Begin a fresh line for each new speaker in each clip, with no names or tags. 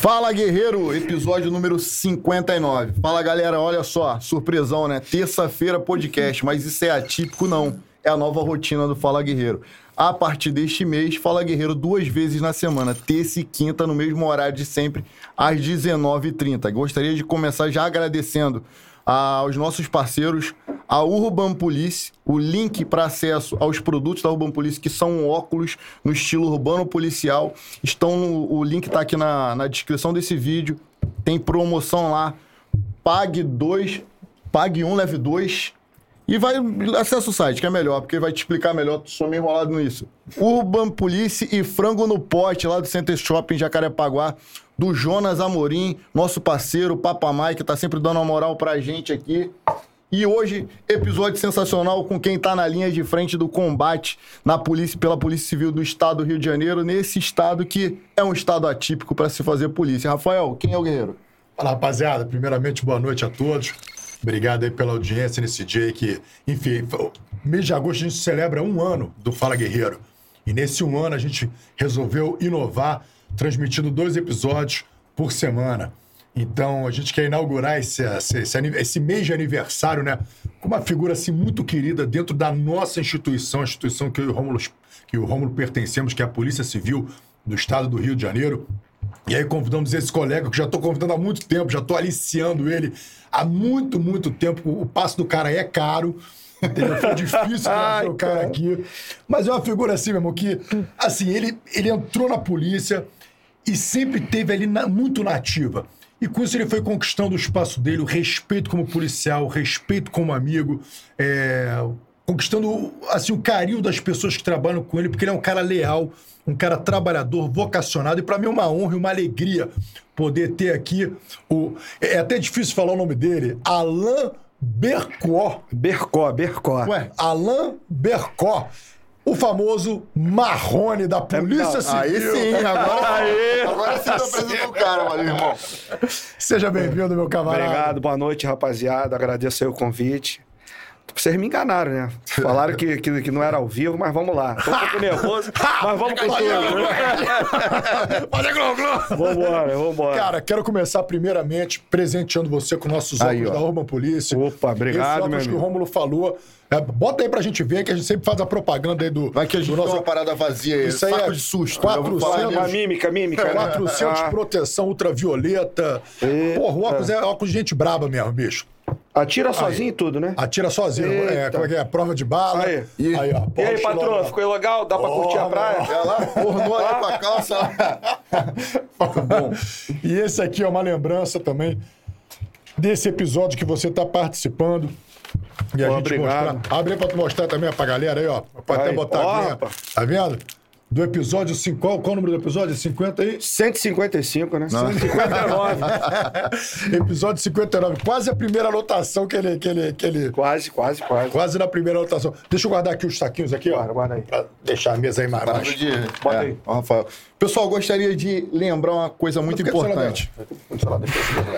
Fala Guerreiro, episódio número 59. Fala galera, olha só, surpresão, né? Terça-feira podcast, mas isso é atípico não. É a nova rotina do Fala Guerreiro. A partir deste mês, Fala Guerreiro duas vezes na semana, terça e quinta, no mesmo horário de sempre, às 19h30. Gostaria de começar já agradecendo aos nossos parceiros, a Urban Police, o link para acesso aos produtos da Urban Police, que são óculos no estilo urbano policial. Estão no, o link está aqui na, na descrição desse vídeo. Tem promoção lá. Pague dois, pague um, leve dois. E vai, acessa o site, que é melhor, porque vai te explicar melhor, sou meio enrolado nisso. Urban Police e Frango no Pote, lá do Center Shopping Jacarepaguá, do Jonas Amorim, nosso parceiro, Papa Mike, tá sempre dando uma moral pra gente aqui. E hoje, episódio sensacional com quem tá na linha de frente do combate na polícia, pela Polícia Civil do Estado do Rio de Janeiro, nesse estado que é um estado atípico para se fazer polícia. Rafael, quem é o guerreiro?
Fala, rapaziada. Primeiramente, boa noite a todos. Obrigado aí pela audiência nesse dia que, enfim, mês de agosto a gente celebra um ano do Fala Guerreiro. E nesse um ano a gente resolveu inovar, transmitindo dois episódios por semana. Então a gente quer inaugurar esse, esse, esse, esse mês de aniversário, né? Com uma figura assim muito querida dentro da nossa instituição, a instituição que eu e o Rômulo, que o Rômulo pertencemos, que é a Polícia Civil do Estado do Rio de Janeiro. E aí convidamos esse colega que já estou convidando há muito tempo, já estou aliciando ele há muito, muito tempo. O passo do cara é caro. Entendeu? Foi difícil trazer o cara aqui. Mas é uma figura assim, meu irmão, que, assim, ele, ele entrou na polícia e sempre teve ali na, muito nativa. E com isso ele foi conquistando o espaço dele, o respeito como policial, o respeito como amigo, é, conquistando assim, o carinho das pessoas que trabalham com ele, porque ele é um cara leal, um cara trabalhador, vocacionado, e para mim é uma honra e uma alegria poder ter aqui o. É até difícil falar o nome dele, Alain Bercó.
Bercó, Bercó.
Ué, Alain Bercó. O famoso Marrone da Polícia Civil.
Aí sim, agora, Aê. agora sim apresentando o cara, meu irmão.
Seja bem-vindo, meu camarada.
Obrigado, boa noite, rapaziada. Agradeço aí o convite. Vocês me enganaram, né? Falaram que, que, que, não era ao vivo, mas vamos lá. Tô um pouco nervoso, mas vamos com tudo.
Pode Gloglo!
Vambora, vambora.
Cara, quero começar primeiramente presenteando você com nossos
Aí,
óculos
ó.
da Urban Polícia.
Opa, obrigado,
Esse
meu
óculos que o. Rômulo falou. É, bota aí pra gente ver, que a gente sempre faz a propaganda aí do,
Vai que a gente
nosso
uma parada vazia aí,
Isso aí
saco
é
de susto.
quatro
Eu vou falar
células.
Uma
nisso.
mímica, mímica. né?
400
Ah,
proteção ultravioleta.
Eita.
Porra, o óculos é óculos de gente braba mesmo, bicho.
Atira sozinho e tudo, né?
Atira sozinho. É,
Eita.
como é que é? Prova de bala.
Aí.
E, aí, ó.
E aí,
Porsche
patrão,
logo.
ficou legal? Dá pra curtir a praia?
É lá, pornou aí com a calça. Muito bom.
E esse aqui é uma lembrança também desse episódio que você está participando. E a
Pô,
gente
obrigado.
mostrar. Abre pra tu mostrar também pra galera aí, ó. Pode até
Aí,
botar
ó,
ó.
rapaz.
Tá vendo? Do episódio 5. Qual, qual o número do episódio? 50 aí?
155, né? 159.
episódio 59. Quase a primeira anotação que ele, que ele, que ele.
quase, quase, quase.
Quase na primeira anotação. Deixa eu guardar aqui os saquinhos aqui, ó.
Guarda, guarda aí.
Pra deixar a mesa aí mais
Parada
baixa.
de...
Bota
é,
aí.
ó, Rafael. Pessoal, gostaria de lembrar uma coisa muito
celular
importante.
dela.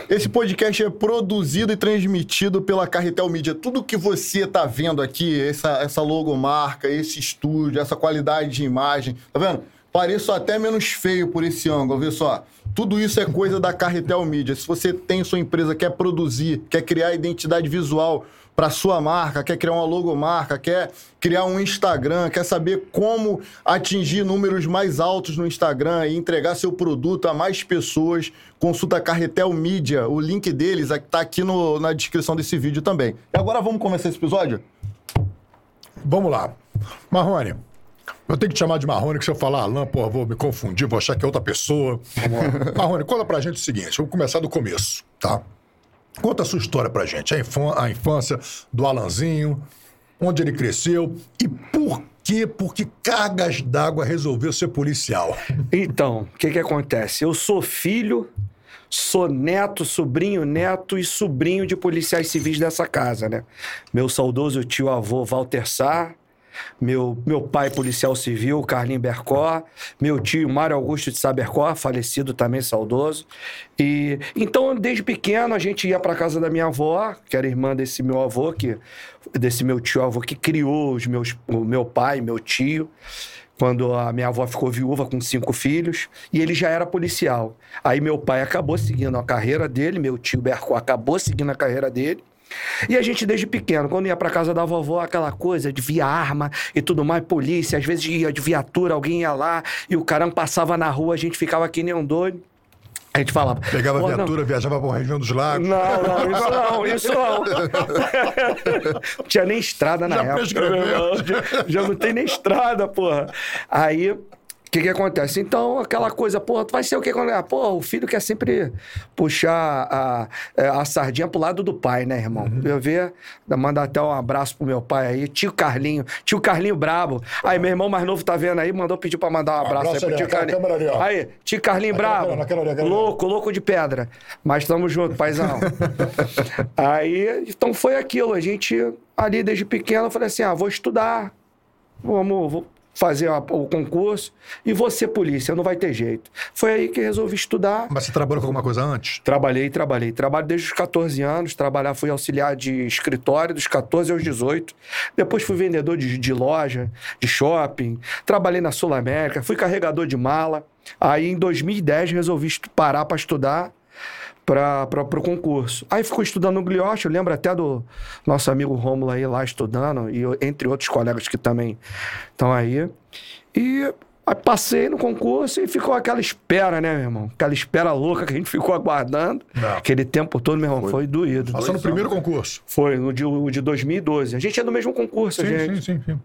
Esse podcast é produzido e transmitido pela Carretel Mídia. Tudo que você tá vendo aqui, essa, essa logomarca, esse estúdio, essa qualidade de imagem, tá vendo? Pareço até menos feio por esse ângulo, vê só. Tudo isso é coisa da Carretel Mídia. Se você tem sua empresa, quer produzir, quer criar identidade visual para sua marca, quer criar uma logomarca, quer criar um Instagram, quer saber como atingir números mais altos no Instagram e entregar seu produto a mais pessoas, consulta a Carretel Mídia. O link deles está aqui no- na descrição desse vídeo também. E agora vamos começar esse episódio?
Vamos lá. Marrone. Eu tenho que te chamar de Marrone, que se eu falar Alain, porra, vou me confundir, vou achar que é outra pessoa. Marrone, conta pra gente o seguinte, vamos começar do começo, tá? Conta a sua história pra gente, a, infância do Alanzinho, onde ele cresceu e por que, por que cargas d'água resolveu ser policial?
Então, o que que acontece? Eu sou filho, sou neto, sobrinho, neto e sobrinho de policiais civis dessa casa, né? Meu saudoso tio-avô Walter Sá meu, meu pai policial civil, Carlinho Bercó, meu tio Mário Augusto de Sabercó, falecido também, saudoso. E então, desde pequeno, a gente ia para casa da minha avó, que era irmã desse meu avô, que desse meu tio avô que criou os meus, o meu pai, meu tio quando a minha avó ficou viúva com cinco filhos, e ele já era policial. Aí meu pai acabou seguindo a carreira dele, meu tio Bercó acabou seguindo a carreira dele. E a gente, desde pequeno, quando ia pra casa da vovó, aquela coisa de via arma e tudo mais, polícia, às vezes ia de viatura, alguém ia lá e o caramba passava na rua, a gente ficava que nem um doido. A gente falava.
Pegava viatura, não. viajava para a região dos lagos.
Não, não, isso não, isso não. não tinha nem estrada na
já
época. Já, já não tem nem estrada, porra. Aí que que acontece? Então, aquela coisa, pô, vai ser o que? Ah, pô, o filho quer sempre puxar a, é, a sardinha pro lado do pai, né, irmão? Uhum. Eu ver, mandar até um abraço pro meu pai aí, tio Carlinho, tio Carlinho brabo. Aí, meu irmão mais novo tá vendo aí, mandou pedir pra mandar um abraço, abraço aí pro tio Carlinho. Ali, aí, tio Carlinho brabo. louco, louco de pedra. Mas tamo junto, paizão. aí, então foi aquilo, a gente ali desde pequeno, eu falei assim, ah, vou estudar, vamos, vou fazer o concurso e você polícia, não vai ter jeito. Foi aí que resolvi estudar.
Mas você trabalhou com alguma coisa antes?
Trabalhei, trabalhei. Trabalho desde os 14 anos, trabalhar, fui auxiliar de escritório dos 14 aos 18. Depois fui vendedor de, de loja, de shopping. Trabalhei na Sul América, fui carregador de mala. Aí em 2010 resolvi parar para estudar para o concurso. Aí ficou estudando no Glioche, eu lembro até do nosso amigo Rômulo aí lá estudando, e eu, entre outros colegas que também estão aí. E aí passei no concurso e ficou aquela espera, né, meu irmão? Aquela espera louca que a gente ficou aguardando. Não. Aquele tempo todo, meu irmão, foi, foi doído.
Passou no primeiro concurso?
Foi, no de, de 2012. A gente é do mesmo concurso,
sim,
gente.
Sim, sim, sim.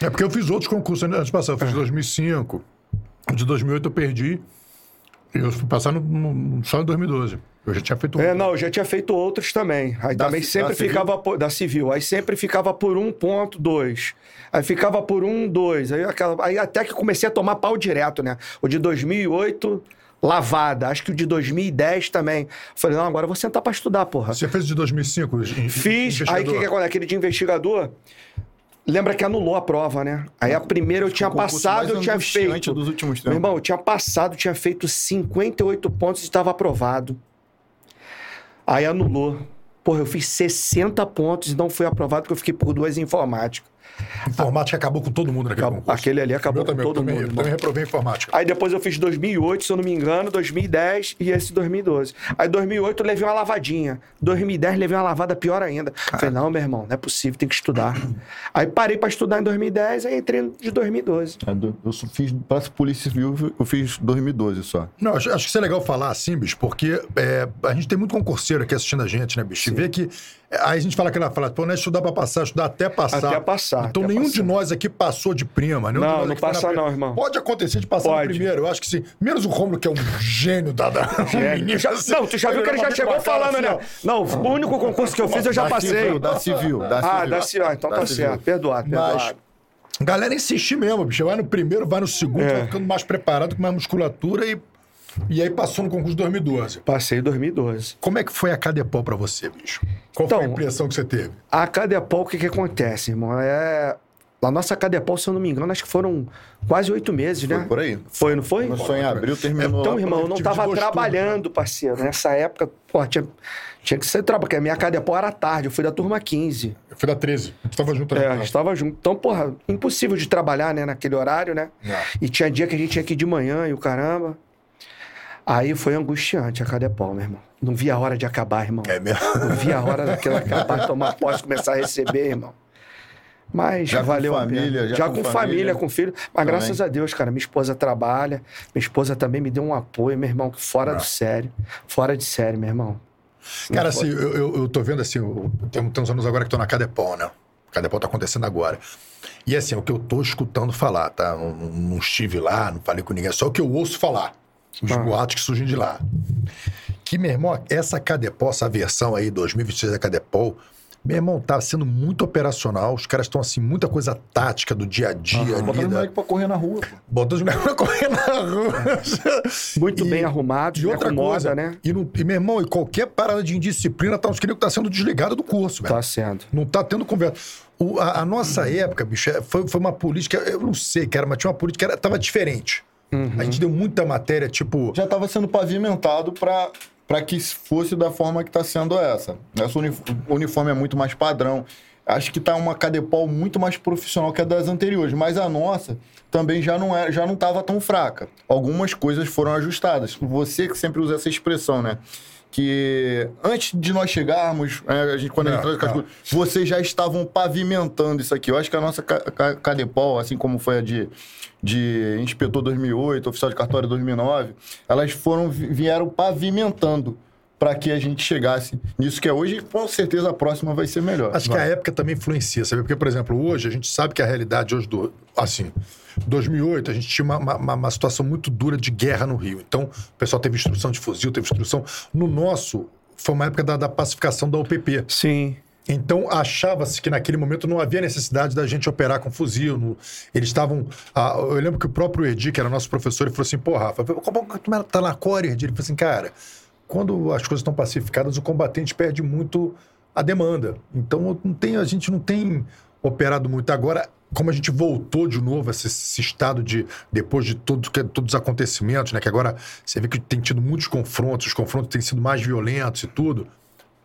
É porque eu fiz outros concursos antes de passar. Eu fiz é. 2005. O de 2008 eu perdi. Eu fui passar no, no, só em 2012. Eu já tinha feito
É, não, eu já tinha feito outros também. Aí da, também sempre ficava por, da civil. Aí sempre ficava por 1.2. Aí ficava por 1, 2. Aí, aquela, aí até que comecei a tomar pau direto, né? O de 2008 lavada. Acho que o de 2010 também. Falei, não, agora eu vou sentar para estudar, porra.
Você fez o de 2005?
Fiz. Aí o que, que acontece? Aquele de investigador, Lembra que anulou a prova, né? Aí a primeira eu tinha passado, eu tinha feito.
Dos últimos tempos.
Meu irmão, eu tinha passado, tinha feito 58 pontos e estava aprovado. Aí anulou. Porra, eu fiz 60 pontos e não fui aprovado porque eu fiquei por duas em informática.
Informática acabou com todo mundo naquele concurso.
Aquele ali acabou com todo
também,
mundo.
Eu também reprovei informática.
Aí depois eu fiz 2008, se eu não me engano, 2010 e esse 2012. Aí 2008 eu levei uma lavadinha. 2010 levei uma lavada pior ainda. Cara. Falei, não, meu irmão, não é possível, tem que estudar. aí parei para estudar em 2010, aí entrei de 2012. É,
eu fiz, para Polícia Civil, eu fiz 2012 só.
Não, acho, acho que isso é legal falar assim, bicho, porque é, a gente tem muito concurseiro aqui assistindo a gente, né, bicho? Sim. E vê que Aí a gente fala aquela frase, pô, não é estudar para passar, é estudar até passar.
Até passar.
Então
até
nenhum
passar.
de nós aqui passou de prima. Nenhum
não, não passa não, irmão.
Pode acontecer de passar Pode. no primeiro, eu acho que sim. Menos o Romulo, que é um gênio da... da
gênio. Já, não, tu já viu que ele já chegou falando, assim, né? Não, o único concurso que eu fiz eu já
da
passei.
Civil, da civil, da civil.
Ah, da civil. Ah, então da tá civil. certo. Perdoado, perdoado. Mas,
galera insistir mesmo, bicho. Vai no primeiro, vai no segundo, é. vai ficando mais preparado, com mais musculatura e e aí passou no concurso de 2012.
Passei em 2012.
Como é que foi a Cadepol para você, bicho? Qual então, foi a então, impressão que você teve?
A Cadepol, o que que acontece, irmão? É... A nossa Cadepol, se eu não me engano, acho que foram quase oito meses,
foi
né?
por aí.
Foi, não foi?
Começou em abril, terminou.
Então, irmão, eu não estava trabalhando, parceiro. Nessa época, pô, tinha, tinha que ser trabalho, porque a minha Cadepol era tarde, eu fui da turma 15.
Eu fui da 13. A gente estava junto
É, a gente estava junto. Então, porra, impossível de trabalhar, né, naquele horário, né? Não. E tinha dia que a gente tinha que ir de manhã e o caramba. Aí foi angustiante a Cadepol, meu irmão. Não via a hora de acabar, irmão.
É mesmo?
Não via a hora daquilo acabar, tomar posse, começar a receber, irmão. Mas já valeu
família,
a
pena.
Já, já com, com família, família, com filho. Mas também. graças a Deus, cara, minha esposa trabalha. Minha esposa também me deu um apoio, meu irmão, fora Não. do sério. Fora de sério, meu irmão.
Cara, assim, eu, eu, eu, tô vendo assim, tem, tem uns anos agora que tô na Cadepol, né? Cadepol tá acontecendo agora. E assim, é o que eu tô escutando falar, tá? Não, não estive lá, não falei com ninguém, é só o que eu ouço falar os ah. boatos que surgem de lá. Que, meu irmão, essa Cadepol, essa versão aí, 2023 da Cadepol, Meu irmão, tá sendo muito operacional. Os caras estão assim, muita coisa tática do dia a dia. ali,
Botando os
da-
moleques pra correr na rua, pô.
Botando os moleques pra correr na rua.
Muito
E-
bem arrumados,
E
né,
outra
com
coisa,
moda, né?
E, não- e, meu irmão, e qualquer parada de indisciplina, tá uns queridos que tá sendo desligado do curso, velho.
Tá sendo.
Não tá tendo conversa. O- a, a nossa época, bicho, é- foi, foi uma política, eu não sei, cara, mas tinha uma política que era, tava diferente.
Uhum.
A gente deu muita matéria, tipo.
Já estava sendo pavimentado para para que fosse da forma que está sendo essa. Essa uni- uniforme é muito mais padrão. Acho que tá uma Cadepol muito mais profissional que a das anteriores, mas a nossa também já não era, já não estava tão fraca. Algumas coisas foram ajustadas. Você que sempre usa essa expressão, né? Que antes de nós chegarmos, é, a gente, quando a gente
Não,
traz
não.
vocês já estavam pavimentando isso aqui. Eu acho que a nossa Ca- Ca- Cadepol, assim como foi a de, de Inspetor 2008, Oficial de Cartório 2009, elas foram vi- vieram pavimentando para que a gente chegasse nisso que é hoje. E com certeza a próxima vai ser melhor.
Acho que a época também influencia, sabe? Porque, por exemplo, hoje a gente sabe que a realidade hoje do. Assim, 2008 a gente tinha uma, uma, uma situação muito dura de guerra no Rio. Então, o pessoal teve instrução de fuzil, teve instrução. No nosso, foi uma época da, da pacificação da UPP.
Sim.
Então, achava-se que naquele momento não havia necessidade da gente operar com fuzil. no- Eles estavam. ah, eu lembro que o próprio Erdi, que era nosso professor, ele falou assim: pô, Rafa, como que tu tá na core, Erdi? Ele falou assim, cara, quando as coisas estão pacificadas, o combatente perde muito a demanda. Então, não tem, a gente não tem operado muito. Agora, como a gente voltou de novo a esse, esse estado de. depois de todo, que- todos os acontecimentos, né? Que agora você vê que tem tido muitos confrontos, os confrontos têm sido mais violentos e tudo.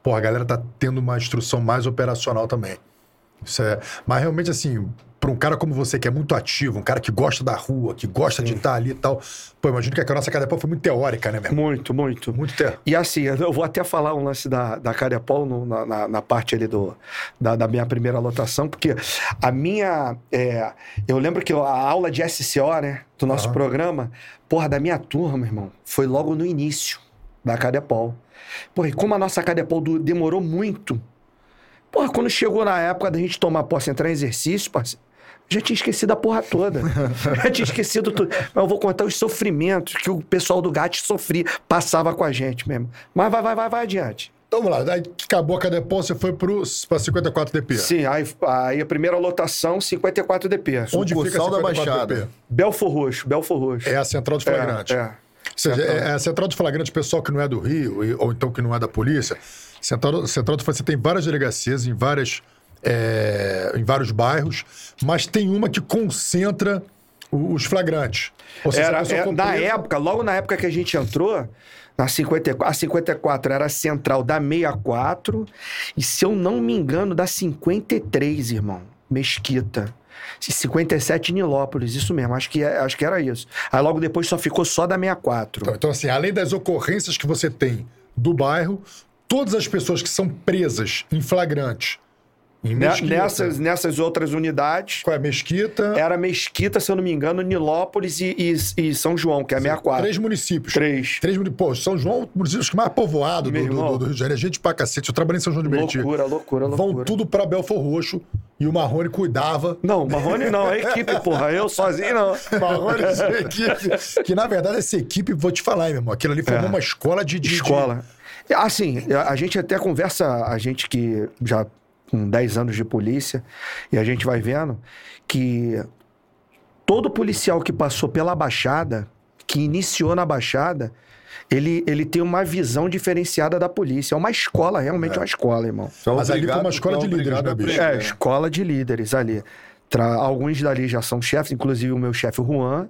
Pô, a galera tá tendo uma instrução mais operacional também. Isso é... Mas realmente, assim, para um cara como você, que é muito ativo, um cara que gosta da rua, que gosta de estar ali e tal. Pô, imagino que a nossa Cadepol foi muito teórica, né, meu?
Muito, muito.
Muito teórica.
E assim, eu vou até falar um lance da, da Carepol no- na, na, na parte ali do, da, da minha primeira lotação, porque a minha. é, eu lembro que a aula de SCO, né, do nosso programa, porra, da minha turma, irmão, foi logo no início da Cadepol. Porra, e como a nossa du- demorou muito, porra, quando chegou na época da gente tomar posse, entrar em exercício, parceiro, já tinha esquecido a porra toda. já tinha esquecido tudo. Mas eu vou contar os sofrimentos que o pessoal do GAT sofria, passava com a gente mesmo. Mas vai, vai, vai, vai adiante.
Então vamos lá. Aí que acabou a Cadepol, você foi para 54 DP.
Sim, aí, aí a primeira lotação, 54 DP.
Onde fica
Sucursal da
54
Baixada.
DP?
Belfor Roxo, Belfor Roxo.
É a central de flagrante.
É, é.
Ou seja, é, é a central de flagrante, pessoal que não é do Rio, e- ou então que não é da polícia. Central, central de flagrante, você tem várias delegacias em, várias, é, em vários bairros, mas tem uma que concentra os flagrantes. Seja,
Era,
pessoa
é, na época, logo na época que a gente entrou, na 54, a 54 era a central da 64, e se eu não me engano, da 53, irmão. Mesquita. E 57 Nilópolis, isso mesmo, acho que, é- acho que era isso. Aí logo depois só ficou só da 64.
Então, então, assim, além das ocorrências que você tem do bairro, todas as pessoas que são presas em flagrante,
Nessas, nessas outras unidades,
qual é Mesquita,
era Mesquita, se eu não me engano, Nilópolis e, e- e São João, que é a 64.
três municípios.
Três.
Três municípios. Pô, São João, é o município mais povoado do, do- do, Rio de Janeiro. Gente pra cacete. Eu trabalhei em São João de Meriti.
Loucura, loucura, loucura.
Vão tudo pra Belfor Roxo e o Marrone cuidava.
Não, Marrone não, é equipe, porra. Eu sozinho não.
Marrone, essa equipe. Que na verdade essa equipe, vou te falar, hein, meu irmão. Aquilo ali formou
É.
uma escola de. de-
Escola. Assim, a a gente até conversa, a gente que já com 10 anos de polícia, e a gente vai vendo que todo policial que passou pela Baixada, que iniciou na Baixada, ele, ele tem uma visão diferenciada da polícia. É uma escola, realmente é uma escola, irmão.
É
Mas ali foi uma
obrigado-
escola
é
de líderes,
obrigado
né, bicho?
É, escola de líderes ali. Tra- Alguns dali já são chefes, inclusive o meu chefe, o Juan.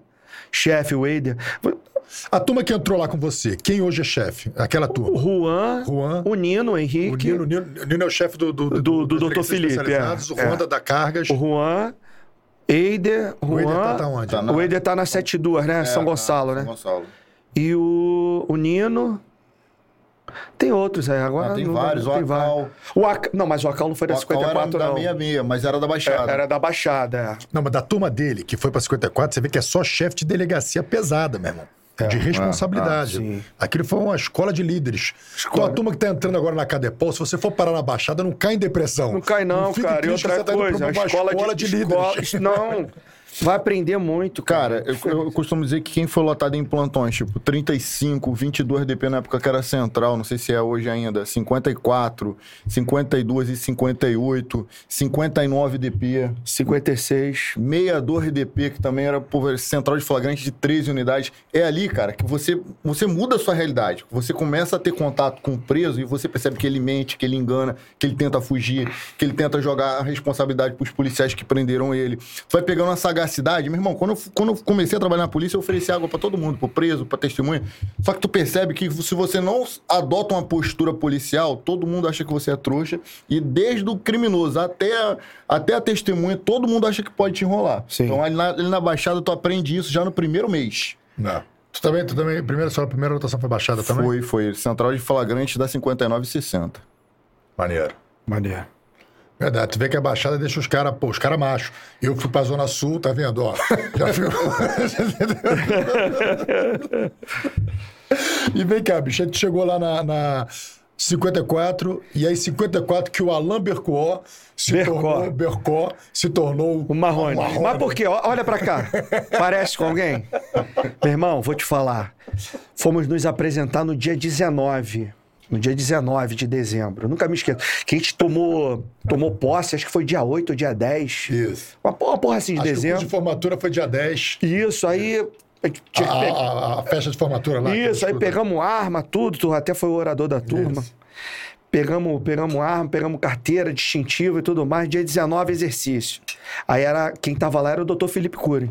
Chefe, o Eider.
A turma que entrou lá com você, quem hoje é chefe? Aquela
O
turma.
Juan,
Juan.
o Nino, o
O
Henrique.
Nino, Nino, Nino é o chefe do, do,
Do- do
das
Dr. Felipe, é.
O Juan
É.
da, da Cargas.
O Juan, Eider, Juan.
O Eider tá, tá onde?
Tá na-
O Eider tá na 72, né?
É,
São
tá,
Gonçalo,
São
né?
Gonçalo.
E o, o Nino. Tem outros aí, agora.
Ah, tem
não-
vários, o
tem
Acal.
vários. O Acal- Não, mas o Acal não foi da
O Acal era
54,
da
não.
66, mas era da Baixada.
É, Era da Baixada, é.
Não, mas da turma dele, que foi pra 54, você vê que é só chefe de delegacia pesada, meu irmão. De responsabilidade.
ah, sim.
Aquilo foi uma escola de líderes.
Escola.
Então a turma que tá entrando agora na Cadepol, se você for parar na Baixada, não cai em depressão.
Não cai, não,
fique
cara. E outra
você tá indo
coisa, a
uma
escola, de,
líderes.
escola- Não. Vai aprender muito,
Cara, eu, eu costumo dizer que quem foi lotado em plantões, tipo, 35, 22 DP na época que era central, não sei se é hoje ainda, 54, 52 e 58, 59 DP,
56.
62 DP, que também era central de flagrante de 13 unidades. É ali, cara, que você, você muda a sua realidade. Você começa a ter contato com o preso e você percebe que ele mente, que ele engana, que ele tenta fugir, que ele tenta jogar a responsabilidade pros policiais que prenderam ele. Vai pegando uma sagacidade. Meu irmão, quando eu, quando eu comecei a trabalhar na polícia, eu ofereci água pra todo mundo, pro preso, pra testemunha. Só que tu percebe que se você não adota uma postura policial, todo mundo acha que você é trouxa. E desde o criminoso até, até a testemunha, todo mundo acha que pode te enrolar.
Sim.
Então, ali na, ali na Baixada, tu aprende isso já no primeiro mês.
Não. Tu também, tu também, primeira, sua primeira rotação foi baixada também?
Foi, foi. Central de flagrante da 59,60.
Maneiro.
Maneiro.
Verdade, tu vê que a Baixada deixa os caras, pô, os caras machos. Eu fui pra Zona Sul, tá vendo, ó. Já fui... e vem cá, bicho, a gente chegou lá na, na 54, e aí 54 que o Alain Bercó se
Bercó.
tornou, Bercó se tornou
O Marrone.
um
Mas por quê? Olha pra cá. Parece com alguém? Meu irmão, vou te falar. Fomos nos apresentar no dia 19. No dia 19 de dezembro. Nunca me esqueço. Que a gente tomou, tomou posse, acho que foi dia 8 ou dia 10.
Isso.
Uma porra, porra assim de
Acho que o
dezembro.
de formatura foi dia 10.
Isso, aí. a gente
A, a- a festa de formatura lá.
Isso, aí pegamos arma, tudo, tu até foi o orador da turma.
Isso.
Pegamos, pegamos arma, pegamos carteira, distintivo e tudo mais. Dia 19, exercício. Aí era, quem tava lá era o doutor Felipe Cury.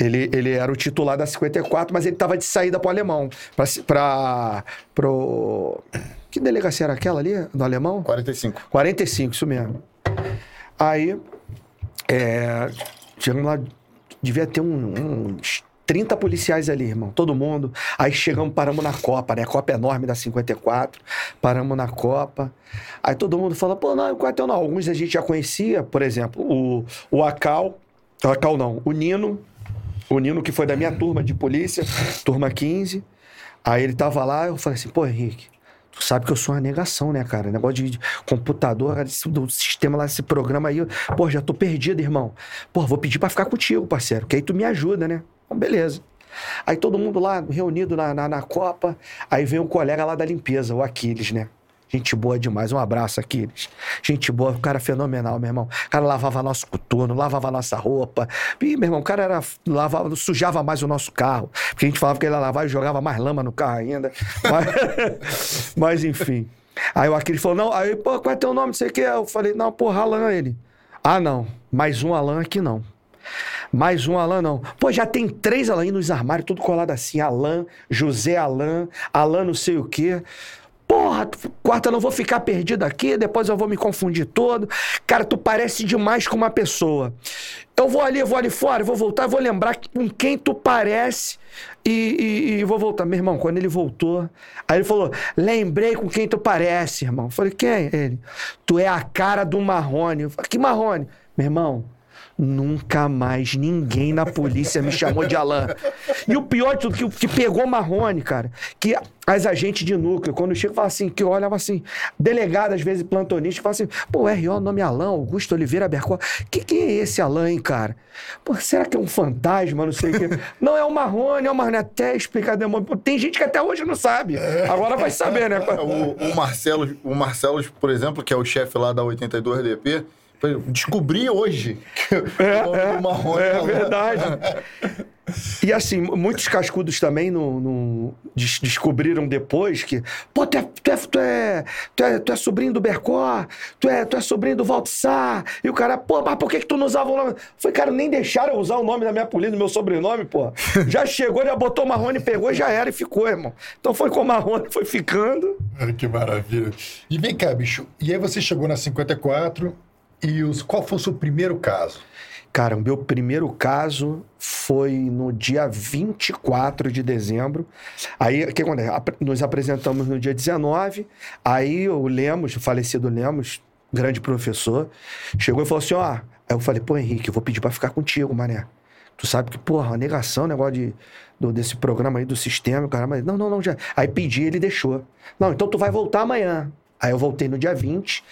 Ele, ele era o titular da 54, mas ele tava de saída pro alemão. Pra, ci- pra, pro... Que delegacia era aquela ali, do alemão?
45.
45, isso mesmo. Aí, é, chegamos lá, devia ter um- uns 30 policiais ali, irmão, todo mundo. Aí chegamos, paramos na Copa, né? A Copa enorme da 54, paramos na Copa. Aí todo mundo fala, pô, não, o quartel não. Alguns a gente já conhecia, por exemplo, o, o Acal, o Acal não, o Nino, o Nino que foi da minha turma de polícia, turma 15. Aí ele tava lá, eu falei assim, pô, Henrique, Tu sabe que eu sou uma negação, né, cara? Negócio de, computador, do sistema lá, esse programa aí. Pô, já tô perdido, irmão. Pô, vou pedir pra ficar contigo, parceiro, que aí tu me ajuda, né? Então, beleza. Aí todo mundo lá reunido na, na, na Copa. Aí vem um colega lá da limpeza, o Aquiles, né? Gente boa demais. Um abraço, Aquiles. Gente boa, um cara fenomenal, meu irmão. O cara lavava nosso coturno, lavava nossa roupa. Ih, meu irmão, o cara era, lavava, sujava mais o nosso carro. Porque a gente falava que ele ia lavar e jogava mais lama no carro ainda. Mas, mas enfim. Aí o Aquiles falou: não, aí, pô, qual é teu nome? Não sei o que. Eu falei, não, porra, Alan ele. Ah, não. Mais um Alan aqui não. Mais um Alan, não. Pô, já tem três Alan aí nos armários, tudo colado assim. Alan, José Alan, Alan não sei o quê. Porra, quarta, não vou ficar perdido aqui, depois eu vou me confundir todo. Cara, tu parece demais com uma pessoa. Eu vou ali, eu vou ali fora, vou voltar, vou lembrar com quem tu parece e, e- e vou voltar. Meu irmão, quando ele voltou, aí ele falou: lembrei com quem tu parece, irmão. Eu falei, quem? Ele, tu é a cara do Marrone. Eu falei, que Marrone? Meu irmão, Nunca mais ninguém na polícia me chamou de Alan. E o pior de tudo, que, que pegou Marrone, cara, que as agentes de núcleo, quando chega, fala assim, que olhava assim, delegado, às vezes, plantonista, fala assim, pô, RO, nome é Alan, Augusto Oliveira Bercó. Que que é esse Alan, hein, cara? Pô, será que é um fantasma, não sei o quê? Não, é o Marrone, é o Marrone, até explicar demônio. Pô, Tem gente que até hoje não sabe. Agora vai saber, né?
O, o Marcelo, o Marcelo, por exemplo, que é o chefe lá da 82DP, descobri hoje que o nome do Marrone
É
Alan.
verdade. E assim, muitos cascudos também no, no- des- descobriram depois que, pô, tu é, tu, é, tu, é, tu, é, tu é sobrinho do Bercó, tu é, tu é sobrinho do Valtzar. E o cara, pô, mas por que, que tu não usava o nome? Foi, cara, nem deixaram eu usar o nome da minha polícia, do meu sobrenome, pô. Já chegou, já botou o Marrone, pegou, já era e ficou, irmão. Então foi com o Marrone, foi ficando.
Olha que maravilha. E vem cá, bicho. E aí você chegou na 54 e os... qual foi o seu primeiro caso?
Cara, o meu primeiro caso foi no dia 24 de dezembro. Aí, o que acontece? Nos apresentamos no dia 19. Aí o Lemos, o falecido Lemos, grande professor, chegou e falou assim: ó. Aí eu falei, pô, Henrique, eu vou pedir pra ficar contigo, mané. Tu sabe que, porra, negação, negócio de, do- desse programa aí, do sistema, cara, mas não, não, não, já. Aí pedi, ele deixou. Não, então tu vai voltar amanhã. Aí eu voltei no dia 20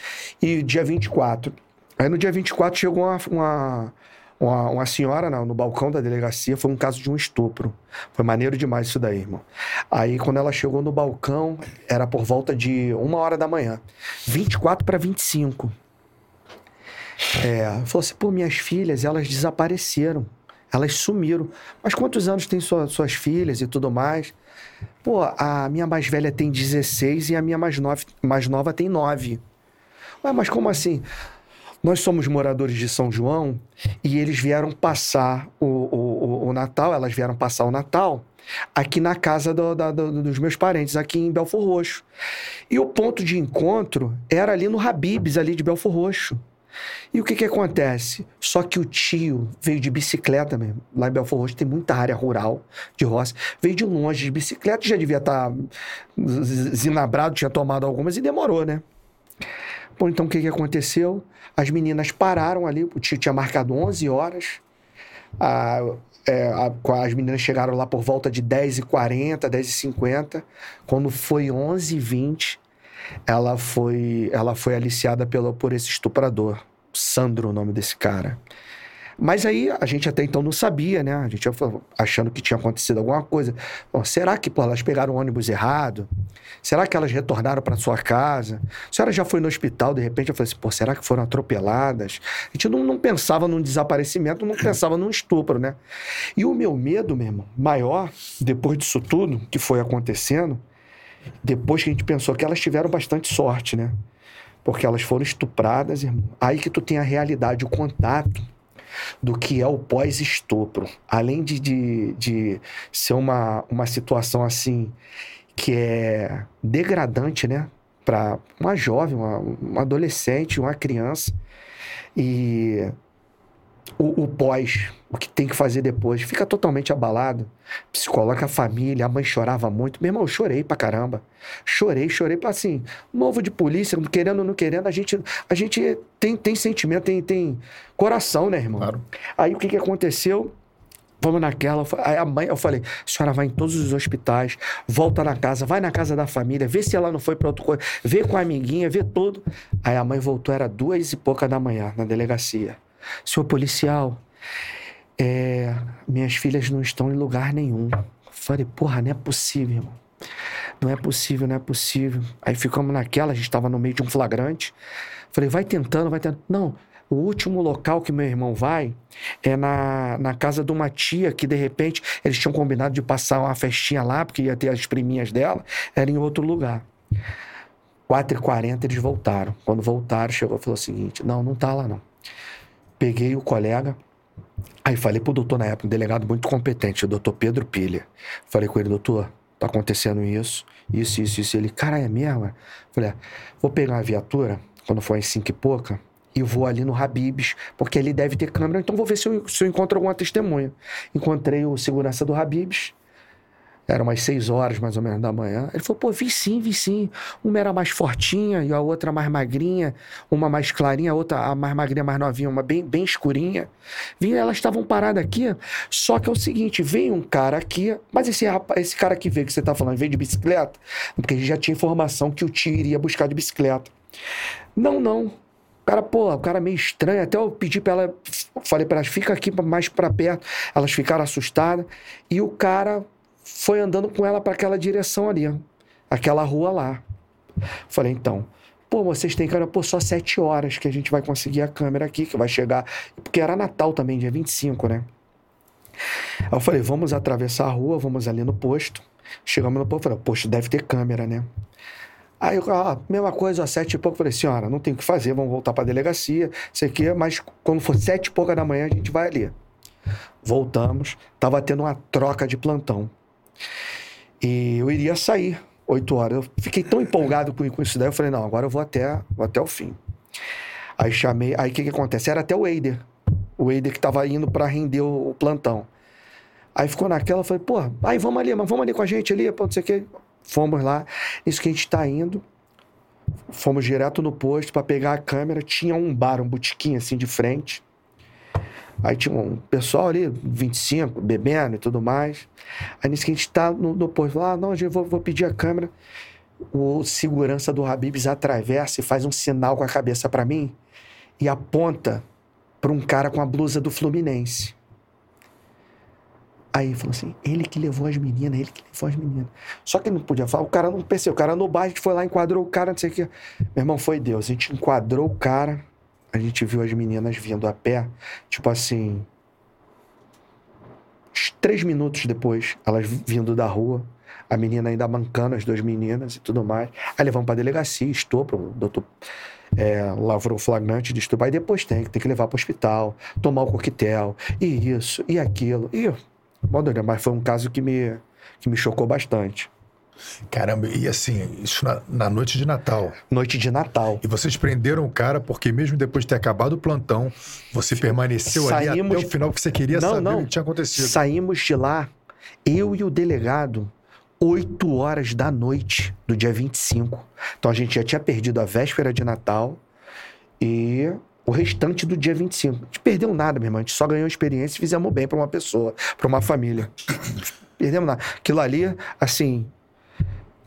e dia 24. Aí no dia 24 chegou uma, uma, uma, uma senhora no, no balcão da delegacia, foi um caso de um estupro. Foi maneiro demais isso daí, irmão. Aí, quando ela chegou no balcão, era por volta de uma hora da manhã. 24 para 25. É, falou assim, pô, minhas filhas, elas desapareceram. Elas sumiram. Mas quantos anos tem sua, suas filhas e tudo mais? Pô, a minha mais velha tem 16 e a minha mais, nove, mais nova tem 9. Ué, mas como assim? Nós somos moradores de São João e eles vieram passar o, o, o Natal, elas vieram passar o Natal aqui na casa do, da, do, dos meus parentes, aqui em Belfor Roxo. E o ponto de encontro era ali no Habibs, ali de Belfor Roxo. E o que que acontece? Só que o tio veio de bicicleta mesmo. Lá em Belfor Roxo tem muita área rural de roça. Veio de longe de bicicleta, já devia estar tá zinabrado, tinha tomado algumas e demorou, né? Bom, então o que que aconteceu? As meninas pararam ali, o tio tinha marcado 11 horas. A, é, a, as meninas chegaram lá por volta de 10h40, 10h50. Quando foi 11h20, ela foi, ela foi aliciada pelo, por esse estuprador. Sandro, o nome desse cara. Mas aí a gente até então não sabia, né? A gente achando que tinha acontecido alguma coisa. Bom, será que pô, elas pegaram o ônibus errado? Será que elas retornaram para sua casa? A senhora já foi no hospital, de repente eu falei assim, pô, será que foram atropeladas? A gente não, não pensava num desaparecimento, não pensava num estupro, né? E o meu medo, mesmo, maior, depois disso tudo que foi acontecendo, depois que a gente pensou que elas tiveram bastante sorte, né? Porque elas foram estupradas, irmão. Aí que tu tem a realidade, o contato do que é o pós-estupro. Além de, de, de ser uma, uma situação assim que é degradante, né? Para uma jovem, uma, uma adolescente, uma criança. E o, o, pós, o que tem que fazer depois, fica totalmente abalado. Psicóloga, a família, a mãe chorava muito. Meu irmão, eu chorei pra caramba. Chorei, chorei pra assim, novo de polícia, querendo ou não querendo, a gente, a gente tem, tem sentimento, tem, tem coração, né, irmão? Claro. Aí o que, que aconteceu? Vamos naquela. Aí a mãe, eu falei: a senhora vai em todos os hospitais, volta na casa, vai na casa da família, vê se ela não foi para outra coisa, vê com a amiguinha, vê tudo. Aí a mãe voltou, era duas e pouca da manhã, na delegacia. Senhor policial, é, minhas filhas não estão em lugar nenhum. Falei, porra, não é possível, irmão. Não é possível, não é possível. Aí ficamos naquela, a gente estava no meio de um flagrante. Falei, vai tentando, vai tentando. Não, o último local que meu irmão vai é na, na casa de uma tia que, de repente, eles tinham combinado de passar uma festinha lá, porque ia ter as priminhas dela, era em outro lugar. 4h40 eles voltaram. Quando voltaram, chegou e falou o seguinte: não, não tá lá não. Peguei o colega, aí falei pro doutor na época, um delegado muito competente, o doutor Pedro Pilha. Falei com ele, doutor, tá acontecendo isso, isso, isso, isso. Ele, cara, é mesmo? Falei, é, vou pegar uma viatura, quando for em cinco e pouca, e vou ali no Habibs, porque ele deve ter câmera, então vou ver se eu, se eu encontro alguma testemunha. Encontrei o segurança do Habibs, era umas seis horas, mais ou menos, da manhã. Ele falou, pô, vi sim, vi sim. Uma era mais fortinha e a outra mais magrinha. Uma mais clarinha, a outra a mais magrinha, mais novinha, uma bem, bem escurinha. Vi, elas estavam paradas aqui. Só que é o seguinte, veio um cara aqui... Mas esse, esse cara que veio, que você tá falando, veio de bicicleta? Porque a gente já tinha informação que o tio iria buscar de bicicleta. Não, não. Cara, pô, o cara meio estranho. Até eu pedi pra ela... Falei pra elas, fica aqui mais pra perto. Elas ficaram assustadas. E o cara foi andando com ela para aquela direção ali, aquela rua lá. Falei, então, pô, vocês têm cara, pô, só sete horas que a gente vai conseguir a câmera aqui, que vai chegar. Porque era Natal também, dia 25, né? Aí eu falei, vamos atravessar a rua, vamos ali no posto. Chegamos no posto, falei, posto deve ter câmera, né? Aí eu, ah, mesma coisa, às sete e pouco, falei, senhora, não tem o que fazer, vamos voltar para a delegacia, sei que, mas quando for sete e pouca da manhã a gente vai ali. Voltamos, tava tendo uma troca de plantão. E eu iria sair oito horas. Eu fiquei tão empolgado com, com isso daí, eu falei, não, agora eu vou até, vou até o fim. Aí chamei, aí o que que acontece? Era até o Eider. O Eider que tava indo para render o, o, plantão. Aí ficou naquela, eu falei, pô, aí vamos ali, mas vamos ali com a gente ali, pô, não sei o quê. Fomos lá. Isso que a gente tá indo. Fomos direto no posto para pegar a câmera. Tinha um bar, um botiquim assim de frente. Aí tinha um pessoal ali, 25, bebendo e tudo mais. Aí nisso que a gente tá no, no posto, ah, não, eu vou, vou pedir a câmera. O segurança do Habibs atravessa e faz um sinal com a cabeça para mim e aponta pra um cara com a blusa do Fluminense. Aí falou assim: ele que levou as meninas, ele que levou as meninas. Só que ele não podia falar, o cara não percebeu. O cara no bar, a gente foi lá, enquadrou o cara, não sei o quê. Meu irmão, foi Deus. A gente enquadrou o cara, a gente viu as meninas vindo a pé, tipo assim. Três minutos depois, elas vindo da rua, a menina ainda mancando, as duas meninas e tudo mais. Aí levamos pra delegacia, estupro, o doutor é, lavrou flagrante de estupro. Aí depois tem, tem que levar pro hospital, tomar o coquetel, e isso, e aquilo. E, doideira, mas foi um caso que me, que me chocou bastante.
Caramba, e assim, isso na, na noite de Natal.
Noite de Natal.
E vocês prenderam o cara porque mesmo depois de ter acabado o plantão, você permaneceu ali
Saímos-
até o final porque você queria
Não,
saber
não.
o que tinha acontecido.
Saímos de lá, eu e o delegado, 8 horas da noite do dia 25. Então a gente já tinha perdido a véspera de Natal e o restante do dia 25. A gente perdeu nada, meu irmão. A gente só ganhou experiência e fizemos bem pra uma pessoa, pra uma família. Perdemos nada. Aquilo ali, assim,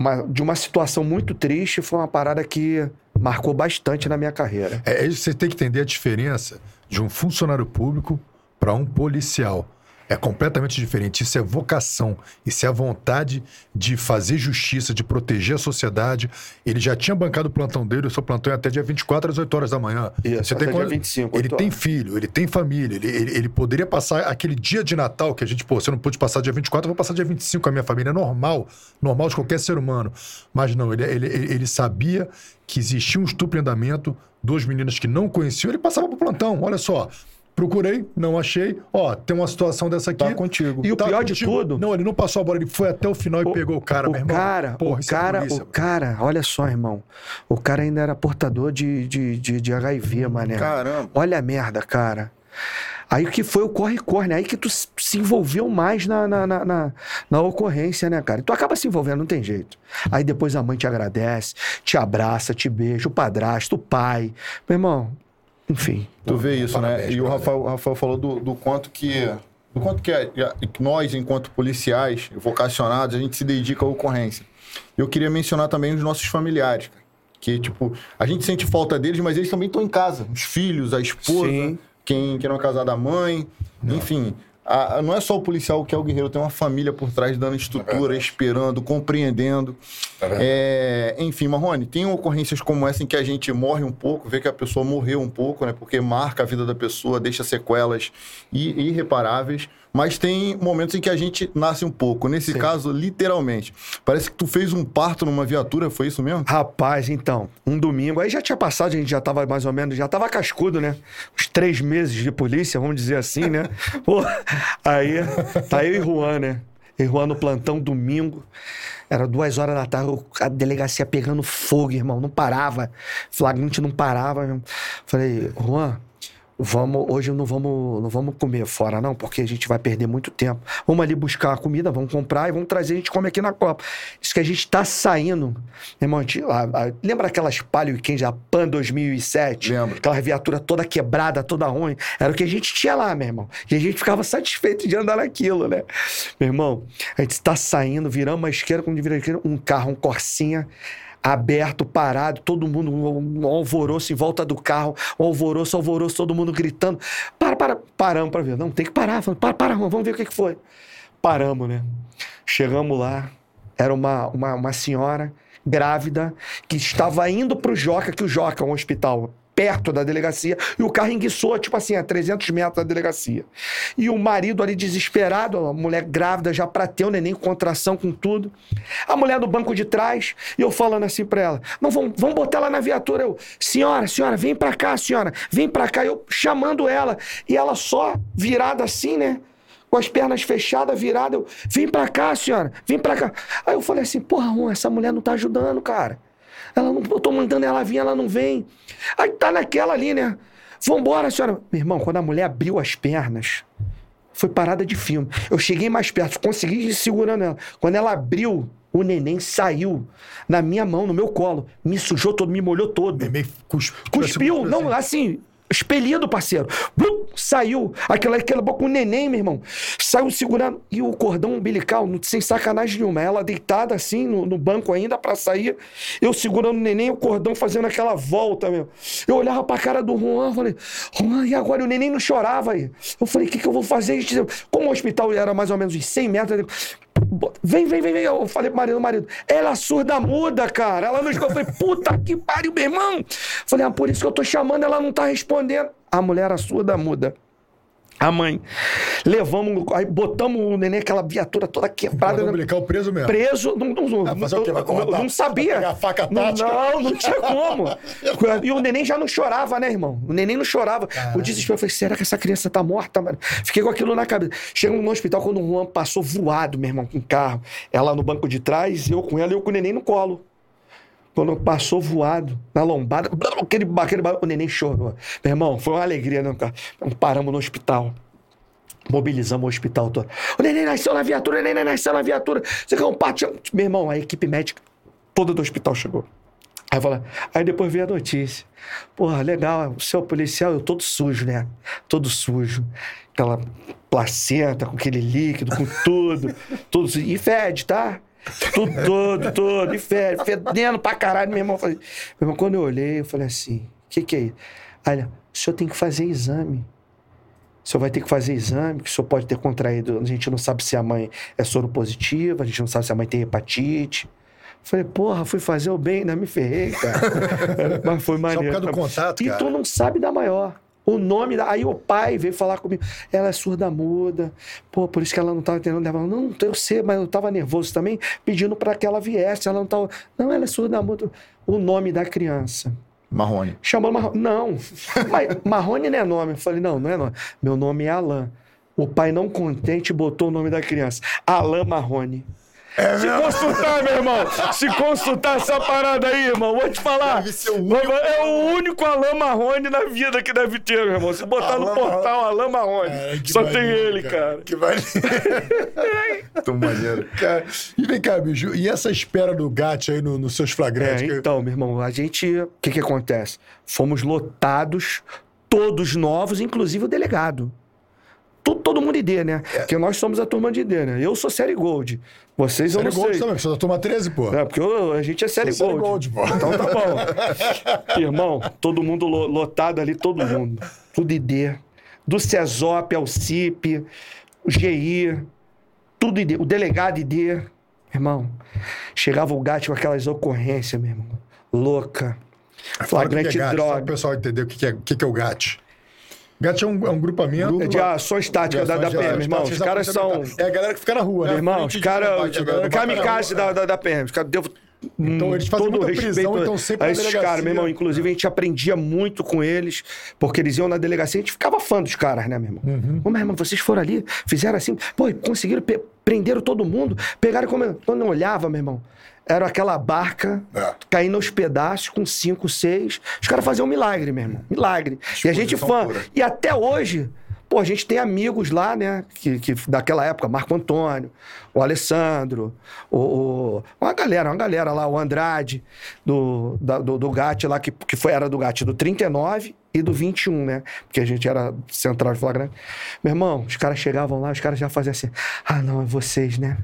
uma- de uma situação muito triste, foi uma parada que marcou bastante na minha carreira.
É, é você tem que entender a diferença de um funcionário público para um policial. É completamente diferente. Isso é vocação. Isso é a vontade de fazer justiça, de proteger a sociedade. Ele já tinha bancado o plantão dele, o seu plantão é até dia 24 às 8 horas da manhã.
Isso,
Você
até
tem
dia
quando-
25,
Ele
8
tem
horas.
filho, ele tem família. Ele, ele, ele poderia passar aquele dia de Natal que a gente, pô, eu não pude passar dia 24, eu vou passar dia 25 com a minha família. É normal, normal de qualquer ser humano. Mas não, ele, ele, ele ele sabia que existia um estupro em andamento, duas meninas que não conheciam, ele passava pro plantão. Olha só, procurei, não achei. Ó, tem uma situação dessa aqui.
Tá contigo.
E o
Tá
pior de
contigo.
tudo.
Não, ele não passou a bola, ele foi até o final e pegou o cara,
o
meu irmão.
Cara,
Porra,
o
é
cara,
polícia,
o cara, olha só, irmão. O cara ainda era portador de, de, de, de HIV, mané.
Caramba.
Olha a merda, cara. Aí que foi o corre-corre, né? Aí que tu se envolveu mais na, na, na, na- na ocorrência, né, cara? E tu acaba se envolvendo, não tem jeito. Aí depois a mãe te agradece, te abraça, te beija, o padrasto, o pai. Meu irmão, enfim.
Tu vê isso, né? E o. Rafael, o Rafael falou do, do quanto que. Do quanto que é- que nós, enquanto policiais, vocacionados, a gente se dedica à ocorrência. Eu queria mencionar também os nossos familiares, cara. Que, tipo, a gente sente falta deles, mas eles também estão em casa. Os filhos, a esposa,
Sim.
quem, quem não é casado, a mãe. Enfim, a- a- não é só o policial que é o guerreiro, tem uma família por trás dando estrutura, esperando, compreendendo. É, enfim, Marrone, tem ocorrências como essa em que a gente morre um pouco, vê que a pessoa morreu um pouco, né? Porque marca a vida da pessoa, deixa sequelas irreparáveis. Mas tem momentos em que a gente nasce um pouco. Nesse caso, literalmente. Parece que tu fez um parto numa viatura, foi isso mesmo?
Rapaz, então, um domingo, aí já tinha passado, a gente já tava mais ou menos, já tava cascudo, né? Uns três meses de polícia, vamos dizer assim, né? Pô, aí, tá eu e Juan, né? E Juan no plantão, domingo, era duas horas da tarde, a delegacia pegando fogo, irmão, não parava, flagrante não parava. irmão. Falei, Juan, Vamos, hoje não vamos, não vamos comer fora, não, porque a gente vai perder muito tempo. Vamos ali buscar a comida, vamos comprar e vamos trazer, a gente come aqui na Copa. Isso que a gente tá saindo. Meu irmão, a gente- a- a- lembra aquelas Palio Weekend da Pan 2007?
Lembro.
Aquela viatura toda quebrada, toda ruim. Era o que a gente tinha lá, meu irmão. E a gente ficava satisfeito de andar naquilo, né? Meu irmão, a gente está saindo, viramos uma esquerda, quando vira a esquerda, um carro, um Corsinha aberto, parado, todo mundo, um alvoroço em volta do carro, um alvoroço, alvoroço, todo mundo gritando. Para, para, paramos para ver. Não, tem que parar. Falando, para, para, vamos ver o que, que foi. Paramos, né? Chegamos lá, era uma, uma, uma senhora grávida que estava indo pro Joca, que o Joca é um hospital perto da delegacia, e o carro enguiçou, tipo assim, a 300 metros da delegacia. E o marido ali desesperado, a mulher grávida, já pra ter o neném, contração, com tudo. A mulher no banco de trás, e eu falando assim pra ela, não, vamos, vamos botar ela na viatura. Eu, senhora, senhora, vem pra cá, senhora, vem pra cá. Eu chamando ela, e ela só virada assim, né? com as pernas fechadas, virada. Eu, vem pra cá, senhora, vem pra cá. Aí eu falei assim, porra, essa mulher não tá ajudando, cara. Ela não, eu tô mandando ela vir, ela não vem. Aí tá naquela ali, né? Vambora, senhora. Meu irmão, quando a mulher abriu as pernas, foi parada de filme. Eu cheguei mais perto, consegui ir segurando ela. Quando ela abriu, o neném saiu na minha mão, no meu colo. Me sujou todo, me molhou todo.
Meio cusp...
Cuspiu,
assim,
não, assim, expelido, parceiro. Blum! saiu. Aquela, aquela boca com o neném, meu irmão. Saiu segurando. E o cordão umbilical, sem sacanagem nenhuma. Ela deitada assim no, no banco ainda pra sair. Eu segurando o neném, o cordão fazendo aquela volta, meu. Eu olhava pra cara do Juan, falei, Juan, e agora? O neném não chorava aí. Eu falei, o que, que eu vou fazer? Como o hospital era mais ou menos uns 100 metros, Vem, vem, vem, vem. Eu falei pro marido, marido, ela é surda muda, cara. Ela não escuta. Eu falei, puta que pariu, meu irmão. Falei, ah, por isso que eu tô chamando, ela não tá respondendo. A mulher era surda muda. A mãe. Levamos, aí botamos o neném, aquela viatura toda quebrada.
Vai umbilical preso mesmo.
Preso. Não, não,
o? Vai
não, não sabia.
A faca tática.
Não, não tinha como. e o neném já não chorava, né, irmão? O neném não chorava. Caralho. O desespero. Eu falei, será que essa criança tá morta, mano? Fiquei com aquilo na cabeça. Chegamos no hospital quando o Juan passou voado, meu irmão, com o carro. Ela no banco de trás, eu com ela e eu com o neném no colo. Quando passou voado na lombada, aquele, aquele o neném chorou. Meu irmão, foi uma alegria, né, cara? Paramos no hospital. Mobilizamos o hospital todo. O neném nasceu na viatura, o neném nasceu na viatura. Você quer um pátio? Meu irmão, a equipe médica toda do hospital chegou. Aí, fala, aí depois veio a notícia. Porra, legal, o seu policial, eu todo sujo, né? Todo sujo. Aquela placenta com aquele líquido, com tudo. tudo. E fede, tá? Tudo todo, todo, e fede, fedendo pra caralho. Meu irmão, falei, meu irmão, quando eu olhei, eu falei assim: o que, que é isso? Olha, o senhor tem que fazer exame. O senhor vai ter que fazer exame, que o senhor pode ter contraído. A gente não sabe se a mãe é soro positiva, a gente não sabe se a mãe tem hepatite. Falei, porra, fui fazer o bem, ainda me ferrei, cara. Mas foi maneiro.
Só por causa do contato,
e
cara.
tu não sabe da maior. O nome da. Aí o pai veio falar comigo. Ela é surda muda. Pô, por isso que ela não estava entendendo. Ela não, eu sei, mas eu estava nervoso também, pedindo para que ela viesse. Ela não estava. Não, ela é surda muda. O nome da criança.
Marrone.
Chamou Marrone. Não. Mas Marrone não é nome. Eu falei, não, não é nome. Meu nome é Alain. O pai, não contente, botou o nome da criança. Alain Marrone. É se mesmo? consultar, meu irmão, se consultar essa parada aí, irmão, vou te falar.
O único.
É o único Alain Marrone na vida que deve ter, meu irmão. Se botar Alain no portal Alain Marrone, é, só maneiro, tem ele, cara. cara.
Que vai.
Tão maneiro.
Cara, e vem cá, bicho, e essa espera do GAT aí nos no seus flagrantes?
É, que... Então, meu irmão, a gente. O que que acontece? Fomos lotados, todos novos, inclusive o delegado todo mundo ID, né? É. Porque nós somos a turma de ID, né? Eu sou série Gold. Vocês
série
eu não
Gold
sei.
também, você é da turma 13, pô.
É, porque eu, a gente é série
Gold.
Série Gold,
pô.
Então tá bom. Irmão, todo mundo lotado ali, todo mundo. Tudo ID. Do CESOP ao CIP, o GI, tudo ID. O delegado ID. Irmão, chegava o gato com aquelas ocorrências, meu irmão. Louca. Flagrante
que é
droga.
Só o pessoal entender o que é, o que é o GAT. GAT é um, é um grupamento.
Grupo de ações táticas da, da PM, irmão. Os caras são.
É a galera que fica na rua, né?
Irmão, os caras. Kamikaze da, da, da PM. Os caras devo.
Então eles fazem
todo
muita prisão, então sempre
a esses caras, meu irmão. Inclusive, a gente aprendia muito com eles, porque eles iam na delegacia, a gente ficava fã dos caras, né, meu irmão?
Uhum.
Ô, meu irmão, vocês foram ali, fizeram assim, pô, conseguiram, prenderam todo mundo, pegaram como. Quando não olhava, meu irmão, era aquela barca é. caindo aos pedaços com cinco, seis. Os caras faziam um milagre, meu irmão. Milagre. E a gente fã. Pura. E até hoje, pô, a gente tem amigos lá, né? Que, que daquela época, Marco Antônio, o Alessandro, o, o, uma galera, uma galera lá, o Andrade, do, da, do, do GAT lá, que, que foi, era do GAT do 39 e do 21, né? Porque a gente era central de flagrante. Meu irmão, os caras chegavam lá, os caras já faziam assim: ah, não, é vocês, né?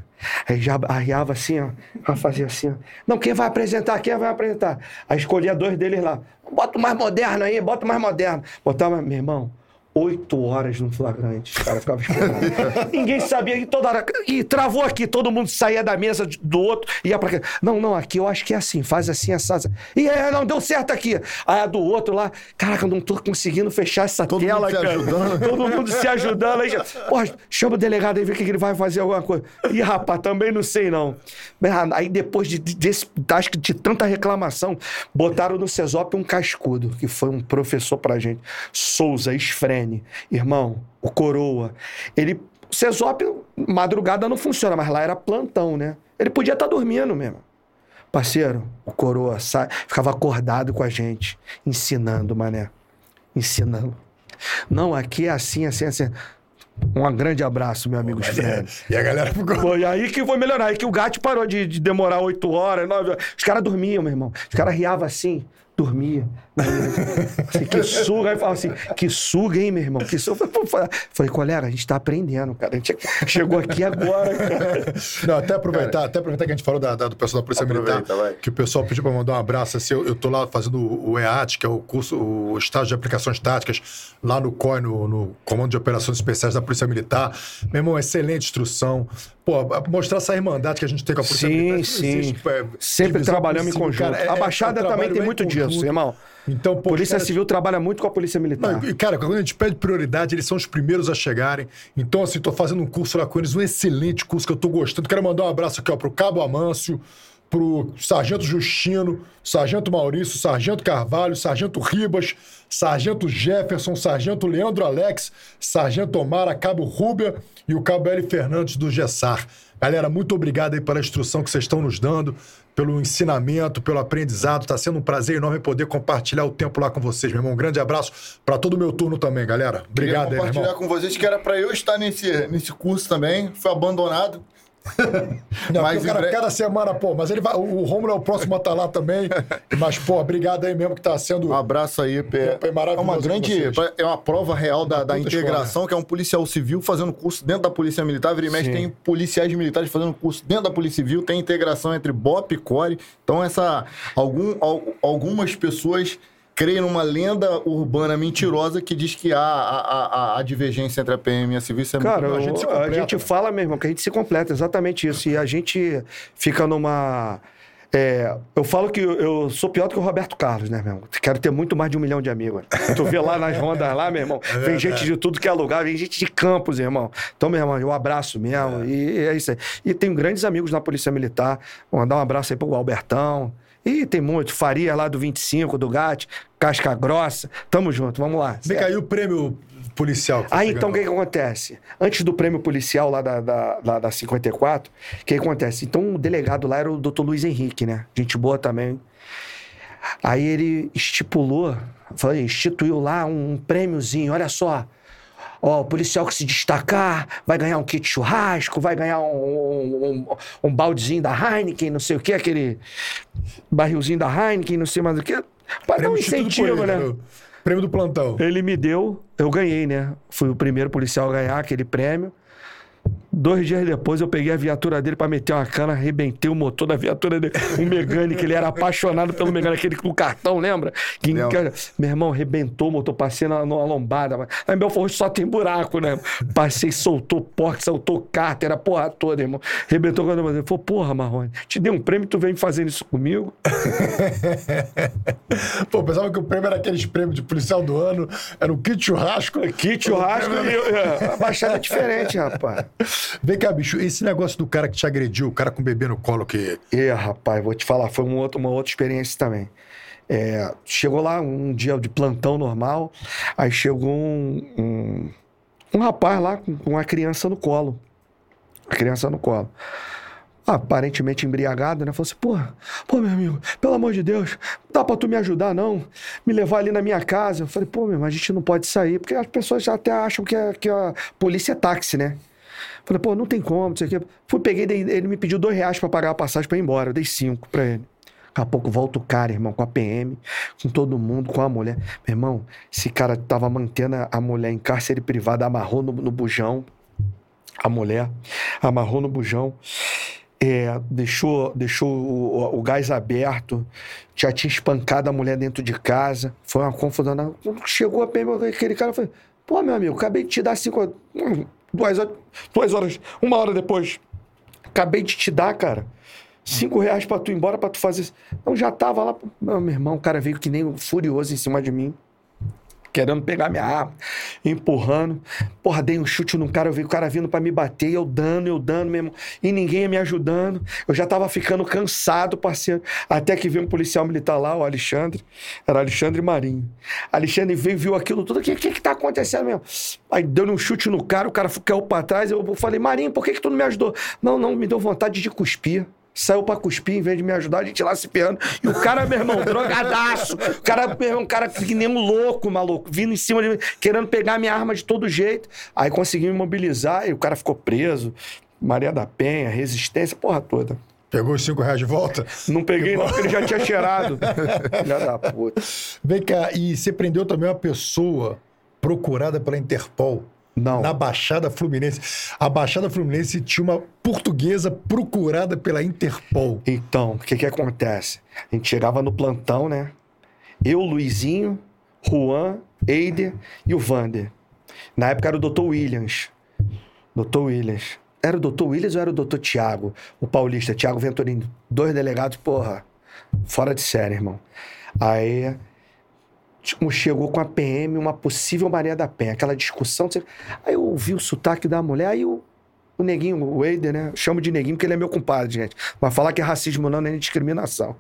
Aí já arriava assim, ó, fazia assim, ó. Não, quem vai apresentar? Quem vai apresentar? Aí escolhia dois deles lá. Bota o mais moderno aí, bota o mais moderno. Botava, meu irmão, oito horas no flagrante. Os caras ficavam esperando. Ninguém sabia. E toda hora. E travou aqui, todo mundo saía da mesa do outro, ia pra. Não, não, aqui eu acho que é assim, faz assim, essa. E é, não, deu certo aqui. Aí a do outro lá, caraca, eu não tô conseguindo fechar essa
todo
tela,
mundo
cara.
Ajudando.
Todo mundo se ajudando. Aí, porra, chama o delegado aí, vê que ele vai fazer alguma coisa. Ih, rapaz, também não sei não. Aí depois de, desse, acho que de tanta reclamação, botaram no CESOP um cascudo, que foi um professor pra gente. Souza Esfrene irmão, o coroa, ele. O Cesop, madrugada não funciona, mas lá era plantão, né? Ele podia estar tá dormindo mesmo. Parceiro, o coroa sai, ficava acordado com a gente, ensinando, mané. Ensinando. Não, aqui é assim, assim, assim. Um grande abraço, meu amigo Fred.
E a galera ficou.
Foi aí que foi melhorar. Aí que o gato parou de, de demorar oito horas, nove horas. Os caras dormiam, meu irmão. Os caras riavam assim dormia. Assim, que suga. Aí fala assim, que suga, hein, meu irmão? Que suga. Falei, colega, a gente tá aprendendo, cara. A gente chegou aqui agora, cara.
Não, até aproveitar, cara, até aproveitar que a gente falou da, da, do pessoal da Polícia Militar, vai. que o pessoal pediu pra mandar um abraço. Assim, eu, eu tô lá fazendo o EAT, que é o curso, o estágio de aplicações táticas, lá no COI, no, no Comando de Operações Especiais da Polícia Militar. Meu irmão, excelente instrução. Pô, mostrar essa irmandade que a gente tem com a Polícia
sim,
Militar.
Sim, sim. É, Sempre trabalhamos em conjunto. Cara, é, a Baixada é um também tem muito disso, irmão. Então, pô, Polícia caras... Civil trabalha muito com a Polícia Militar.
Não, cara, quando a gente pede prioridade, eles são os primeiros a chegarem. Então, assim, tô fazendo um curso lá com eles, um excelente curso que eu tô gostando. Quero mandar um abraço aqui, ó, pro Cabo Amâncio, pro Sargento Justino, Sargento Maurício, Sargento Carvalho, Sargento Ribas, Sargento Jefferson, Sargento Leandro Alex, Sargento Omar, Cabo Rúbia e o Cabo L. Fernandes do Gessar. Galera, muito obrigado aí pela instrução que vocês estão nos dando pelo ensinamento, pelo aprendizado. Está sendo um prazer enorme poder compartilhar o tempo lá com vocês, meu irmão. Um grande abraço para todo o meu turno também, galera. Obrigado
Queria compartilhar com vocês que era para eu estar nesse, nesse curso também. Foi abandonado.
Não, mas o cara, bre... cada semana, pô, mas ele vai. O Romulo é o próximo a estar tá lá também. Mas, pô, obrigado aí mesmo que tá sendo.
Um abraço aí, Pé. É, é uma grande. É uma prova real da, da integração, escola. que é um policial civil fazendo curso dentro da Polícia Militar. Vira e mexe, tem policiais militares fazendo curso dentro da Polícia Civil, tem integração entre BOP e CORE. Então, essa. Algum, algumas pessoas creio numa lenda urbana mentirosa que diz que há a, a, a divergência entre a PM e a civil. É
Cara, muito... a, gente, a gente fala mesmo que a gente se completa, exatamente isso. E a gente fica numa. É, eu falo que eu sou pior do que o Roberto Carlos, né, meu irmão? Quero ter muito mais de um milhão de amigos. Tu vê lá nas rondas lá, meu irmão, é vem gente de tudo que é lugar, vem gente de campos, irmão. Então, meu irmão, eu abraço mesmo. É. E é isso aí. E tenho grandes amigos na Polícia Militar. Vou mandar um abraço aí pro Albertão. E tem muito. Faria lá do 25, do GAT, Casca Grossa. Tamo junto, vamos lá.
Vem cá, e o prêmio policial?
Aí, então, o que, que acontece? Antes do prêmio policial lá da, da, lá da 54, o que, que acontece? Então, o delegado lá era o doutor Luiz Henrique, né? Gente boa também. Aí ele estipulou, falei, instituiu lá um prêmiozinho, olha só. Ó, o policial que se destacar vai ganhar um kit churrasco, vai ganhar um, um, um, um baldezinho da Heineken, não sei o que, aquele barrilzinho da Heineken, não sei mais o que. Para dar um incentivo, né? né?
Prêmio do plantão.
Ele me deu, eu ganhei, né? Fui o primeiro policial a ganhar aquele prêmio. Dois dias depois eu peguei a viatura dele para meter uma cana, arrebentei o motor da viatura dele. Um mecânico, ele era apaixonado pelo mecânico, aquele com cartão, lembra? Que, meu irmão, arrebentou o motor, passei na, numa lombada. Mas, aí meu forro só tem buraco, né? Passei, soltou porta, soltou cárter, a porra toda, irmão. Arrebentou quando eu falei, porra, Marrone, te dei um prêmio tu vem fazendo isso comigo?
Pô, pensava que o prêmio era aqueles prêmios de policial do ano, era o kit churrasco.
Kit churrasco e a baixada é diferente, rapaz.
Vem cá, bicho, esse negócio do cara que te agrediu, o cara com o bebê no colo que.
É, rapaz, vou te falar, foi um outro, uma outra experiência também. É, chegou lá um dia de plantão normal, aí chegou um, um, um rapaz lá com, com uma criança no colo. A criança no colo aparentemente embriagado, né? Falou assim, pô, pô, meu amigo, pelo amor de Deus, dá pra tu me ajudar, não? Me levar ali na minha casa. Eu falei, pô, meu, mas a gente não pode sair, porque as pessoas até acham que a, que a polícia é táxi, né? Falei, pô, não tem como, não sei o quê. Fui, peguei, dei, ele me pediu dois reais pra pagar a passagem pra ir embora. Eu dei cinco pra ele. Daqui a pouco volta o cara, irmão, com a PM, com todo mundo, com a mulher. Meu irmão, esse cara tava mantendo a mulher em cárcere privado, amarrou no, no bujão. A mulher amarrou no bujão. É, deixou, deixou o, o, gás aberto, já tinha espancado a mulher dentro de casa. Foi uma confusão. Chegou a PM, aquele cara falou: Pô, meu amigo, acabei de te dar cinco. Duas horas, duas horas, uma hora depois. Acabei de te dar, cara. Cinco reais pra tu ir embora, pra tu fazer. Eu já tava lá. Meu irmão, o cara veio que nem furioso em cima de mim querendo pegar minha arma, empurrando. Porra, dei um chute num cara, eu vi o cara vindo para me bater, eu dando, eu dando mesmo, e ninguém me ajudando. Eu já tava ficando cansado, parceiro. Até que veio um policial militar lá, o Alexandre, era Alexandre Marinho. Alexandre veio, viu aquilo tudo, o que, que que tá acontecendo mesmo? Aí deu um chute no cara, o cara caiu pra trás, eu falei, Marinho, por que que tu não me ajudou? Não, não, me deu vontade de cuspir saiu pra cuspir em vez de me ajudar, a gente lá se piando. E o cara, meu irmão, drogadaço. O cara, meu irmão, um cara que nem um louco, maluco, vindo em cima de mim, querendo pegar minha arma de todo jeito. Aí consegui me mobilizar e o cara ficou preso. Maria da Penha, resistência, porra toda.
Pegou os cinco reais de volta?
Não peguei, não, porque ele já tinha cheirado. Filha da puta.
Vem cá, e você prendeu também uma pessoa procurada pela Interpol.
Não.
Na Baixada Fluminense. A Baixada Fluminense tinha uma portuguesa procurada pela Interpol.
Então, o que que acontece? A gente chegava no plantão, né? Eu, Luizinho, Juan, Eider e o Vander. Na época era o Dr. Williams. Dr. Williams. Era o Dr. Williams ou era o Dr. Tiago? O paulista, Tiago Venturini. Dois delegados, porra, fora de série, irmão. Aí chegou com a PM uma possível Maria da Penha, aquela discussão. Aí eu ouvi o sotaque da mulher, aí o, o neguinho, o Eider, né? Eu chamo de neguinho porque ele é meu compadre, gente. Mas falar que é racismo não, nem discriminação.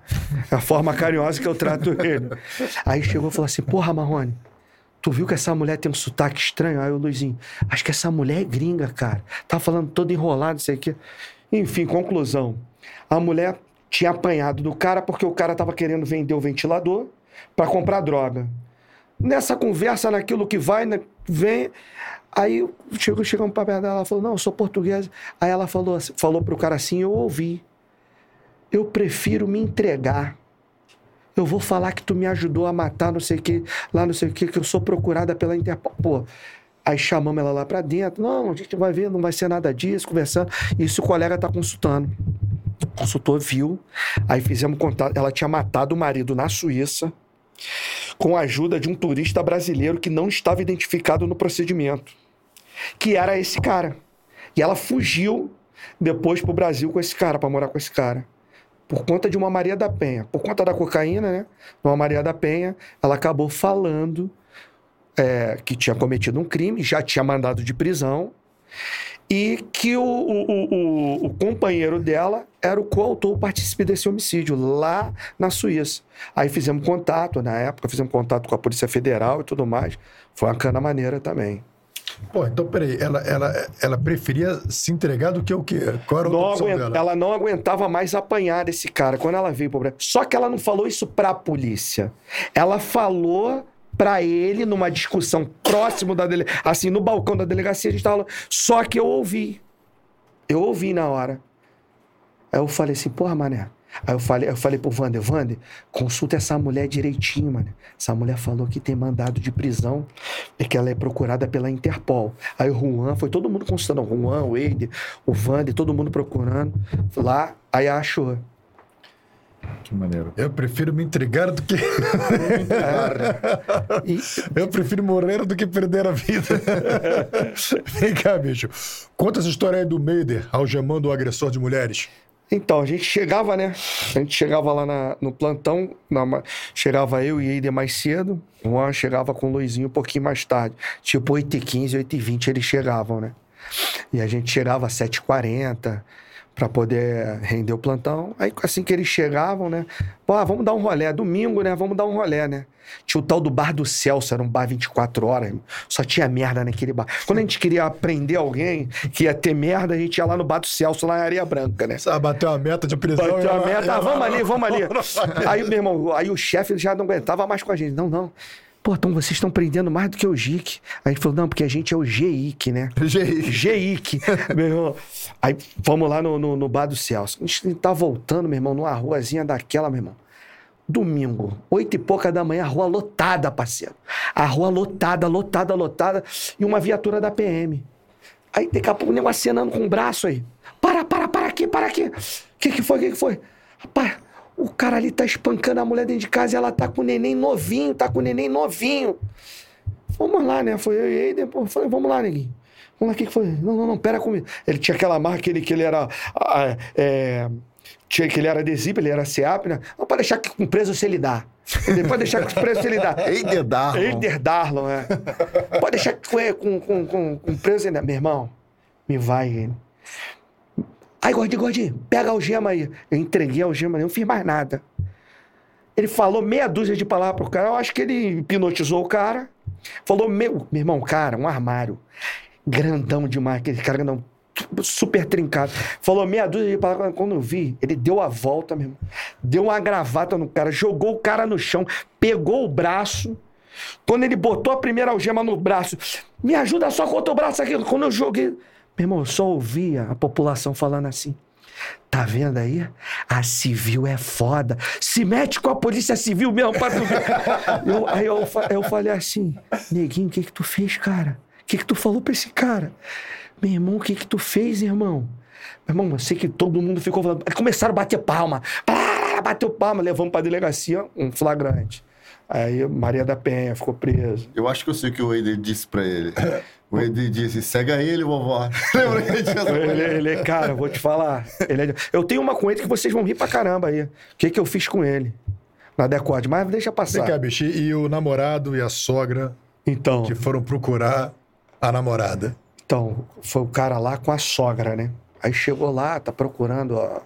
É a forma carinhosa que eu trato ele. Aí chegou e falou assim: Porra, Marrone, tu viu que essa mulher tem um sotaque estranho? Aí o Luizinho, acho que essa mulher é gringa, cara. Tá falando todo enrolado, não sei o quê. Enfim, conclusão. A mulher tinha apanhado do cara porque o cara tava querendo vender o ventilador para comprar droga. Nessa conversa, naquilo que vai, vem. Aí chegou, chegou pra perto dela, ela falou: Não, eu sou portuguesa. Aí ela falou, assim- falou pro cara assim: Eu ouvi. Eu prefiro me entregar. Eu vou falar que tu me ajudou a matar, não sei o que, lá não sei o que, que eu sou procurada pela Interpol. Pô, aí chamamos ela lá pra dentro. Não, a gente vai ver, não vai ser nada disso, conversando. Isso o colega tá consultando. O consultor viu, aí fizemos contato. Ela tinha matado o marido na Suíça com a ajuda de um turista brasileiro que não estava identificado no procedimento, que era esse cara. E ela fugiu depois pro Brasil com esse cara, para morar com esse cara. Por conta de uma Maria da Penha. Por conta da cocaína, né? Uma Maria da Penha, ela acabou falando é, que tinha cometido um crime, já tinha mandado de prisão, e que o, o, o- o- companheiro dela era o coautor, o partícipe desse homicídio, lá na Suíça. Aí fizemos contato, na época, fizemos contato com a Polícia Federal e tudo mais. Foi uma cana maneira também.
Pô, então peraí, ela, ela, ela preferia se entregar do que o quê? Qual era a
Não aguenta-
dela?
ela não aguentava mais apanhar desse cara quando ela veio pro Brasil. Só que ela não falou isso pra polícia. Ela falou pra ele numa discussão próximo da dele, assim, no balcão da delegacia, a gente tava. Só que eu ouvi. Eu ouvi na hora. Aí eu falei assim, porra, mané. Aí eu falei, eu falei pro Wander, Wander, consulta essa mulher direitinho, mano. Essa mulher falou que tem mandado de prisão e que ela é procurada pela Interpol. Aí o Juan, foi todo mundo consultando. O Juan, o Eider, o Wander, todo mundo procurando. Lá, aí achou.
Que maneiro.
Eu prefiro me entregar do que. Eu prefiro morrer do que perder a vida. Vem cá, bicho. Conta essa história aí do Meider algemando o agressor de mulheres.
Então, a gente chegava, né? A gente chegava lá na- no plantão, na chegava eu e Eider mais cedo, o Juan chegava com o Luizinho um pouquinho mais tarde. Tipo 8h15, 8h20 eles chegavam, né? E a gente chegava às 7h40 para poder render o plantão. Aí assim que eles chegavam, né? Pô, ah, vamos dar um rolé. Domingo, né? Vamos dar um rolé, né? Tinha o tal do Bar do Celso, era um bar 24 horas. irmão. Só tinha merda naquele bar. Quando a gente queria prender alguém que ia ter merda, a gente ia lá no Bar do Celso, lá em Areia Branca, né?
Sabe, bateu a meta de prisão.
Bateu a
ela-
meta, ah, vamos ali, vamos ali. Aí, meu irmão, aí o chefe já não aguentava mais com a gente. Não, não. Pô, então vocês estão prendendo mais do que o GIC. Aí gente falou, não, porque a gente é o GIC, né?
GI.
GIC, meu irmão. Aí fomos lá no, no, no Bar do Celso. A gente tá voltando, meu irmão, numa ruazinha daquela, meu irmão. Domingo, oito e pouca da manhã, a rua lotada, parceiro. A rua lotada, lotada, lotada. E uma viatura da PM. Aí daqui a pouco o negócio acenando com o braço aí. Para, para, para aqui, para aqui. O que que foi, o que que foi? Rapaz, o cara ali tá espancando a mulher dentro de casa e ela tá com o neném novinho, tá com o neném novinho. Vamos lá, né? Foi eu e ele, depois falei, vamos lá, neguinho. Vamos lá, o que que foi? Não, não, não, pera comigo. Ele tinha aquela marca que ele, que ele era. ah, é, tinha que ele era adesivo, ele era CEAP, né? Não pode deixar que com preso se ele dá. Ele pode deixar que com preso se ele dá.
Eider Darlon.
Eider Darlon, é. Pode deixar que com, com, com, com, preso ainda. Meu irmão, me vai, ele. Aí, gordinho, gordinho, pega a algema aí. Eu entreguei a algema, não fiz mais nada. Ele falou meia dúzia de palavras pro cara. Eu acho que ele hipnotizou o cara. Falou, meu, meu irmão, cara, um armário. Grandão demais, aquele cara grandão, super trincado. Falou meia dúzia de palavras. Quando eu vi, ele deu a volta, meu irmão. Deu uma gravata no cara, jogou o cara no chão, pegou o braço. Quando ele botou a primeira algema no braço, me ajuda só com o outro braço aqui. Quando eu joguei. Meu irmão, eu só ouvia a população falando assim. Tá vendo aí? A civil é foda. Se mete com a polícia civil mesmo pra tu ver. Eu- aí eu, eu falei assim, neguinho, o que que tu fez, cara? O que que tu falou pra esse cara? Meu irmão, o que que tu fez, irmão? Meu irmão, eu sei que todo mundo ficou falando. Aí começaram a bater palma. Pá, Bateu palma, levamos pra delegacia um flagrante. Aí Maria da Penha ficou presa.
Eu acho que eu sei o que o Eder disse pra ele. O Eder disse, segue ele, vovó. Lembra que gente tinha essa
Ele, ele, cara, vou te falar. Ele é- eu tenho uma com ele que vocês vão rir pra caramba aí. O que, que eu fiz com ele? Na Decode, mas deixa
Vem
passar.
cá, bicho. E o namorado e a sogra
Então,
que foram procurar a namorada.
então, foi o cara lá com a sogra, né? Aí chegou lá, tá procurando, ó.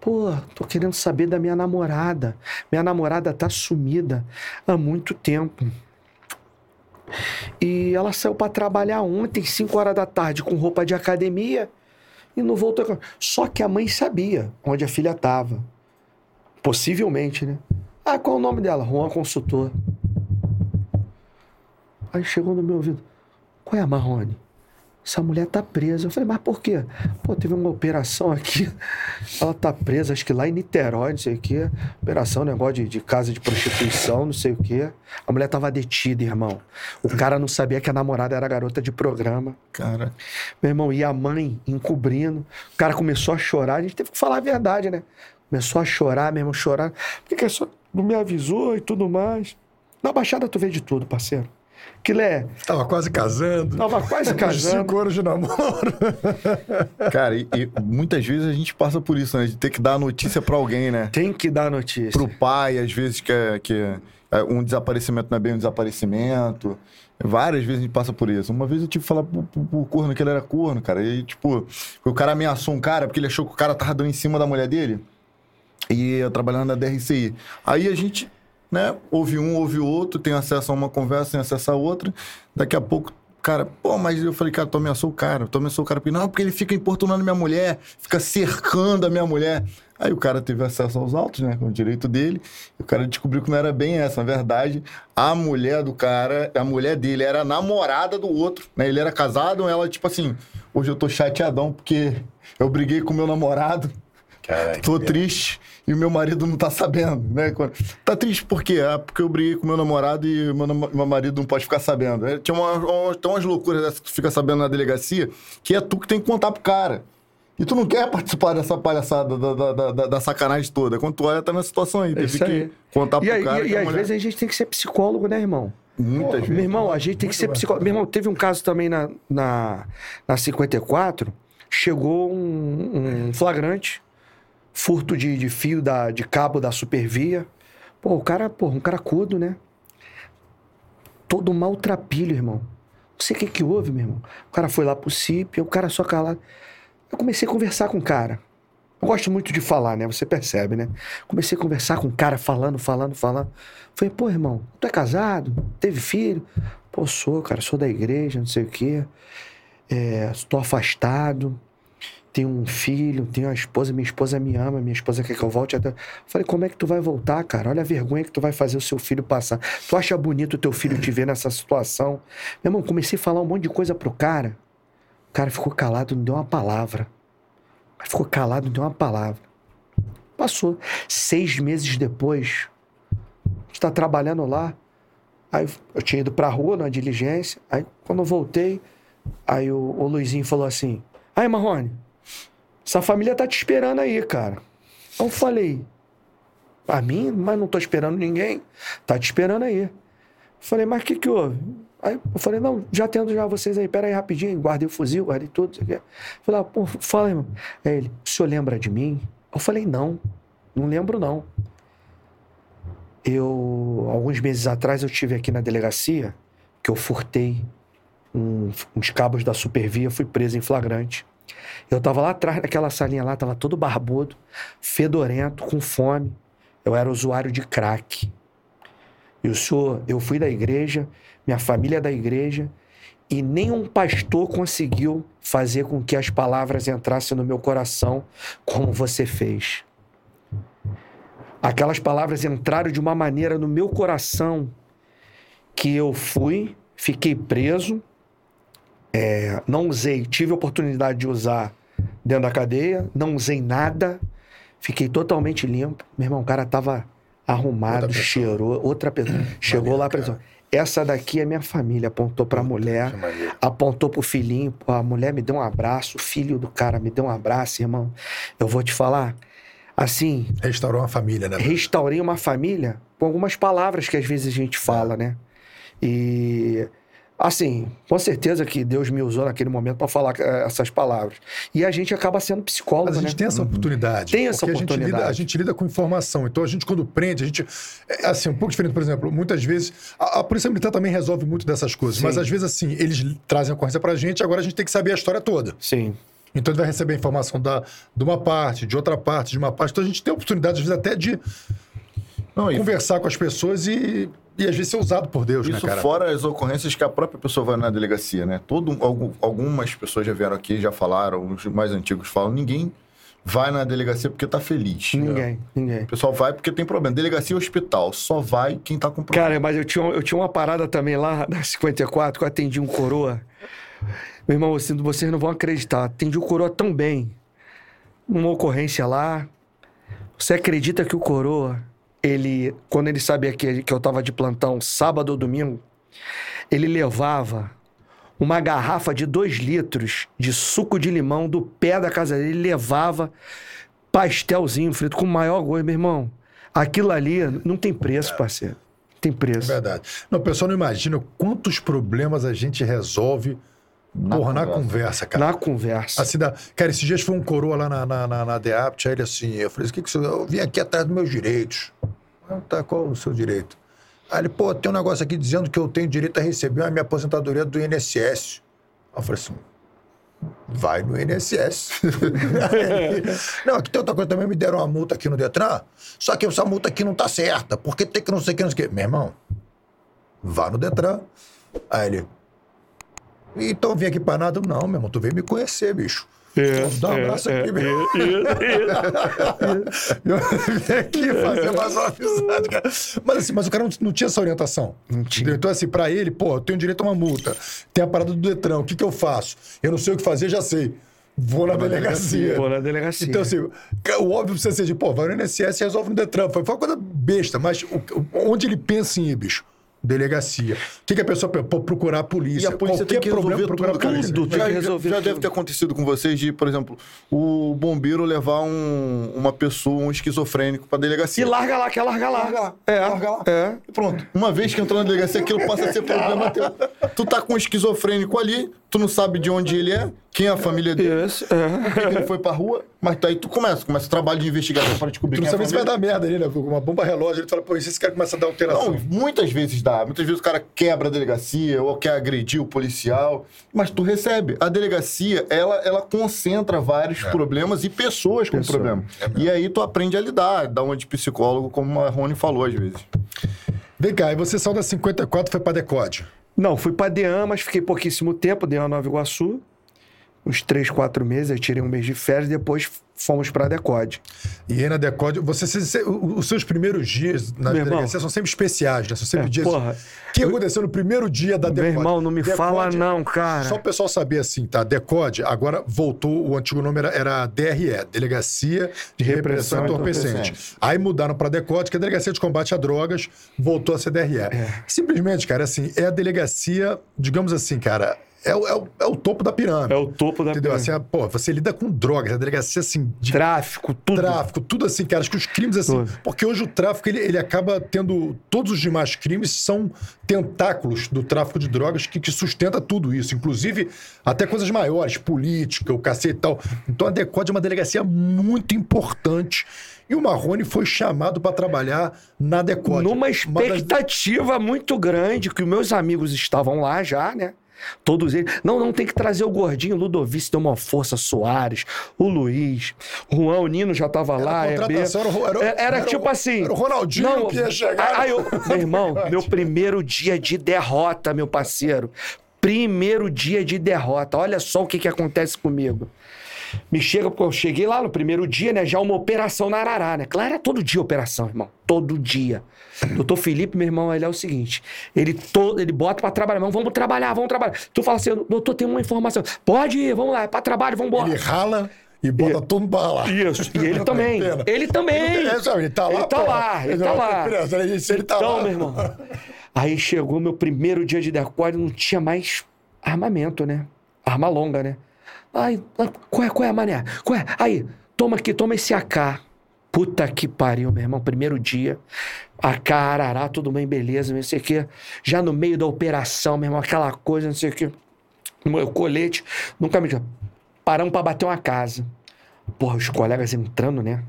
Pô, tô querendo saber da minha namorada. Minha namorada tá sumida há muito tempo. E ela saiu pra trabalhar ontem, 5 horas da tarde, com roupa de academia e não voltou. Só que a mãe sabia onde a filha tava. Possivelmente, né? Ah, qual é o nome dela? Juan Consultor. Aí chegou no meu ouvido. Qual é a Marrone? Essa mulher tá presa. Eu falei, mas por quê? Pô, teve uma operação aqui. Ela tá presa, acho que lá em Niterói, não sei o quê. Operação, negócio de, de casa de prostituição, não sei o quê. A mulher tava detida, irmão. O cara não sabia que a namorada era garota de programa.
Cara,
Meu irmão, e a mãe encobrindo. O cara começou a chorar. A gente teve que falar a verdade, né? Começou a chorar, meu irmão, chorar. Por que, que só não me avisou e tudo mais? Na Baixada tu vê de tudo, parceiro. Que é,
Tava quase casando.
tava quase casando.
Cinco anos de namoro.
cara e, e muitas vezes a gente passa por isso, né? De ter que dar a notícia pra alguém, né?
Tem que dar notícia.
Pro pai, às vezes, que, é, que é, um desaparecimento não é bem um desaparecimento. Várias vezes a gente passa por isso. Uma vez eu tive que falar pro, pro, pro corno que ele era corno, cara. E, tipo, o cara ameaçou um cara porque ele achou que o cara tava dando em cima da mulher dele. E eu trabalhando na DRCI. Aí a gente, né, ouve um, ouve o outro, tem acesso a uma conversa, tem acesso a outra. Daqui a pouco, cara, pô, mas eu falei, cara, tu ameaçou o cara, tu ameaçou o cara. Porque, não, porque ele fica importunando minha mulher, fica cercando a minha mulher. Aí o cara teve acesso aos autos, né, com o direito dele. E o cara descobriu que não era bem essa. Na verdade, a mulher do cara, a mulher dele era a namorada do outro, né? Ele era casado, ela, tipo assim, hoje eu tô chateadão porque eu briguei com meu namorado.
Caralho.
Tô triste e o meu marido não tá sabendo, né? Tá triste por quê? Ah, porque eu briguei com meu namorado e meu, nam- meu marido não pode ficar sabendo. É, Tinha uma, uma- tem umas loucuras dessas que tu fica sabendo na delegacia que é tu que tem que contar pro cara. E tu não quer participar dessa palhaçada, da, da, da- da- sacanagem toda. Quando tu olha, tá na situação aí. Teve
isso
que
aí.
contar
E,
pro
aí-
cara.
e- e às
mulher-
vezes a gente tem que ser psicólogo, né, irmão?
Muitas
Meu
vezes.
irmão, a gente tem que ser psicólogo. Meu irmão, teve um caso também na, na, na 54, chegou um, um flagrante, furto de, de fio da, de cabo da supervia. Pô, o cara, pô, um caracudo, né? Todo maltrapilho, irmão. Não sei o que que houve, meu irmão. O cara foi lá pro CIP, o cara só calado. Eu comecei a conversar com o cara. Eu gosto muito de falar, né? Você percebe, né? Comecei a conversar com o cara, falando, falando, falando. Falei, pô, irmão, tu é casado? Teve filho? Pô, sou, cara, sou da igreja, não sei o quê. É, estou afastado. Tenho um filho, tenho uma esposa, minha esposa me ama, minha esposa quer que eu volte até. Falei, como é que tu vai voltar, cara? Olha a vergonha que tu vai fazer o seu filho passar. Tu acha bonito o teu filho te ver nessa situação? Meu irmão, comecei a falar um monte de coisa pro cara. O cara ficou calado, não deu uma palavra. Mas ficou calado, não deu uma palavra. Passou. Seis meses depois, a gente tá trabalhando lá. Aí eu tinha ido pra rua na diligência. Aí quando eu voltei, aí o, o Luizinho falou assim: Aí, Marrone, essa família tá te esperando aí, cara. Eu falei: A mim? Mas não tô esperando ninguém. Tá te esperando aí. Falei: Mas o que que houve? Aí eu falei: Não, já tendo já vocês aí, pera aí rapidinho. Guardei o fuzil, guardei tudo. Isso aqui. Falei: ah, Pô, fala mano. Aí ele: O senhor lembra de mim? Eu falei: Não, não lembro não. Eu, alguns meses atrás, eu tive aqui na delegacia que eu furtei um- uns cabos da Supervia, fui preso em flagrante. Eu tava lá atrás naquela salinha lá, tava todo barbudo, fedorento, com fome. Eu era usuário de crack. E o senhor, eu fui da igreja, minha família é da igreja, e nenhum pastor conseguiu fazer com que as palavras entrassem no meu coração como você fez. Aquelas palavras entraram de uma maneira no meu coração que eu fui, fiquei preso, é, não usei, tive a oportunidade de usar dentro da cadeia, não usei nada, fiquei totalmente limpo. Meu irmão, o cara tava arrumado,
Outra
cheirou, outra pessoa. Chegou lá,
cara.
pessoa. Essa daqui é minha família, apontou pra mulher,
que maneiro.
apontou pro filhinho, a mulher me deu um abraço, o filho do cara me deu um abraço, irmão. Eu vou te falar, assim,
Restaurou uma família, né?
restaurei uma família com algumas palavras que às vezes a gente fala, né? E assim, com certeza que Deus me usou naquele momento para falar eh, essas palavras. E a gente acaba sendo psicólogo,
Mas a gente
né?
tem essa oportunidade.
Tem essa
porque A gente, lida,
oportunidade.
a gente lida com informação. Então, a gente, quando prende, a gente. É assim, um pouco diferente, por exemplo, muitas vezes. A, a Polícia Militar também resolve muito dessas coisas.
Sim.
Mas, às vezes, assim, eles trazem a ocorrência pra gente, agora a gente tem que saber a história toda.
Sim.
Então, ele vai receber a informação da, de uma parte, de outra parte, de uma parte. Então, a gente tem a oportunidade, às vezes, até de
Não, e
conversar com as pessoas e, e às vezes, ser usado por Deus, né,
Isso
cara?
fora as ocorrências que a própria pessoa vai na delegacia, né? Todo, algum- algumas pessoas já vieram aqui, já falaram, os mais antigos falam, ninguém vai na delegacia porque tá feliz. né?
Ninguém, ninguém.
O pessoal vai porque tem problema. Delegacia e hospital, só vai quem tá com problema.
Cara, mas eu tinha, eu tinha uma parada também lá na 54 que eu atendi um coroa. Meu irmão, assim, vocês não vão acreditar. Atendi o coroa tão bem. Uma ocorrência lá. Você acredita que o coroa, ele, quando ele sabia que, que eu tava de plantão sábado ou domingo, ele levava uma garrafa de dois litros de suco de limão do pé da casa dele, ele levava pastelzinho frito com o maior gosto, meu irmão. Aquilo ali não tem preço, parceiro. Não tem
É
preço.
verdade. Não, o pessoal não imagina quantos problemas a gente resolve
Na
porra, na
conversa.
conversa, cara.
Na conversa.
Assim, da... Cara, esses dias foi um coroa lá na, na, na, na DEAPT, aí ele assim, eu falei, o que que você... Eu vim aqui atrás dos meus direitos. Tá, qual o seu direito? Aí ele, pô, tem um negócio aqui dizendo que eu tenho direito a receber a minha aposentadoria do INSS. Aí eu falei assim, vai no INSS. Não, aqui tem outra coisa também, me deram uma multa aqui no Detran, só que essa multa aqui não tá certa, porque tem que não sei o que, não sei o que. Meu irmão, vá no Detran. Aí ele, então eu vim aqui pra nada. Não, meu irmão, tu veio me conhecer, bicho.
É,
Dá um
é,
abraço
é,
aqui, meu. Eu vim aqui fazer mais uma amizade, cara. Mas, assim, mas o cara não, não tinha essa orientação.
Não tinha.
Então, assim, pra ele, pô, eu tenho direito a uma multa. Tem a parada do Detran, o que, que eu faço? Eu não sei o que fazer, já sei. Vou na delegacia.
Vou na delegacia.
Então, assim, o óbvio precisa ser de, pô, vai no INSS e resolve no Detran. Foi foi uma coisa besta, mas o- onde ele pensa em ir, bicho? Delegacia. O que, que a pessoa pô, procurar a polícia?
E a polícia
Qualquer
tem que
problema,
resolver
procurar
tudo,
a polícia.
tudo. tem
Já,
que
já-
resolver
já
tudo.
deve ter acontecido com vocês de, por exemplo, o bombeiro levar um- uma pessoa, um esquizofrênico pra delegacia.
E larga lá, quer largar lá.
Larga lá,
É,
larga lá.
é.
E pronto. Uma vez que entrou na delegacia, aquilo passa a ser problema teu. Tu tá com um esquizofrênico ali, tu não sabe de onde ele é, quem é a família dele,
Isso, é.
por que que ele foi pra rua, mas aí tu começa, começa o trabalho de investigação para descobrir
Tu não
quem é a
sabe se vai dar merda ali, né? Com Uma bomba relógio, ele fala, pô, se esse cara começa a dar alteração?
Não, muitas vezes dá. Muitas vezes o cara quebra a delegacia ou quer agredir o policial. Mas tu recebe. A delegacia, ela, ela concentra vários problemas e pessoas com
Pessoa.
problema. e aí tu aprende a lidar, dá uma de psicólogo, como a Rony falou às vezes.
Vem cá, e você saiu da 54 e foi pra Decode.
Não, fui pra Dean, mas fiquei pouquíssimo tempo, Dean Nova Iguaçu. Uns três, quatro meses, aí tirei um mês de férias, depois fomos pra Decode.
E aí na Decode, você, você- os seus primeiros dias na
Meu irmão.
delegacia são sempre especiais, né? São sempre
É,
dias.
porra.
O que aconteceu no primeiro dia da
Meu
Decode?
irmão, não me
Decode-
fala não, cara.
Só o pessoal saber assim, tá? Decode, agora voltou, o antigo nome era, era DRE, Delegacia de Repressão
Repressão
Entorpecente. Aí mudaram pra Decode, que é a Delegacia de Combate a Drogas, voltou a ser DRE. Simplesmente, cara, assim, é a delegacia, digamos assim, cara, é o, é o, é o topo da pirâmide.
É o topo da
Entendeu?
pirâmide.
Assim, a- pô, você lida com drogas, a delegacia, assim, de
Tráfico, tudo.
tráfico, tudo assim, cara. Acho que os crimes, assim.
Tudo.
Porque hoje o tráfico, ele, ele acaba tendo. Todos os demais crimes são tentáculos do tráfico de drogas que, que sustenta tudo isso. Inclusive, até coisas maiores, política, o cacete e tal. Então a Decode é uma delegacia muito importante. E o Marrone foi chamado para trabalhar na Decode.
Numa
das-
expectativa muito grande, que os meus amigos estavam lá já, né? Todos eles. Não, não, tem que trazer o gordinho, Ludovice deu uma força, Soares, o Luiz, o Juan, o Nino já tava
Era
lá. é B.
era era
Era, era tipo
o-
assim.
era o Ronaldinho que ia chegar.
Aí eu- meu irmão, meu primeiro dia de derrota, meu parceiro. Primeiro dia de derrota. Olha só o que, que acontece comigo. Me chega, porque eu cheguei lá no primeiro dia, né? Já uma operação na Arará, né? Claro, era todo dia operação, irmão. Todo dia. Doutor Felipe, meu irmão, ele é o seguinte: ele, todo, ele bota pra trabalhar, irmão, vamos trabalhar, vamos trabalhar. Tu fala assim, doutor, tem uma informação. Pode ir, vamos lá, é pra trabalho, vamos embora.
Ele rala e bota tudo pra lá.
Isso. E ele também. Ele também.
É, sabe, ele tá lá,
Ele tá
pô.
lá, ele tá lá.
Beleza, ele, ele tá
então,
lá.
meu irmão. Aí chegou meu primeiro dia de decor, não tinha mais armamento, né? Arma longa, né? Ah, qual é, qual é, mané? Qual é? Aí, toma aqui, toma esse AK. Puta que pariu, meu irmão. Primeiro dia. AK, arará, tudo bem, beleza, não sei o quê. Já no meio da operação, meu irmão, aquela coisa, não sei o quê. Meu colete, nunca me. Paramos pra bater uma casa. Porra, os colegas entrando, né?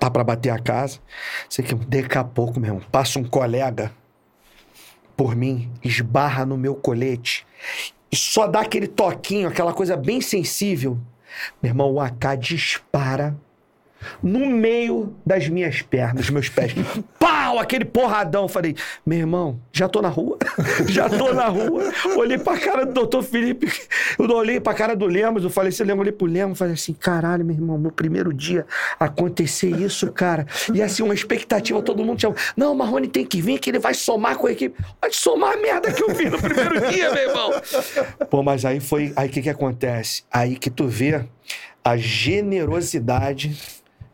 Tá pra bater a casa. Sei que daqui a pouco, meu irmão, passa um colega por mim, esbarra no meu colete e só dá aquele toquinho, aquela coisa bem sensível. Meu irmão, o AK dispara no meio das minhas pernas, meus pés. Pau! Aquele porradão. Falei, meu irmão, já tô na rua. já tô na rua. Olhei pra cara do doutor Felipe. Eu olhei pra cara do Lemos. Eu falei, você lembra? Olhei pro Lemos. Falei assim, caralho, meu irmão, meu primeiro dia acontecer isso, cara. E assim, uma expectativa, todo mundo tinha. Não, o Marrone tem que vir, que ele vai somar com a equipe. Pode somar a merda que eu vi no primeiro dia, meu irmão. Pô, mas aí foi. Aí o que que acontece? Aí que tu vê a generosidade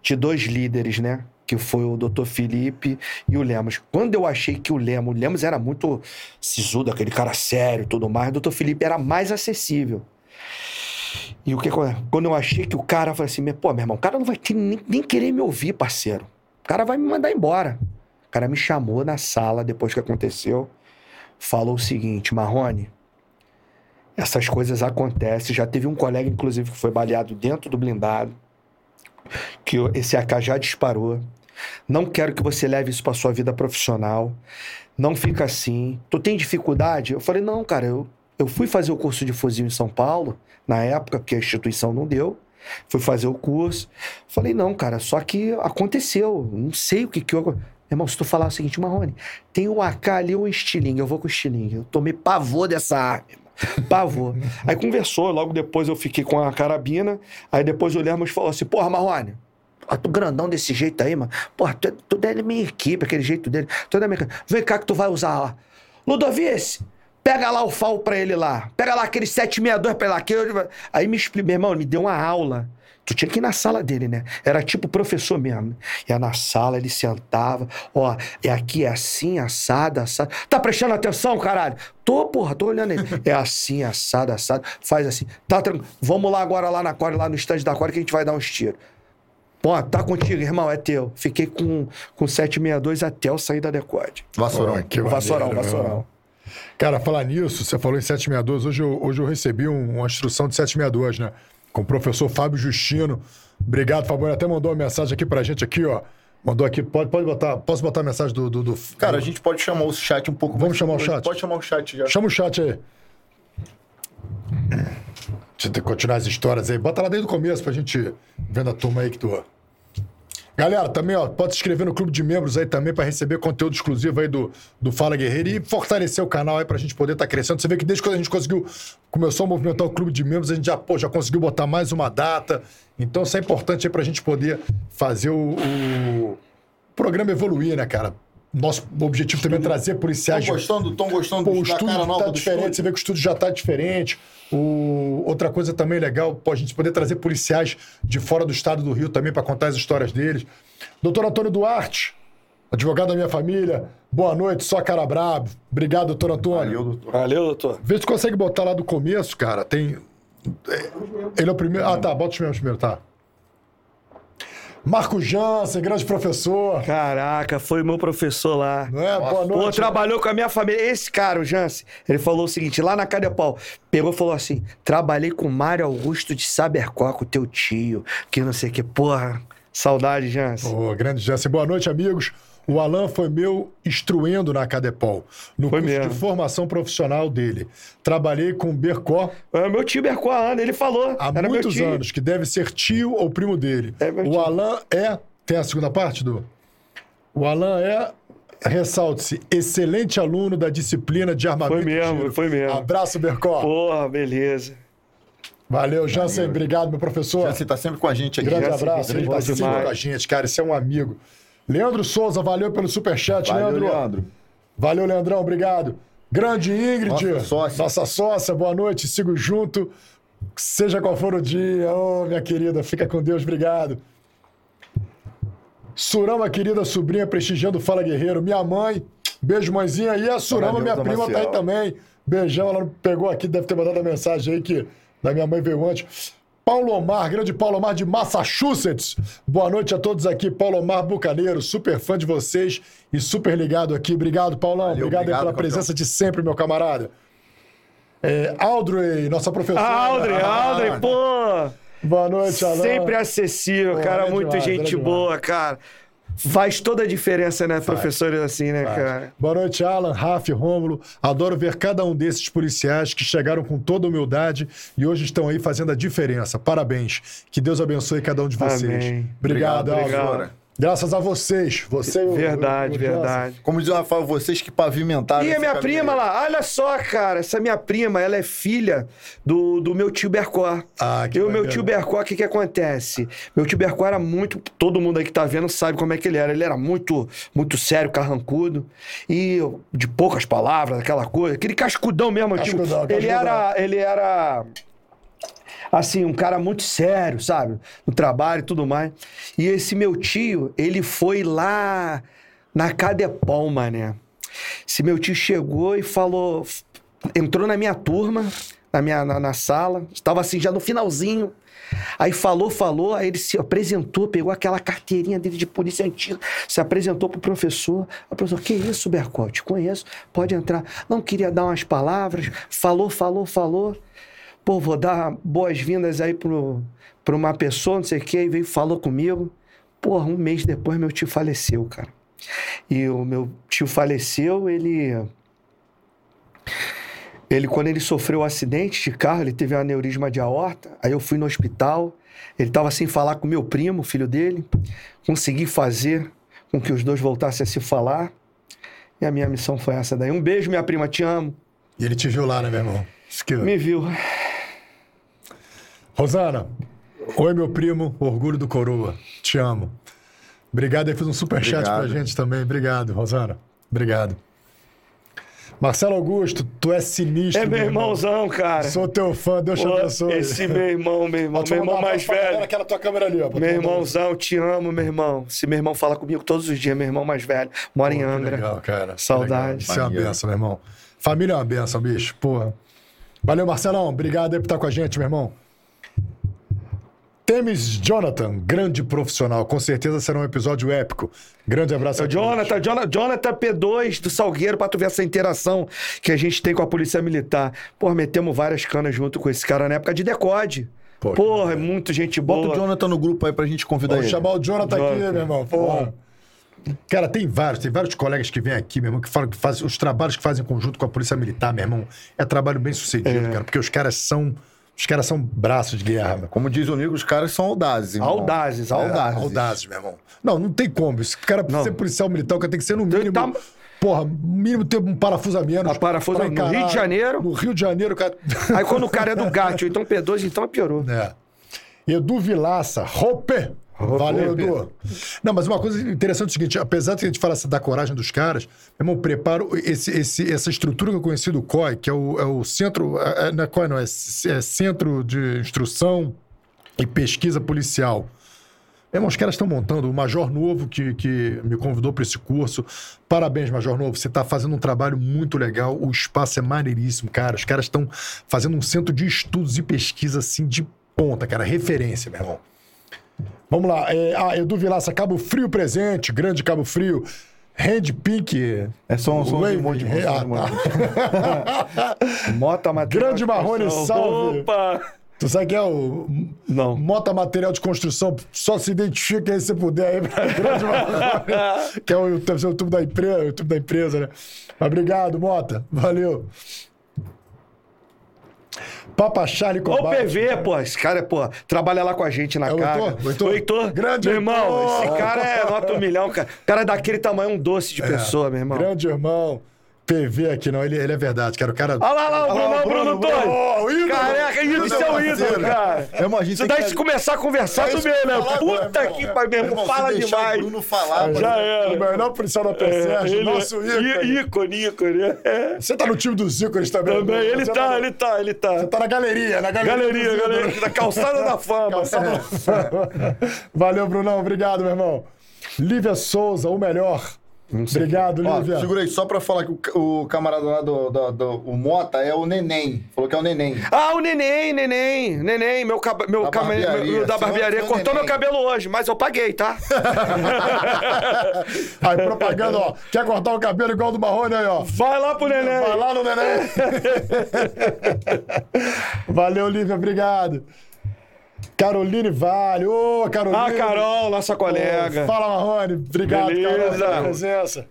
de dois líderes, né? Que foi o Dr. Felipe e o Lemos. Quando eu achei que o Lemos, o Lemos era muito sisudo, aquele cara sério tudo mais, o Dr. Felipe era mais acessível. E o que quando eu achei que o cara falou assim, pô, meu irmão, o cara não vai nem, nem querer me ouvir, parceiro. O cara vai me mandar embora. O cara me chamou na sala depois que aconteceu, falou o seguinte, Marrone, essas coisas acontecem. Já teve um colega, inclusive, que foi baleado dentro do blindado que esse AK já disparou. Não quero que você leve isso para sua vida profissional. Não fica assim. Tu tem dificuldade? Eu falei, não, cara, eu, eu fui fazer o curso de fuzil em São Paulo, na época, porque a instituição não deu. Fui fazer o curso. Falei, não, cara, só que aconteceu. Não sei o que que eu... Irmão, se tu falar o seguinte, Marrone, tem o AK ali ou um estilingue, eu vou com o estilingue. Eu tomei pavor dessa arma, irmão. Pavor. Aí conversou, logo depois eu fiquei com a carabina. Aí depois o Lemos falou assim: Porra, Marrone, tu grandão desse jeito aí, mano. Porra, tu, tu é da minha equipe, aquele jeito dele. Tu é da minha Vem cá que tu vai usar, ó. Ludovice, pega lá o FAO pra ele lá. Pega lá aquele 762 pra ele lá. Que eu... Aí me explica, meu irmão, me deu uma aula. Tu tinha que ir na sala dele, né? Era tipo professor mesmo. Ia na sala, ele sentava. Ó, é aqui, é assim, assado, assado. Tá prestando atenção, caralho? Tô, porra, tô olhando ele. É assim, assado, assado. Faz assim. Tá tranquilo. Vamos lá agora lá na Core, lá no estande da Core, que a gente vai dar uns tiros. Pô, tá contigo, irmão, é teu. Fiquei com, com 762 até eu sair da Decode.
Vassourão.
Pô, que
Vassourão,
maneiro,
Vassourão.
meu. Cara, falar nisso, você falou em 762. Hoje eu, hoje eu recebi um- uma instrução de 762, né? Com o professor Fábio Justino. Obrigado, Fábio. Ele até mandou uma mensagem aqui pra gente aqui, ó. Mandou aqui, pode, pode botar. Posso botar a mensagem do. do, do-
Cara, a gente pode chamar o chat um pouco
Vamos
mais
chamar o chat?
Pode chamar o chat já.
Chama o chat aí. Deixa eu continuar as histórias aí. Bota lá desde o começo pra gente vendo a turma aí que tu. Galera, também, ó, pode se inscrever no clube de membros aí também pra receber conteúdo exclusivo aí do, do Fala Guerreiro e fortalecer o canal aí pra gente poder estar crescendo. Você vê que desde quando a gente conseguiu, começou a movimentar o clube de membros, a gente já, pô, já conseguiu botar mais uma data. Então isso é importante aí pra gente poder fazer o, o programa evoluir, né, cara? Nosso objetivo também é trazer policiais
Estão gostando? Estão gostando
Pô, o
da
estúdio
cara nova
tá
do
diferente, você vê que o estúdio já tá diferente. O... Outra coisa também legal, pô, a gente poder trazer policiais de fora do estado do Rio também para contar as histórias deles. Doutor Antônio Duarte, advogado da minha família, boa noite, só cara brabo. Obrigado, doutor Antônio.
Valeu, doutor.
Valeu, doutor.
Vê se consegue botar lá do começo, cara. Tem. é, Ele é o primeiro. Ah, tá, bota os meus primeiro, tá. Marco Jansen, grande professor.
Caraca, foi meu professor lá.
Não é? Boa
Pô,
noite.
trabalhou com a minha família. Esse cara, o Jance, ele falou o seguinte, lá na Cadepau, pegou e falou assim, trabalhei com o Mário Augusto de Sabercó, com teu tio, que não sei o que. Porra, saudade, Jance.
Ô, grande Jansen. Boa noite, amigos. O Alan foi meu instruendo na Cadepol, no
Foi
curso
mesmo.
de formação profissional dele. Trabalhei com o Bercó
É meu tio Bercó Ana, ele falou.
há
era
muitos
meu tio.
anos, que deve ser tio ou primo dele.
É meu
o
tio.
Alan é. Tem a segunda parte, do? O Alan é. Ressalte-se, excelente aluno da disciplina de armamento.
Foi mesmo, foi mesmo.
Abraço, Bercó.
Porra, beleza.
Valeu, Jansen. Obrigado, meu professor.
Você tá sempre com a gente aqui.
Grande
Jansen,
abraço. Ele
boa
tá sempre com a gente, cara. Esse é um amigo. Leandro Souza, valeu pelo superchat,
Valeu,
Leandro.
Leandro.
Valeu, Leandrão, obrigado. Grande Ingrid,
Nossa sócia.
nossa sócia, boa noite, sigo junto. Seja qual for o dia, ô minha querida, fica com Deus, obrigado. Surama, querida sobrinha, prestigiando Fala Guerreiro. Minha mãe, beijo, mãezinha. E a Surama, minha prima, tá aí também. Beijão, ela pegou aqui, deve ter mandado a mensagem aí que da minha mãe veio antes. Paulo Omar, grande Paulo Omar de Massachusetts. Boa noite a todos aqui. Paulo Omar Bucaneiro, super fã de vocês e super ligado aqui. Obrigado, Paulão.
Valeu,
obrigado, aí
obrigado,
pela
campeão.
presença de sempre, meu camarada. É, Audrey, nossa professora.
Aldrey,
Ah,
Aldrey, pô!
Boa noite, Alan.
Sempre acessível, cara.
é
muito
demais,
gente
é
boa, cara. Faz toda a diferença, né, professores assim, né, cara?
Boa noite, Alan, Raf, Rômulo. Adoro ver cada um desses policiais que chegaram com toda humildade e hoje estão aí fazendo a diferença. Parabéns. Que Deus abençoe cada um de vocês.
Amém.
Obrigado,
Obrigado,
Alan. Graças a vocês. Você e
Verdade,
o Johnson.
verdade.
Como diz o Rafael, vocês que pavimentaram.
E a minha
caminho
prima lá, olha só, cara, essa minha prima, ela é filha do, do meu tio Bercó.
Ah, que
e o meu tio Bercó, o que que acontece? Meu tio Bercó era muito, todo mundo aí que tá vendo sabe como é que ele era. Ele era muito, muito sério, carrancudo, e de poucas palavras, aquela coisa, aquele cascudão mesmo, tipo,
Cascudão,
ele
cascudão.
era, ele era assim, um cara muito sério, sabe? No trabalho e tudo mais. E esse meu tio, ele foi lá na Cadepom, mané. Esse meu tio chegou e falou... Entrou na minha turma, na minha na, na sala, estava assim já no finalzinho. Aí falou, falou, aí ele se apresentou, pegou aquela carteirinha dele de polícia antiga, se apresentou pro professor. O professor, que isso, Bercol? Te conheço, pode entrar. Não queria dar umas palavras, falou, falou, falou. Pô, vou dar boas-vindas aí pro, pra uma pessoa, não sei o quê, e veio, falou comigo. Porra, um mês depois meu tio faleceu, cara. E o meu tio faleceu, ele. Ele, quando ele sofreu o acidente de carro, ele teve um aneurisma de aorta. Aí eu fui no hospital. Ele estava sem falar com meu primo, filho dele. Consegui fazer com que os dois voltassem a se falar. E a minha missão foi essa daí. Um beijo, minha prima, te amo.
E ele te viu lá, né, meu irmão?
Me viu.
Rosana, oi, meu primo, orgulho do Coroa. Te amo. Obrigado aí, fez um superchat pra
Obrigado.
gente também. Obrigado, Rosana. Obrigado. Marcelo Augusto, tu é sinistro.
É meu irmãozão, cara.
Sou teu fã, Deus te abençoe.
Esse meu irmão, meu irmão, meu
eu
irmão mais
pra
velho.
Aquela tua câmera ali, ó. pra
Meu irmãozão, te amo, meu irmão. Se meu irmão fala comigo todos os dias, meu irmão mais velho, mora em
Pô,
Angra.
Legal, cara.
Saudade.
legal. Isso é uma benção, meu irmão. Família é uma benção, bicho. Porra. Valeu, Marcelão. Obrigado aí por estar com a gente, meu irmão. Temes Jonathan, grande profissional. Com certeza será um episódio épico. Grande abraço
É
a
o. Jonathan, Jonathan, Jonathan P2 do Salgueiro, pra tu ver essa interação que a gente tem com a Polícia Militar. Porra, metemos várias canas junto com esse cara na época de decode.
Pô,
Porra, é muito gente
Bota
boa.
o Jonathan no grupo aí pra gente convidar
Vamos
ele.
chamar o Jonathan aqui,
Jonathan.
meu irmão. Porra. Cara, tem vários, tem vários colegas que vêm aqui, meu irmão, que falam que fazem os trabalhos que fazem em conjunto com a Polícia Militar, meu irmão. É trabalho bem sucedido, cara, porque os caras são. Os caras são braços de guerra, meu.
Como diz o Nico, os caras são audazes, irmão.
Audazes, audazes.
É, audazes, meu irmão. Não, não tem como. Esse cara,
Não.
ser policial militar, o cara tem que ser no mínimo.
tá-
Porra, mínimo ter um parafuso a menos.
A parafuso
pra
no Rio de Janeiro.
No Rio de Janeiro, cara.
Aí quando o cara é do gato, ou então P2, então piorou.
É. Edu Vilaça, Rope. Valeu, Edu. Não, mas uma coisa interessante é o seguinte: apesar de a gente falar assim da coragem dos caras, meu irmão, preparo esse, esse, essa estrutura que eu conheci do COI, que é o, é o centro. É, é, não é COI, não, é, é Centro de Instrução e Pesquisa Policial. Meu irmão, os caras estão montando o Major Novo, que, que me convidou para esse curso. Parabéns, Major Novo. Você está fazendo um trabalho muito legal. O espaço é maneiríssimo, cara. Os caras estão fazendo um centro de estudos e pesquisa assim de ponta, cara. Referência, meu irmão. Vamos lá. É, ah, Edu Vilaça, Cabo Frio presente, grande Cabo Frio. Hand Pink.
É só um som de
Wave. É,
som de
ah,
emoji.
Mota material.
Grande
de
Marrone,
construção.
salve.
Opa!
Tu sabe que é o
Não.
Mota Material de Construção? Só se identifica aí se puder aí pra grande Marrone, que é o YouTube, o YouTube da empresa, o YouTube da empresa, né? Mas obrigado, Mota. Valeu. Papa Charlie
Ô,
Combate.
PV, pô, esse cara, pô, trabalha lá com a gente na
É. Heitor? O Heitor?
O Heitor.
Grande
meu irmão,
Heitor!
esse cara é nota um milhão, cara. O cara é daquele tamanho, um doce de pessoa, meu irmão.
Grande irmão. PV aqui, não. Ele, ele é verdade, cara. O cara.
Olha lá, lá, o Bruno, o Bruno Torres.
Ó, o ídolo.
Careca, isso
Bruno
é o ídolo, cara.
É, mas a gente
Isso daí
que-
se começar a conversar,
É
tu
isso
vê, né? Puta que pariu, meu
Irmão,
fala demais.
o Bruno falar,
Já
mano.
era.
O menor policial da PSERG,
Ele-
nosso ícone.
ícone, ícone. É.
Você tá no time dos ícones também?
Também,
Bruno?
ele tá,
no-
ele tá, ele tá.
Você tá na galeria, na galeria.
Galeria, galeria, da calçada da fama.
Calçada da fama. Valeu, Brunão. Obrigado, meu irmão. Lívia Souza, o melhor. Obrigado,
Ó,
Lívia.
segura aí, só pra falar que o, ca- o camarada lá do, do, do- o Mota é o Neném. Falou que é o Neném.
Ah, o neném, neném, neném, meu, cab meu,
Da barbearia.
meu- da barbearia.
seu
Cortou meu
neném.
cabelo hoje, mas eu paguei, tá?
Aí, propaganda, ó. Quer cortar o cabelo igual do Marrone aí, ó.
Vai lá pro neném.
Vai lá no neném. Valeu, Lívia. Obrigado. Caroline Vale. Ô, Caroline.
Ah, Carol, nossa colega.
Fala, Marrone. Obrigado,
Beleza.
Carol, pela presença.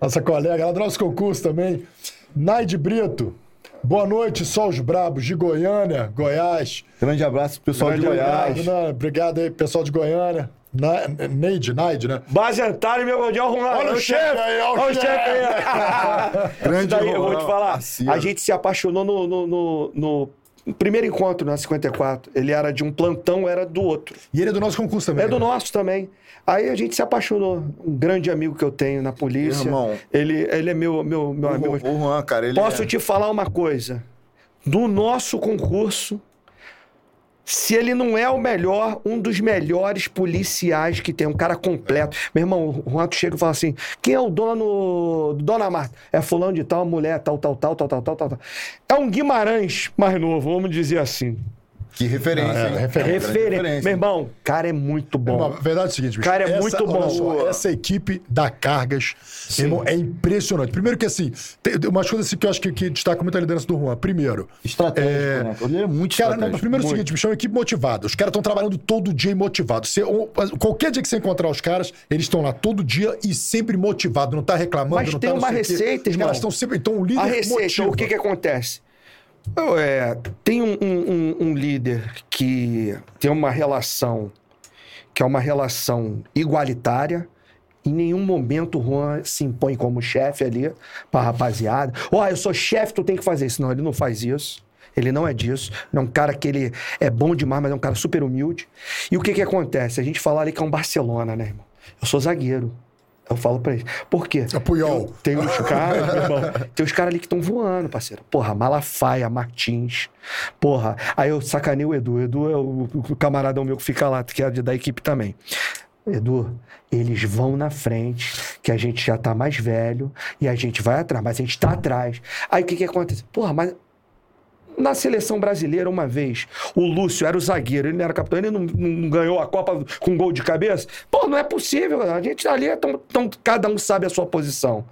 Nossa colega, ela do nosso concurso também. Naide Brito. Boa noite, Sol os Brabos, de Goiânia, Goiás.
Grande abraço pro pessoal de
Grande
Goiás.
Obrigado, né? Obrigado aí, pessoal de Goiânia. Na, Neide, Naide, né?
Bazentário, meu gordinho, Juan.
Olha o chefe aí, olha o
chefe aí.
Grande
Isso daí, eu vou te falar.
parceiro.
A gente se apaixonou no, no, no- no primeiro encontro na 54. Ele era de um plantão, era do outro.
E ele é do nosso concurso também.
É do
né?
nosso também. Aí a gente se apaixonou. Um grande amigo que eu tenho na polícia.
Irmão.
Ele, ele é meu, meu, meu amigo.
O, o Juan, cara, ele
Posso
é...
te falar uma coisa? Do nosso concurso, se ele não é o melhor, um dos melhores policiais que tem, um cara completo. Meu irmão, o tu chega e fala assim: quem é o dono, Dona Marta? É fulano de tal, mulher, tal, tal, tal, tal, tal, tal. tal. É um Guimarães mais novo, vamos dizer assim.
Que referência,
Ah, é,
hein?
referência.
Grande
Referência. Meu irmão, cara é muito bom.
Irmão, a verdade é o seguinte, bicho.
Cara, é
essa-
muito bom.
só, essa equipe da Cargas, irmão, é impressionante. Primeiro que, assim, tem umas coisas assim, que eu acho que, que destaca muito a liderança do Juan. Primeiro,
Estratégico,
É,
né? Ele é muito
Cara,
estratégico.
primeiro é o
muito.
seguinte, bicho, é uma equipe motivada. Os caras estão trabalhando todo dia e motivados. Você- qualquer dia que você encontrar os caras, eles estão lá todo dia e sempre motivados. Não tá reclamando,
Mas
não
tem
tá
uma receita,
Os
irmão.
caras estão sempre... Então o líder
A receita,
motiva.
o que que acontece? É, tem um, um- um- líder que tem uma relação que é uma relação igualitária. Em nenhum momento o Juan se impõe como chefe ali pra rapaziada. Ó, eu sou chefe, tu tem que fazer isso. Não, ele não faz isso. Ele não é disso. É um cara que ele é bom demais, mas é um cara super humilde. E o que que acontece? A gente fala ali que é um Barcelona, né, irmão? Eu sou zagueiro. Eu falo pra eles. Por quê?
É Puyol.
Tem uns caras, meu irmão, tem os caras ali que estão voando, parceiro. Porra, Malafaia, Martins. Porra, aí eu sacanei o Edu. Edu é o, o camaradão meu que fica lá, que é da equipe também. Edu, eles vão na frente, que a gente já tá mais velho e a gente vai atrás, mas a gente tá atrás. Aí o que que acontece? Porra, mas na seleção brasileira, uma vez, o Lúcio era o zagueiro, ele não era capitão, ele não, não ganhou a Copa com gol de cabeça. Pô, não é possível. A gente ali, é tão, tão- cada um sabe a sua posição.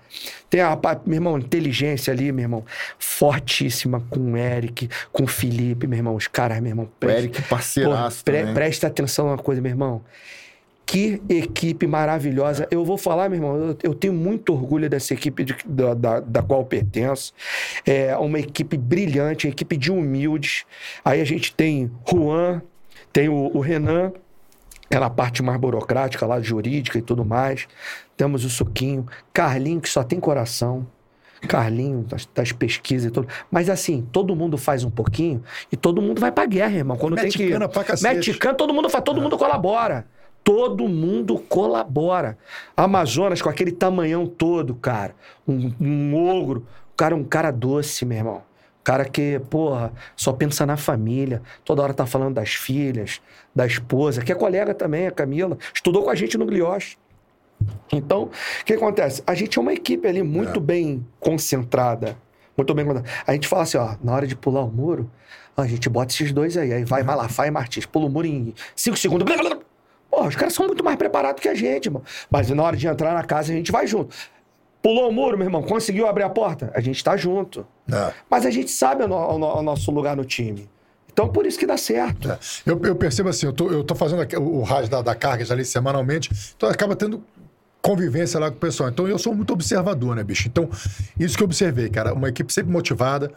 Tem a, meu irmão, inteligência ali, meu irmão, fortíssima com o Eric, com o Felipe, meu irmão. Os caras, meu irmão.
O Eric parceiraço
Pô, pre- presta atenção numa coisa, meu irmão. Que equipe maravilhosa. Eu vou falar, meu irmão, eu, eu tenho muito orgulho dessa equipe de- da, da, da qual eu pertenço. É uma equipe brilhante, uma equipe de humildes. Aí a gente tem Juan, tem o, o Renan, é na parte mais burocrática lá, jurídica e tudo mais. Temos o Suquinho, Carlinho, que só tem coração. Carlinho, das, das pesquisas e tudo. Mas assim, todo mundo faz um pouquinho e todo mundo vai pra guerra, irmão. Quando tem que.
pra cacete.
Mete cana, todo mundo faz, todo mundo colabora. Todo mundo colabora. Amazonas, com aquele tamanhão todo, cara. Um, um ogro. O cara é um cara doce, meu irmão. Cara que, porra, só pensa na família. Toda hora tá falando das filhas, da esposa, que é colega também, a Camila. Estudou com a gente no Glioche. Então, o que acontece? A gente é uma equipe ali muito bem concentrada. Muito bem concentrada. A gente fala assim, ó, na hora de pular o muro, a gente bota esses dois aí. Aí vai Malafaia e Martins, pula o muro em cinco segundos. Os caras são muito mais preparados que a gente, mano. Mas na hora de entrar na casa, a gente vai junto. Pulou o muro, meu irmão, conseguiu abrir a porta? A gente tá junto.
É.
Mas a gente sabe o, o o nosso lugar no time. Então, por isso que dá certo.
É. Eu, eu percebo assim, eu tô, eu tô fazendo o, o RAS da, da Cargas ali semanalmente, então acaba tendo convivência lá com o pessoal. Então eu sou muito observador, né, bicho? Então, isso que eu observei, cara. Uma equipe sempre motivada.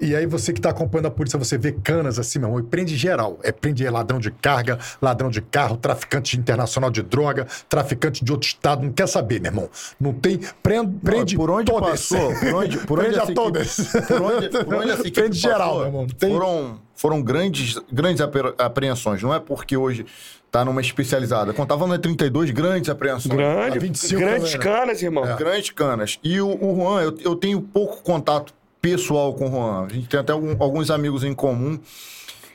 E aí você que tá acompanhando a polícia, você vê canas assim, meu irmão, e prende geral. É prende ladrão de carga, ladrão de carro, traficante internacional de droga, traficante de outro estado. Não quer saber, meu irmão. Não tem. Prende, prende
por onde
todas.
passou, por onde, por onde
prende a todas.
equipe- por onde, por onde essa
Prende geral,
passou,
meu irmão. Tem-
Foram, foram grandes, grandes apre- apreensões. Não é porque hoje tá numa especializada. Quando tava no 32, grandes apreensões.
Grande,
A 25
grandes
também, né?
canas, irmão.
Grandes canas. E o, o Juan, eu, eu tenho pouco contato pessoal com o Juan. A gente tem até algum- alguns amigos em comum.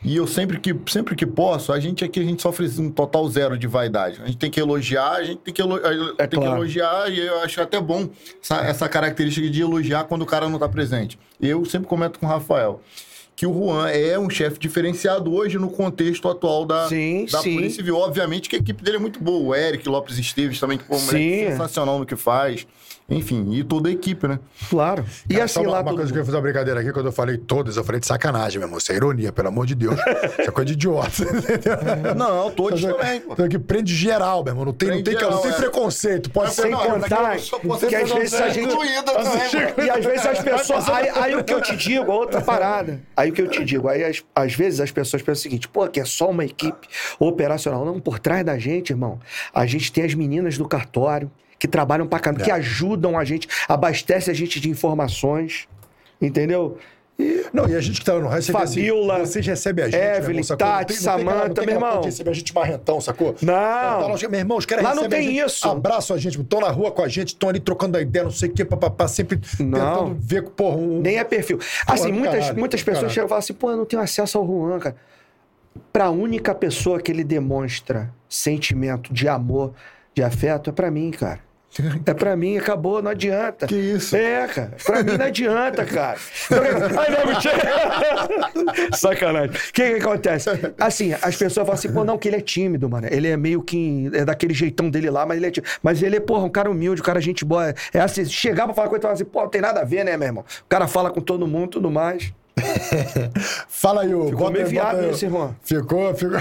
E eu sempre que, sempre que posso, a gente aqui a gente sofre um total zero de vaidade. A gente tem que elogiar, a gente tem que, elo-
É
tem que
claro.
elogiar, e eu acho até bom essa, essa característica de elogiar quando o cara não tá presente. Eu sempre comento com o Rafael que o Juan é um chefe diferenciado hoje no contexto atual da,
Sim,
da
sim.
Polícia Civil. Obviamente que a equipe dele é muito boa. O Eric Lopes Esteves também, que pô, um moleque sensacional no que faz. Enfim, e toda a equipe, né?
Claro. E
Cara,
assim,
uma,
lá
uma coisa que eu fazer uma brincadeira aqui, quando eu falei todas, eu falei de sacanagem, meu irmão. Isso é ironia, pelo amor de Deus. Isso é coisa de idiota.
Não, todos
Então,
também.
Então aqui prende geral, meu irmão. Não tem, não tem, cara, não tem
geral, é.
preconceito. Pode ser
Sem
Não,
contar
só posso
que às vezes a gente-
também.
E às vezes as pessoas. Aí, aí o que eu te digo, outra parada. Aí o que eu te digo, aí as- às vezes as pessoas pensam o seguinte: pô, que é só uma equipe operacional. Não, por trás da gente, irmão, a gente tem as meninas do cartório que trabalham pra caramba, que ajudam a gente, abastecem a gente de informações. Entendeu? E
Não, e a gente que tá no raio, você vê
Fabiola,
assim, vocês recebem a gente,
Evelyn,
irmão, sacou? Não
Tati,
não não tem
meu irmão.
de receber a gente marrentão, sacou?
Não.
Tá lá, meu irmão, os caras
Lá não tem
gente,
isso.
Abraçam a gente, estão na rua com a gente, estão ali trocando a ideia, não sei o que, papapá, sempre
Não.
tentando ver, porra, um...
Nem é perfil. Assim,
do
muitas,
caralho,
muitas pessoas
caralho.
chegam e falam assim, pô, eu não tenho acesso ao Juan, cara. Pra única pessoa que ele demonstra sentimento de amor, de afeto, é pra mim, cara. É pra mim, acabou, não adianta.
Que isso?
É, cara. Pra mim não adianta, cara. Ai, não, mentira. Sacanagem. O que, que acontece? Assim, as pessoas falam assim, pô, não, que ele é tímido, mano. Ele é meio que. É daquele jeitão dele lá, mas ele é tímido. Mas ele é, porra, um cara humilde, um cara gente boa. É assim, chegar pra falar com ele e falar assim, pô, não tem nada a ver, né, meu irmão? O cara fala com todo mundo tudo mais.
Fala aí o...
Ficou
bota
meio viado
bota
isso, irmão.
Ficou, ficou...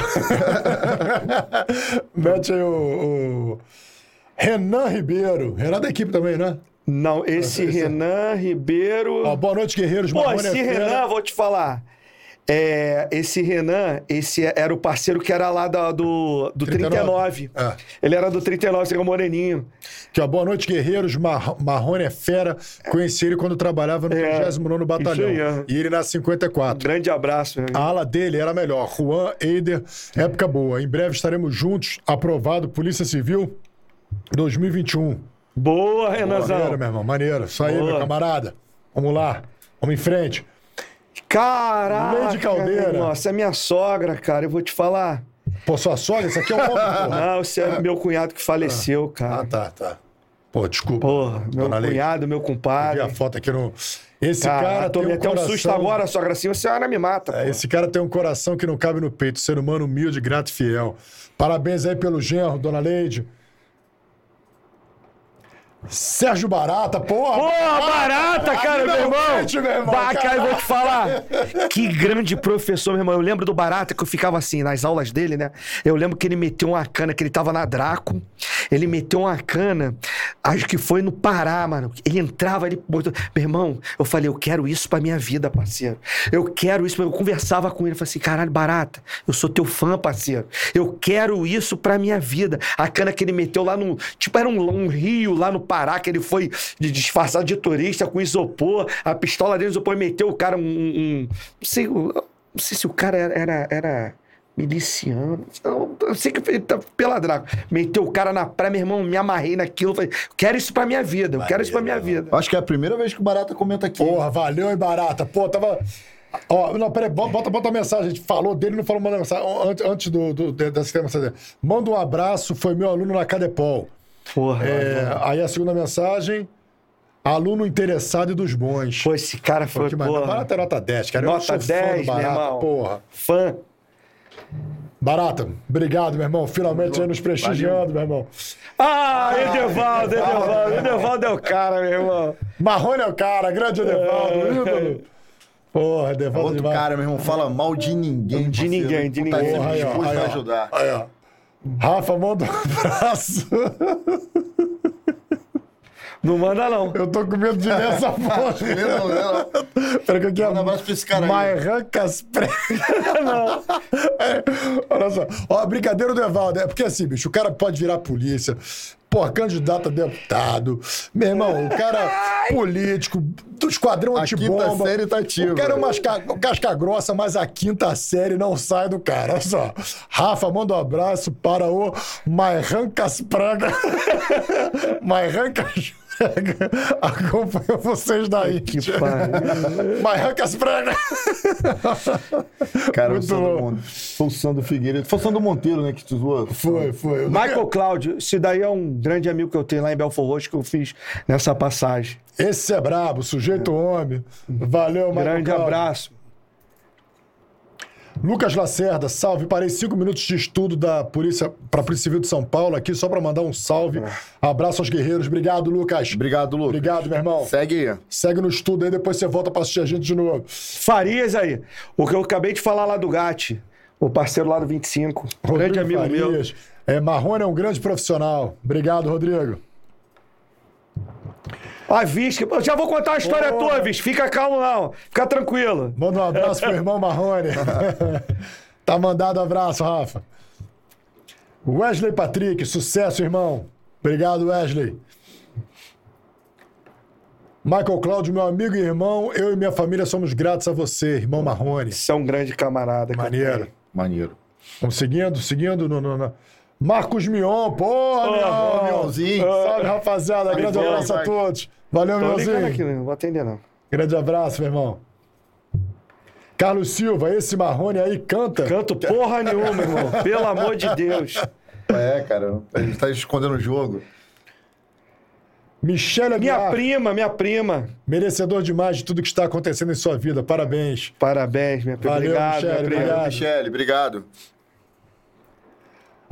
Mete aí o, o... Renan Ribeiro. Renan da equipe também, né?
Não, esse Renan Ribeiro.
Boa noite, guerreiros.
Pô,
Marrone
esse
é.
Renan, vou te falar. É, esse Renan, esse era o parceiro que era lá da- do, do
39.
39.
É.
Ele era do 39, esse era o moreninho.
Aqui, ó, boa noite, guerreiros. Mar Marrone é fera. Conheci ele quando trabalhava no
É,
39 Batalhão.
aí, é.
E ele na 54.
Grande abraço, meu amigo.
A ala dele era melhor. Juan, Eider, época boa. Em breve estaremos juntos. Aprovado, Polícia Civil 2021.
Boa,
Maneiro,
Renanzão.
meu irmão. Maneiro. Isso aí,
Boa.
meu camarada. Vamos lá. Vamos em frente.
Caraca.
Lady Caldeira.
Nossa, é minha sogra, cara. Eu vou te falar.
Pô, sua sogra, isso aqui é um homem, porra.
Não, esse é meu cunhado que faleceu,
Ah,
cara.
tá, tá. Pô, desculpa.
Porra, meu
Dona
cunhado, meu
Vi
compadre.
a foto aqui no... Esse
Cara,
cara tem
tomei
um
até um
coração...
susto agora, sogra. Assim, a senhora me mata.
É, esse cara tem um coração que não cabe no peito. Ser humano humilde, grato e fiel. Parabéns aí pelo genro, dona Leide. Sérgio Barata, porra!
Porra, barata, cara, meu irmão!
Frente, meu irmão,
Bah, cara, eu vou te falar. Que grande professor, meu irmão. Eu lembro do Barata, que eu ficava assim, nas aulas dele, né? Eu lembro que ele meteu uma cana, que ele tava na Draco. Ele meteu uma cana, acho que foi no Pará, mano. Ele entrava, ele botou... Meu irmão, eu falei, eu quero isso pra minha vida, parceiro. Eu quero isso. Eu conversava com ele, falei assim, caralho, Barata, eu sou teu fã, parceiro. Eu quero isso pra minha vida. A cana que ele meteu lá no... Tipo, era um, um rio lá no Pará, que ele foi de- disfarçado de turista com isopor. A pistola dele, isopor, e meteu o cara um... um- não, sei, o- não sei se o cara era... era, era miliciano. Eu, eu sei que ele tá pela Draco. Meteu o cara na praia, meu irmão, me amarrei naquilo. Falei, quero isso pra minha vida. Eu quero isso pra minha vida.
Acho que é a primeira vez que o Barata comenta aqui.
Porra, valeu, hein, Barata? Pô, tava... Ó, não, peraí, bota, bota, a mensagem. A gente falou dele, não falou uma mensagem. Antes, antes do, do, de- dessa mensagem. Manda um abraço, foi meu aluno na Cadepol.
Porra.
É, aí a segunda mensagem, aluno interessado e dos bons.
Pô, esse cara foi,
maneiro.
porra,
Barata é nota 10, cara. Eu
Nota
fã do
10, meu
Barata,
irmão.
porra.
fã.
Barata, obrigado, meu irmão. Finalmente aí nos prestigiando, meu irmão.
Ah, Edevaldo, Edevaldo. Edevaldo é o cara, meu irmão.
Marrone é o cara, grande Edevaldo, ídolo. Porra, Edevaldo
Outro
demais.
cara, meu irmão, fala mal de ninguém.
De
parceiro.
ninguém, de
Tá
ninguém.
sempre
Aí, ó, aí, ó.
ajudar.
Aí, ó. Rafa, manda um abraço.
Não manda, não.
Eu tô com medo de ler essa porra.
Não, não.
Pera que aqui é
Manda um abraço pra esse cara aí.
Marrancas Prega. Não. É, olha só. Ó, brincadeira do Evaldo. É porque assim, bicho, o cara pode virar polícia. Pô, candidato a deputado. Meu irmão, o cara político, do esquadrão
A
antibomba.
quinta série tá ativa.
O cara é uma casca, grossa, mas a quinta série não sai do cara. Olha só. Rafa, manda um abraço para o Marrancas Praga. Marrancas Praga. Acompanha vocês daí.
Que pariu.
Marrancas Praga.
Cara,
Muito
o Sandro,
bom.
Mon... foi o Sandro Figueiredo. Foi o Sandro Monteiro, né, que te zoou.
Foi, foi.
Michael Cláudio, esse daí é um grande amigo que eu tenho lá em Belfor Roxo que eu fiz nessa passagem.
Esse é brabo, sujeito homem. Valeu, Michael
Grande abraço.
Lucas Lacerda, salve. Parei cinco minutos de estudo da Polícia para a Polícia Civil de São Paulo aqui só para mandar um salve. Abraço aos guerreiros. Obrigado, Lucas.
Obrigado, Lucas.
Obrigado, meu irmão.
Segue aí.
Segue no estudo aí, depois você volta para assistir a gente de novo.
Farias aí. O que eu acabei de falar lá do Gatti, o parceiro lá do 25. grande
Rodrigo
amigo meu.
Farias. É, Marrone é um grande profissional. Obrigado, Rodrigo.
A Visca, eu já vou contar uma história
Boa.
tua, Visca. Fica calmo, não. Fica tranquilo.
Manda um abraço pro irmão Marrone. tá mandado abraço, Rafa. Wesley Patrick, sucesso, irmão. Obrigado, Wesley. Michael Cláudio, meu amigo e irmão, eu e minha família somos gratos a você, irmão Marrone.
Você é um grande camarada.
Maneiro.
Maneiro.
Vamos seguindo, seguindo no. no- no- Marcos Mion, porra, Mion.
Mionzinho.
Salve, rapaziada. Grande
bom,
abraço a
vai.
todos. Valeu,
Tô
Mionzinho.
aqui, não vou atender, não.
Grande abraço, meu irmão. Carlos Silva, esse Marrone aí canta.
Canto porra nenhuma, irmão. Pelo amor de Deus.
É, cara. A gente tá escondendo o jogo.
Michele
Minha prima, minha prima.
merecedor demais de tudo que está acontecendo em sua vida. Parabéns.
Parabéns, minha prima.
Valeu,
obrigado,
Michele,
minha prima.
obrigado.
Michele, obrigado.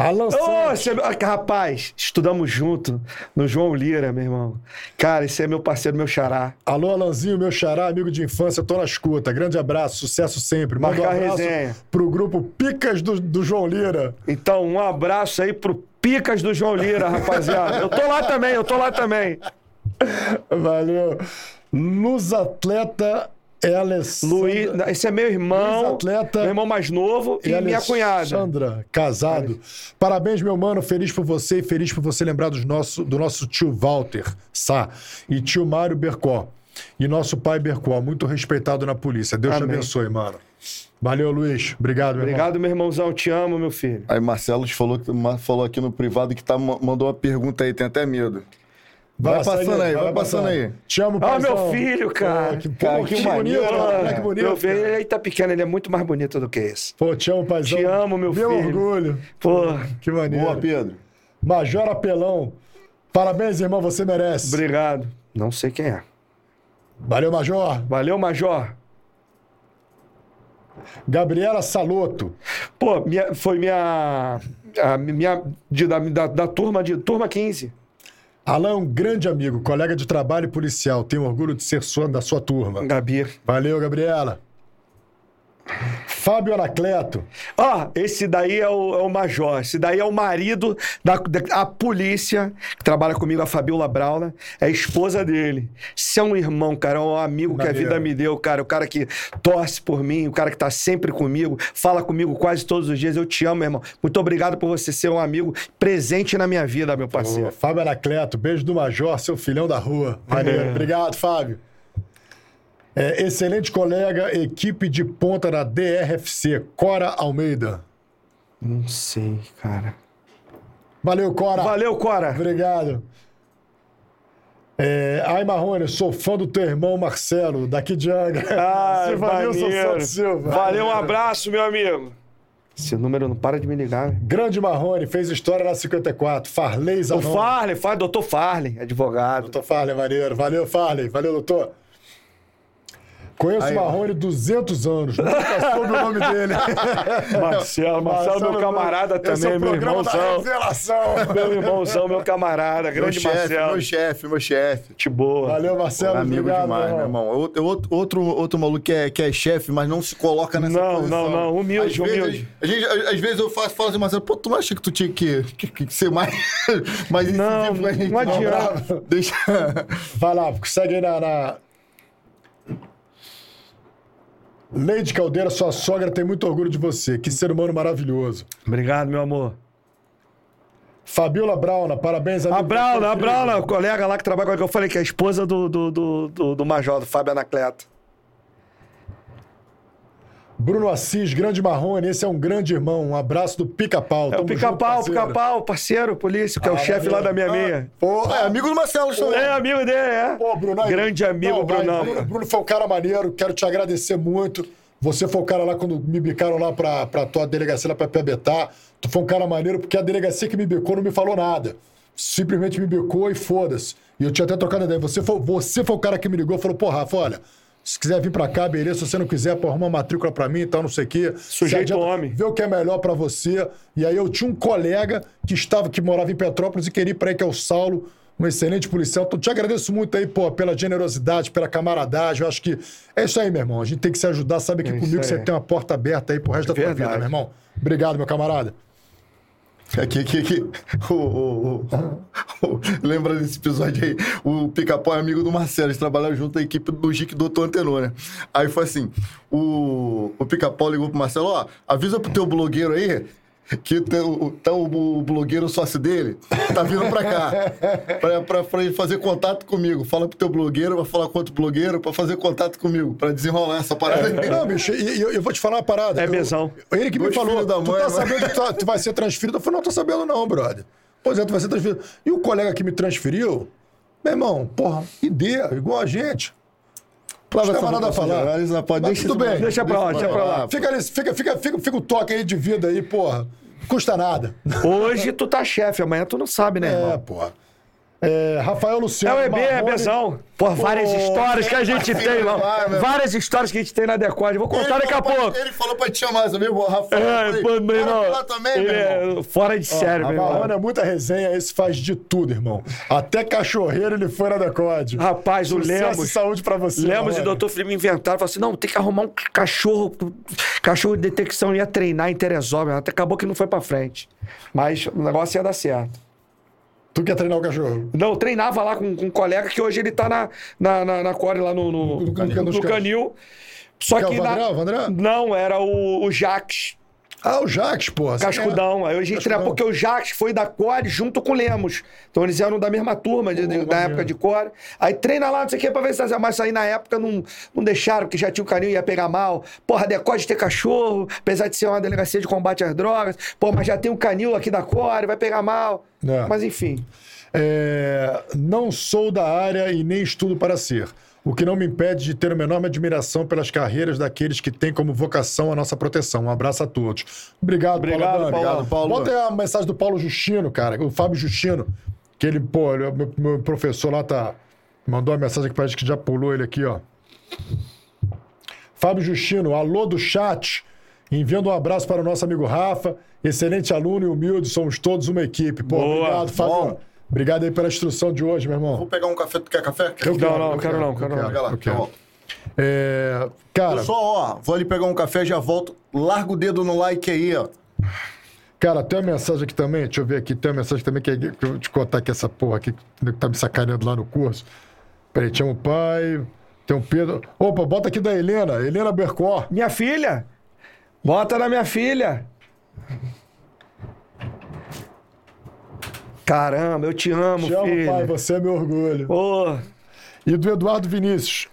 Alan
Ô,
Santos.
você- ah, rapaz, estudamos junto no João Lira, meu irmão. Cara, esse é meu parceiro, meu xará.
Alô, Alanzinho, meu xará, amigo de infância, tô na escuta. Grande abraço, sucesso sempre. Manda um
Marcar
abraço
resenha.
pro grupo Picas do, do João Lira.
Então, um abraço aí pro Picas do João Lira, rapaziada. Eu tô lá também, eu tô lá também.
Valeu. Luz Atleta é Alessandra.
Luiz, esse é meu irmão,
Atleta
meu irmão mais novo e,
E
minha cunhada.
Alessandra, casado. Parabéns, meu mano. Feliz por você e feliz por você lembrar dos nosso, do nosso tio Walter Sá e tio Mário Bercó. E nosso pai Bercó, muito respeitado na polícia. Deus te
Amém.
abençoe, mano. Valeu, Luiz. Obrigado, meu irmão.
Obrigado, meu irmãozão. Te amo, meu filho.
Aí Marcelo falou, falou aqui no privado que tá, ma- mandou uma pergunta aí, tem até medo. Vai passando aí, vai passando aí.
Te amo,
Ah, meu filho, cara.
Pô, que,
Cara,
pô,
que
que, bonito, cara. Que bonito.
meu filho, ele tá pequeno, ele é muito mais bonito do que esse.
Pô, te amo, paizão.
Te amo, meu
Meu
filho.
orgulho.
Pô,
Que maneiro.
Boa, Pedro.
Major Apelão. Parabéns, irmão, você merece.
obrigado. Não sei quem é.
Valeu, Major.
Valeu, Major.
Gabriela Saloto.
Pô, minha- foi minha. A minha de- da, da, da turma de turma 15.
Alan é um grande amigo, colega de trabalho e policial. Tenho orgulho de ser sua, da sua turma.
Gabi.
Valeu, Gabriela. Fábio Anacleto.
Ah, esse daí é o, é o Major. Esse daí é o marido da, da a polícia, que trabalha comigo, a Fabiola Brauna. É a esposa dele. Você é um irmão, cara. É um amigo que a vida me deu, cara. O cara que torce por mim, o cara que tá sempre comigo, fala comigo quase todos os dias. Eu te amo, meu irmão. Muito obrigado por você ser um amigo presente na minha vida, meu parceiro.
Fábio Anacleto, beijo do Major, seu filhão da rua. Maneiro. Obrigado, Fábio. É, excelente colega, equipe de ponta da DRFC, Cora Almeida.
Não sei, cara.
Valeu, Cora.
Valeu, Cora.
Obrigado. É, ai, Marrone, sou fã do teu irmão Marcelo, daqui de Angra.
Ah,
Silvanilson. Santos Silva.
Valeu, um abraço, meu amigo. Esse número não para de me ligar. meu.
Grande Marrone, fez história na 54. Farley
O
Zanon.
Farley, faz doutor Farley, advogado.
Doutor Farley, maneiro. Valeu, Farley. Valeu, doutor. Conheço
Aí,
o Marrone 200 anos. Nunca soube o nome dele.
Marcelo, Marcelo, meu camarada
Esse é
também,
o
meu
programa da
irmãozão.
revelação.
Meu irmãozão, meu camarada,
Meu
grande
chefe,
Marcelo.
meu chefe, meu chefe.
Gente boa.
Valeu, Marcelo.
Amigo
obrigado,
demais, meu irmão. Outro, outro, outro, outro maluco que é, que é chefe, mas não se coloca nessa
Não,
posição.
não, não. Humilde,
às vezes,
humilde.
A gente, às, às vezes eu faço, falo assim, Marcelo, pô, tu não acha que tu tinha que, que, que ser mais, mais
Não,
gente?
não adianta.
Deixa...
Vai lá, segue aí na, na... Leide Caldeira, sua sogra tem muito orgulho de você. Que ser humano maravilhoso.
Obrigado, meu amor.
Fabiola Brauna, parabéns,
A
amigo.
Brauna, a Brauna, o colega lá que trabalha com que eu falei que é a esposa do, do, do, do, do Major, do Fábio Anacleto.
Bruno Assis, grande Marrone, esse é um grande irmão. Um abraço do Pica-Pau.
É o Pica-Pau. Pica-Pau, parceiro, polícia, que é o
Ah,
chefe lá da minha
Ah,
meia.
Pô,
É amigo do Marcelo também.
É amigo dele, é.
Pô, Bruno, aí-
Grande amigo,
Não,
Brunão.
Bruno, Bruno foi um cara maneiro, quero te agradecer muito. Você foi o cara lá quando me bicaram lá pra, pra tua delegacia lá pra Piabetá. Tu foi um cara maneiro porque a delegacia que me bicou não me falou nada. Simplesmente me bicou e foda-se. E eu tinha até trocado ideia. Você foi, você foi o cara que me ligou e falou: Pô, Rafa, olha. Se quiser vir pra cá, beleza. Se você não quiser, pô, arruma uma matrícula pra mim e tal, não sei o quê.
Sujeito
adianta,
homem.
Vê o que é melhor pra você. E aí eu tinha um colega que estava, que morava em Petrópolis e queria ir pra aí, que é o Saulo, um excelente policial. Então, te agradeço muito aí, pô, pela generosidade, pela camaradagem. Eu acho que é isso aí, meu irmão. A gente tem que se ajudar. Sabe que
É
comigo você tem uma porta aberta aí pro resto da tua vida, meu irmão. Obrigado, meu camarada.
Aqui, aqui, aqui. Lembra desse episódio aí? O Pica-Pau é amigo do Marcelo, eles trabalharam junto à equipe do Gic do Doutor Antenor, né? Aí foi assim: o, o Pica-Pau ligou pro Marcelo: ó, avisa pro teu blogueiro aí que o teu- o- o, o blogueiro sócio dele tá vindo pra cá pra, pra, pra ele fazer contato comigo. Fala pro teu blogueiro, vai falar com outro blogueiro pra fazer contato comigo, pra desenrolar essa parada aí.
Não, bicho, e, eu, eu vou te falar uma parada.
É mesão.
Ele que me
Dois
falou,
filhos da
tu
mãe,
tá
né?
sabendo que tu, tu vai ser transferido? Eu falei, não tô sabendo não, brother. Pois é, tu vai ser transferido. E o colega que me transferiu, meu irmão, porra, ideia, igual a gente. Não tem nada a falar.
Isso não pode,
Mas
deixa
tudo bem.
Deixa pra lá, deixa pra lá.
Fica, ali, fica, fica, fica, fica o toque aí de vida aí, porra. Custa nada.
Hoje tu tá chefe, amanhã tu não sabe, né,
É,
irmão?
porra. É, Rafael
É
Luciano.
o EB, é
Marrone.
Bezão. Pô, várias histórias que a gente tem,
meu.
Várias histórias que a gente tem na Decode. Vou contar daqui a pouco.
Ele falou pra te chamar, sabe, o Rafael?
É,
Eu falei,
pô, meu
"Bora
irmão.
lá também,
ele
meu irmão.
é fora de sério, meu irmão.
É muita resenha, esse faz de tudo, irmão. Até cachorreiro ele foi na Decode.
Rapaz, o Lemos.
e saúde pra você.
Lemos e o doutor Felipe inventaram. Falaram assim: não, tem que arrumar um cachorro. Cachorro de detecção ia treinar em Teresópolis. Até acabou que não foi pra frente. Mas o negócio ia dar certo.
Tu quer treinar o cachorro?
Não, eu treinava lá com, com um colega que hoje ele tá na, na, na, na core lá no, no,
No Canil.
no canil. Só
Que é o
que.
Vandré,
na-
o Vandré?
Não, era o, o Jax.
Ah, o Jax, porra.
Cascudão. Aí hoje a gente
Cascudão.
porque o Jax foi da Core junto com o Lemos. Então eles eram da mesma turma, de, de- da época de Core. Aí treina lá, não sei o que, pra ver se Mas aí na época não, não deixaram, porque já tinha o canil ia pegar mal. Porra, decode ter cachorro, apesar de ser uma delegacia de combate às drogas. Pô, mas já tem um canil aqui da Core, vai pegar mal.
É.
Mas enfim.
É, não sou da área e nem estudo para ser. O que não me impede de ter uma enorme admiração pelas carreiras daqueles que têm como vocação a nossa proteção. Um abraço a todos. Obrigado,
Obrigado,
Paulo.
Obrigado, Paulo.
Bota aí a mensagem do Paulo Justino, cara. O Fábio Justino. Que ele, pô, ele- meu, meu professor lá tá. Mandou uma mensagem que parece que já pulou ele aqui, ó. Fábio Justino, alô do chat. Enviando um abraço para o nosso amigo Rafa. Excelente aluno e humilde, somos todos uma equipe. Pô,
Boa.
obrigado, Fábio.
Bom.
Obrigado aí pela instrução de hoje, meu irmão.
Vou pegar um café. Tu quer café?
Eu
Não, não, quero não, quero não.
Pega lá,
eu quero.
volto.
É, cara,
Só, ó, vou ali pegar um café, já volto. Larga o dedo no like aí, ó.
cara, tem uma mensagem aqui também, deixa eu ver aqui, tem uma mensagem também que, que eu vou te contar aqui essa porra aqui que tá me sacaneando lá no curso. Peraí, tinha um pai, tem um Pedro. Opa, bota aqui da Helena, Helena Bercó.
Minha filha! Bota na minha filha! Caramba, eu te amo,
Te amo,
filho.
pai, você é meu orgulho.
Ô,
E do Eduardo Vinícius.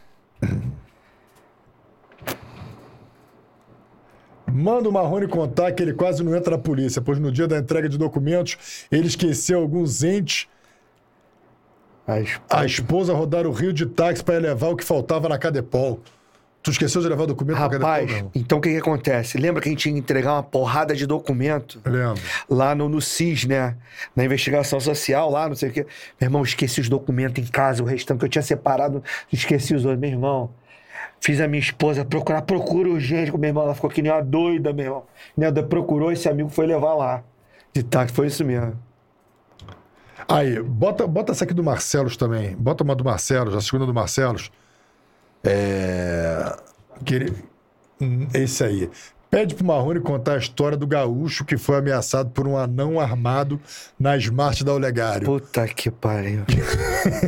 Manda o Marrone contar que ele quase não entra na polícia, pois no dia da entrega de documentos ele esqueceu alguns entes
Mas,
a esposa rodar o rio de táxi para levar o que faltava na Cadepol. Tu esqueceu de levar o documento pra
rapaz,
não?
então o que que acontece? Lembra que a gente tinha que entregar uma porrada de documento
Lembro.
lá no, no CIS, né? Na investigação social, lá, não sei o quê. Meu irmão, esqueci os documentos em casa, o restante que eu tinha separado, esqueci os outros. Meu irmão, Fiz a minha esposa procurar, procura urgente com meu irmão. Ela ficou que nem uma doida, meu irmão. Minha doida procurou, esse amigo foi levar lá. De táxi, foi isso mesmo.
Aí, bota, bota essa aqui do Marcelos também. Bota uma do Marcelos, a segunda do Marcelos. É. hum, Esse aí. Pede pro Marrone contar a história do gaúcho que foi ameaçado por um anão armado na Smart da Olegário.
Puta que pariu.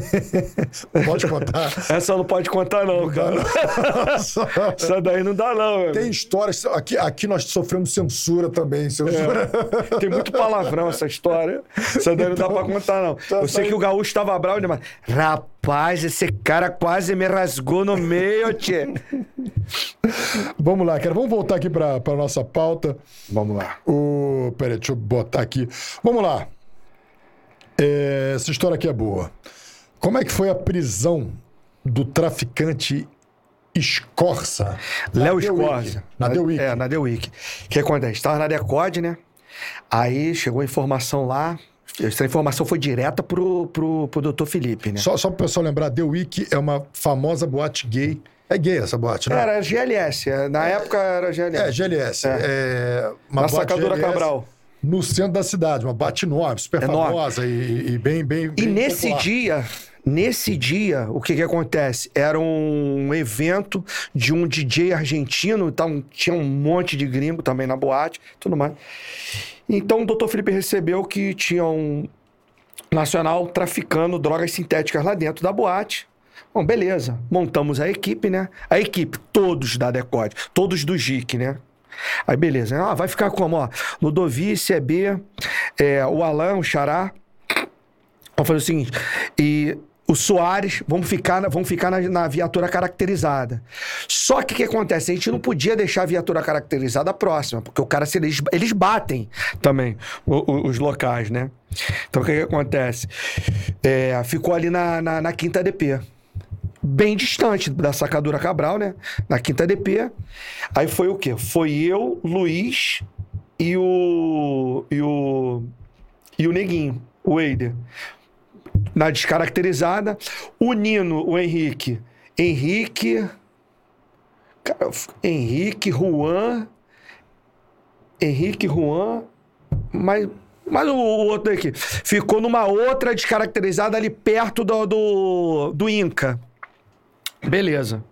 Pode contar.
Essa não pode contar, não, cara. Essa daí não dá, não, meu.
Tem histórias. Aqui, aqui nós sofremos censura também. Censura.
Tem muito palavrão essa história. Essa daí não dá pra contar, não. Eu sei que o gaúcho tava bravo, né? Mas, rapaz, esse cara quase me rasgou no meio, tchê.
Vamos lá, cara. Vamos voltar aqui para a nossa pauta.
Vamos lá.
O... Peraí, deixa eu botar aqui. Vamos lá. É, Essa história aqui é boa. Como é que foi a prisão do traficante Escorça?
Léo. Escorza.
Na The Week.
É, na The Week. O que acontece? Tava na Decode, né? Aí chegou a informação lá. Essa informação foi direta pro, pro, pro doutor Felipe, né?
Só, só para o pessoal lembrar, The Week é uma famosa boate gay. É gay essa boate, né?
Era GLS. é, Na época era GLS.
É, GLS. É. uma
na sacadura
GLS
Cabral.
No centro da cidade, uma boate enorme, super
Enorme.
famosa e, e bem, bem.
E
bem
nesse
popular.
dia, nesse dia, o que que acontece? Era um evento de um DJ argentino, então tinha um monte de gringo também na boate, tudo mais. Então o doutor Felipe recebeu que tinha um nacional traficando drogas sintéticas lá dentro da boate. Bom, beleza. Montamos a equipe, né? A equipe, todos da Decode, todos do GIC, né? Aí, beleza. Ah, vai ficar como, ó? Ludovice, EB, é, o Alan, o Xará, Vamos fazer o seguinte. E o Soares, vamos ficar, vamos ficar na, na viatura caracterizada. Só que o que acontece? A gente não podia deixar a viatura caracterizada próxima, porque o cara, se eles, eles batem também, o- o- os locais, né? Então o que, que acontece? É, ficou ali na, na, na quinta DP. Bem distante da sacadura Cabral, né? Na quinta DP. Aí foi o quê? Foi eu, Luiz e o. e o. e o Neguinho, o Eider na descaracterizada. O Nino, o Henrique. Henrique. Cara, Henrique, Juan. Henrique, Juan. Mas. Mas o, o outro aqui. Ficou numa outra descaracterizada ali perto do, do, do Inca. Beleza.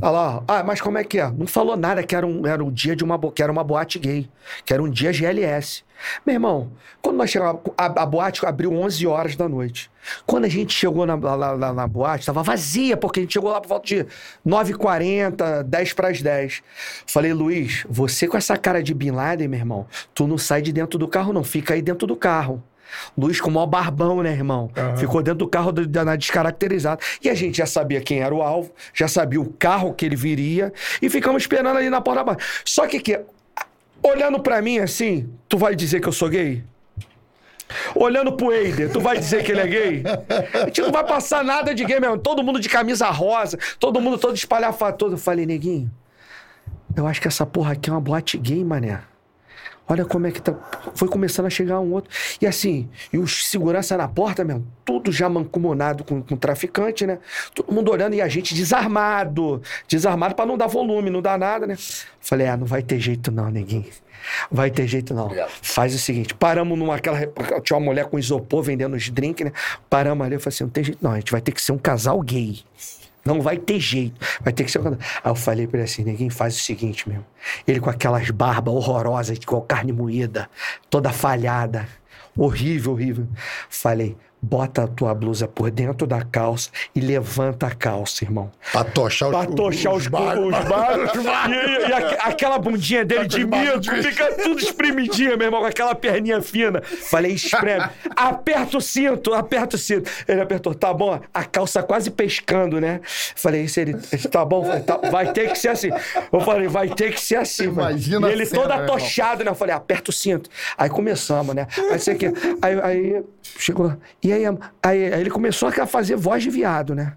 Olha lá. ó. Ah, mas como é que é? Não falou nada que era um, era um dia de uma, que era uma boate gay. Que era um dia GLS. Meu irmão, quando nós chegamos... A, a boate abriu 11 horas da noite. Quando a gente chegou na, lá, lá- lá na boate, estava vazia, porque a gente chegou lá por volta de 9h40, 10 para as 10. Falei, Luiz, você com essa cara de Bin Laden, meu irmão, tu não sai de dentro do carro não, fica aí dentro do carro. Luiz com o maior barbão, né, irmão?
Aham.
Ficou dentro do carro do- da- na descaracterizada. E a gente já sabia quem era o alvo, já sabia o carro que ele viria, e ficamos esperando ali na porta da barra. Só que, que olhando pra mim assim, tu vai dizer que eu sou gay? Olhando pro Eider, tu vai dizer que ele é gay? A gente não vai passar nada de gay mesmo. Todo mundo de camisa rosa, todo mundo todo espalhafatoso. Eu falei, neguinho, eu acho que essa porra aqui é uma boate gay, mané. Olha como é que tá. Foi começando a chegar um outro. E assim, e os segurança na porta, mesmo, tudo já mancomunado com, com o traficante, né? Todo mundo olhando e a gente desarmado. Desarmado pra não dar volume, não dar nada, né? Falei, ah, não vai ter jeito não, neguinho. Vai ter jeito não. Faz o seguinte, paramos numa aquela. Tinha uma mulher com isopor vendendo os drinks, né? Paramos ali, eu falei assim: não tem jeito não, a gente vai ter que ser um casal gay. Não vai ter jeito. Vai ter que ser. Aí eu falei pra ele assim: ninguém faz o seguinte, meu. Ele com aquelas barbas horrorosas, igual carne moída, toda falhada. Horrível, horrível. Falei: bota a tua blusa por dentro da calça e levanta a calça, irmão.
Pra tochar os,
Pra tochar os,
bagos.
os bagos. E, e- a- aquela bundinha dele de mico fica tudo espremidinha, meu irmão, com aquela perninha fina. Falei, espreme. Aperta o cinto, aperta o cinto. Ele apertou, tá bom. A calça quase pescando, né? Falei, isso ele, tá bom, Falei, tá- vai ter que ser assim. Eu falei, vai ter que ser assim, mano.
Imagina
E ele
cena,
todo atochado, né? Eu falei, aperta o cinto. Aí começamos, né? Aí sei que. Aí, aí chegou. E aí, aí ele começou a fazer voz de viado, né?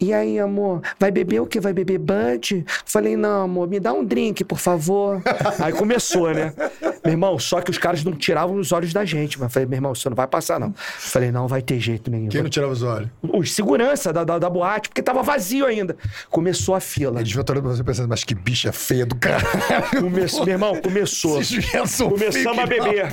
E aí, amor, vai beber o quê? Vai beber Bud? Falei, não, amor, me dá um drink, por favor. Aí começou, né? Meu irmão, só que os caras não tiravam os olhos da gente. Mas eu falei, meu irmão, você não vai passar, não. Falei, não, vai ter jeito nenhum.
Quem não tirava os olhos?
Os segurança da, da, da boate, porque tava vazio ainda. Começou a fila.
Eles estar olhando pra você pensando, mas que bicha feia do caralho.
Começou, meu irmão, começou. Começamos a beber.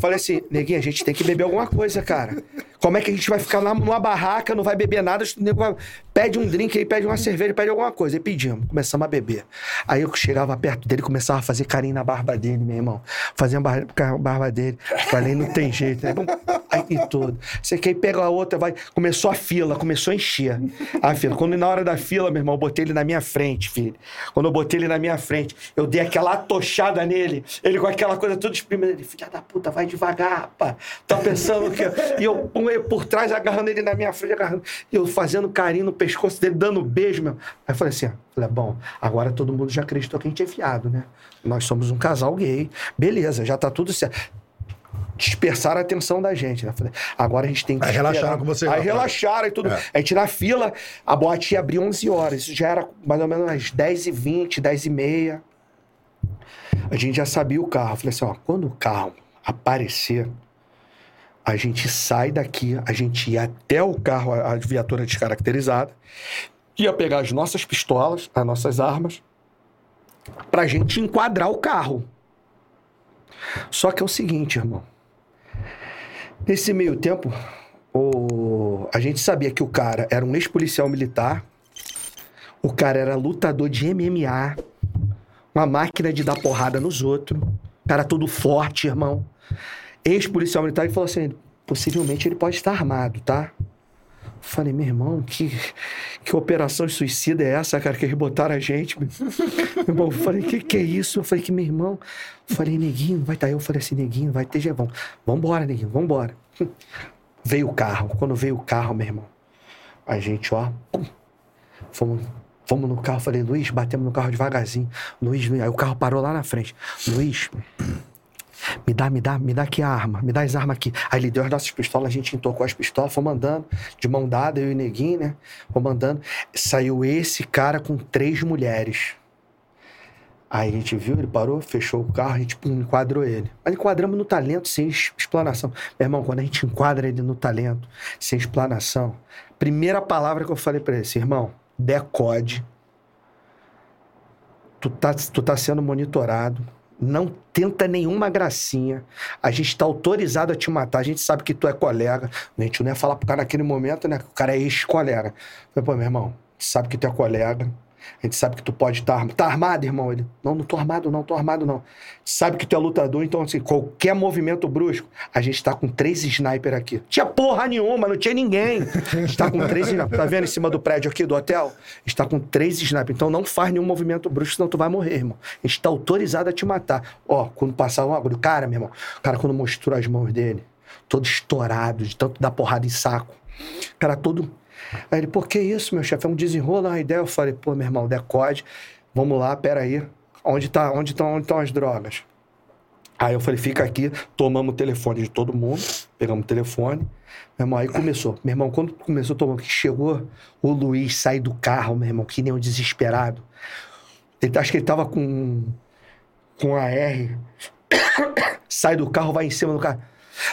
Falei assim, neguinho, a gente tem que beber alguma coisa, cara. Como é que a gente vai ficar lá numa barraca, não vai beber nada? o nego vai- Pede um drink aí, pede uma cerveja, pede alguma coisa. Aí pedimos, começamos a beber. Aí eu chegava perto dele, começava a fazer carinho na barba dele, meu irmão. Fazia a bar- barba dele. Falei, não tem jeito, né? Aí e tudo. Você quer ir pegar a outra, vai. Começou a fila, começou a encher. A fila. Quando na hora da fila, meu irmão, eu botei ele na minha frente, filho. Quando eu botei ele na minha frente, eu dei aquela atochada nele. Ele com aquela coisa toda espremida. Ele, filha da puta, vai devagar, rapaz. Tá pensando que. E eu por trás, agarrando ele na minha frente, agarrando. E eu fazendo carinho no pescoço dele, dando beijo, meu. Aí eu falei assim: ó, falei, bom, agora todo mundo já acreditou que a gente é fiado, né? Nós somos um casal gay. Beleza, já tá tudo certo dispersaram a atenção da gente, né? Falei, agora a gente tem que
Aí relaxaram com você,
Aí
rapaz.
relaxaram e tudo.
É.
A gente na fila, a boate ia abrir 11 horas. Isso já era mais ou menos às 10h20, 10h30. A gente já sabia o carro. Falei assim, ó, quando o carro aparecer, a gente sai daqui, a gente ia até o carro, a viatura descaracterizada, ia pegar as nossas pistolas, as nossas armas, pra gente enquadrar o carro. Só que é o seguinte, irmão. Nesse meio tempo, o... a gente sabia que o cara era um ex-policial militar, o cara era lutador de MMA, uma máquina de dar porrada nos outros, cara todo forte, irmão. Ex-policial militar, ele falou assim: possivelmente ele pode estar armado, tá? Falei, meu irmão, que, que operação suicida é essa, cara, que eles botaram a gente? Meu irmão, eu falei, que que é isso? Eu falei, que meu irmão. Eu falei, neguinho, vai estar. Eu falei assim, neguinho, vai ter. Vamos, vambora, neguinho, vambora. Veio o carro. Quando veio o carro, meu irmão, a gente, ó, pum, fomos, fomos no carro. Falei, Luiz, batemos no carro devagarzinho. Luiz, Luiz, aí o carro parou lá na frente. Luiz, me dá, me dá, me dá aqui a arma, me dá as armas aqui. Aí ele deu as nossas pistolas, a gente entocou as pistolas, fomos andando, de mão dada, eu e o neguinho, né? Fomos andando. Saiu esse cara com três mulheres. Aí a gente viu, ele parou, fechou o carro, a gente pum, enquadrou ele. Mas enquadramos no talento, sem explanação. Meu irmão, quando a gente enquadra ele no talento, sem explanação, primeira palavra que eu falei pra ele, assim, irmão, decode. Tu tá, tu tá sendo monitorado. Não tenta nenhuma gracinha. A gente tá autorizado a te matar. A gente sabe que tu é colega. A gente não ia falar pro cara naquele momento, né? Que o cara é ex-colega. Falei, pô, meu irmão, sabe que tu é colega. A gente sabe que tu pode estar armado. Tá armado, irmão? Ele, não, não tô armado, não, tô armado, não. Sabe que tu é lutador, então, assim, qualquer movimento brusco, a gente tá com três sniper aqui. Tinha porra nenhuma, não tinha ninguém. A gente tá com três sniper. Tá vendo em cima do prédio aqui do hotel? A gente tá com três sniper. Então não faz nenhum movimento brusco, senão tu vai morrer, irmão. A gente tá autorizado a te matar. Ó, quando passar um agulho, cara, meu irmão, o cara, quando mostrou as mãos dele, todo estourado, de tanto dar porrada em saco. Cara, todo. Aí ele, por que isso, meu chefe? É um desenrolo, uma ideia. Eu falei, pô, meu irmão, decode. Vamos lá, peraí. Onde tá, onde estão onde tão as drogas? Aí eu falei, fica aqui, tomamos o telefone de todo mundo, pegamos o telefone. Meu irmão, aí começou. Meu irmão, quando começou, tomando, que chegou o Luiz sai do carro, meu irmão, que nem um desesperado. Ele, acho que ele tava com, com a R. sai do carro, vai em cima do carro.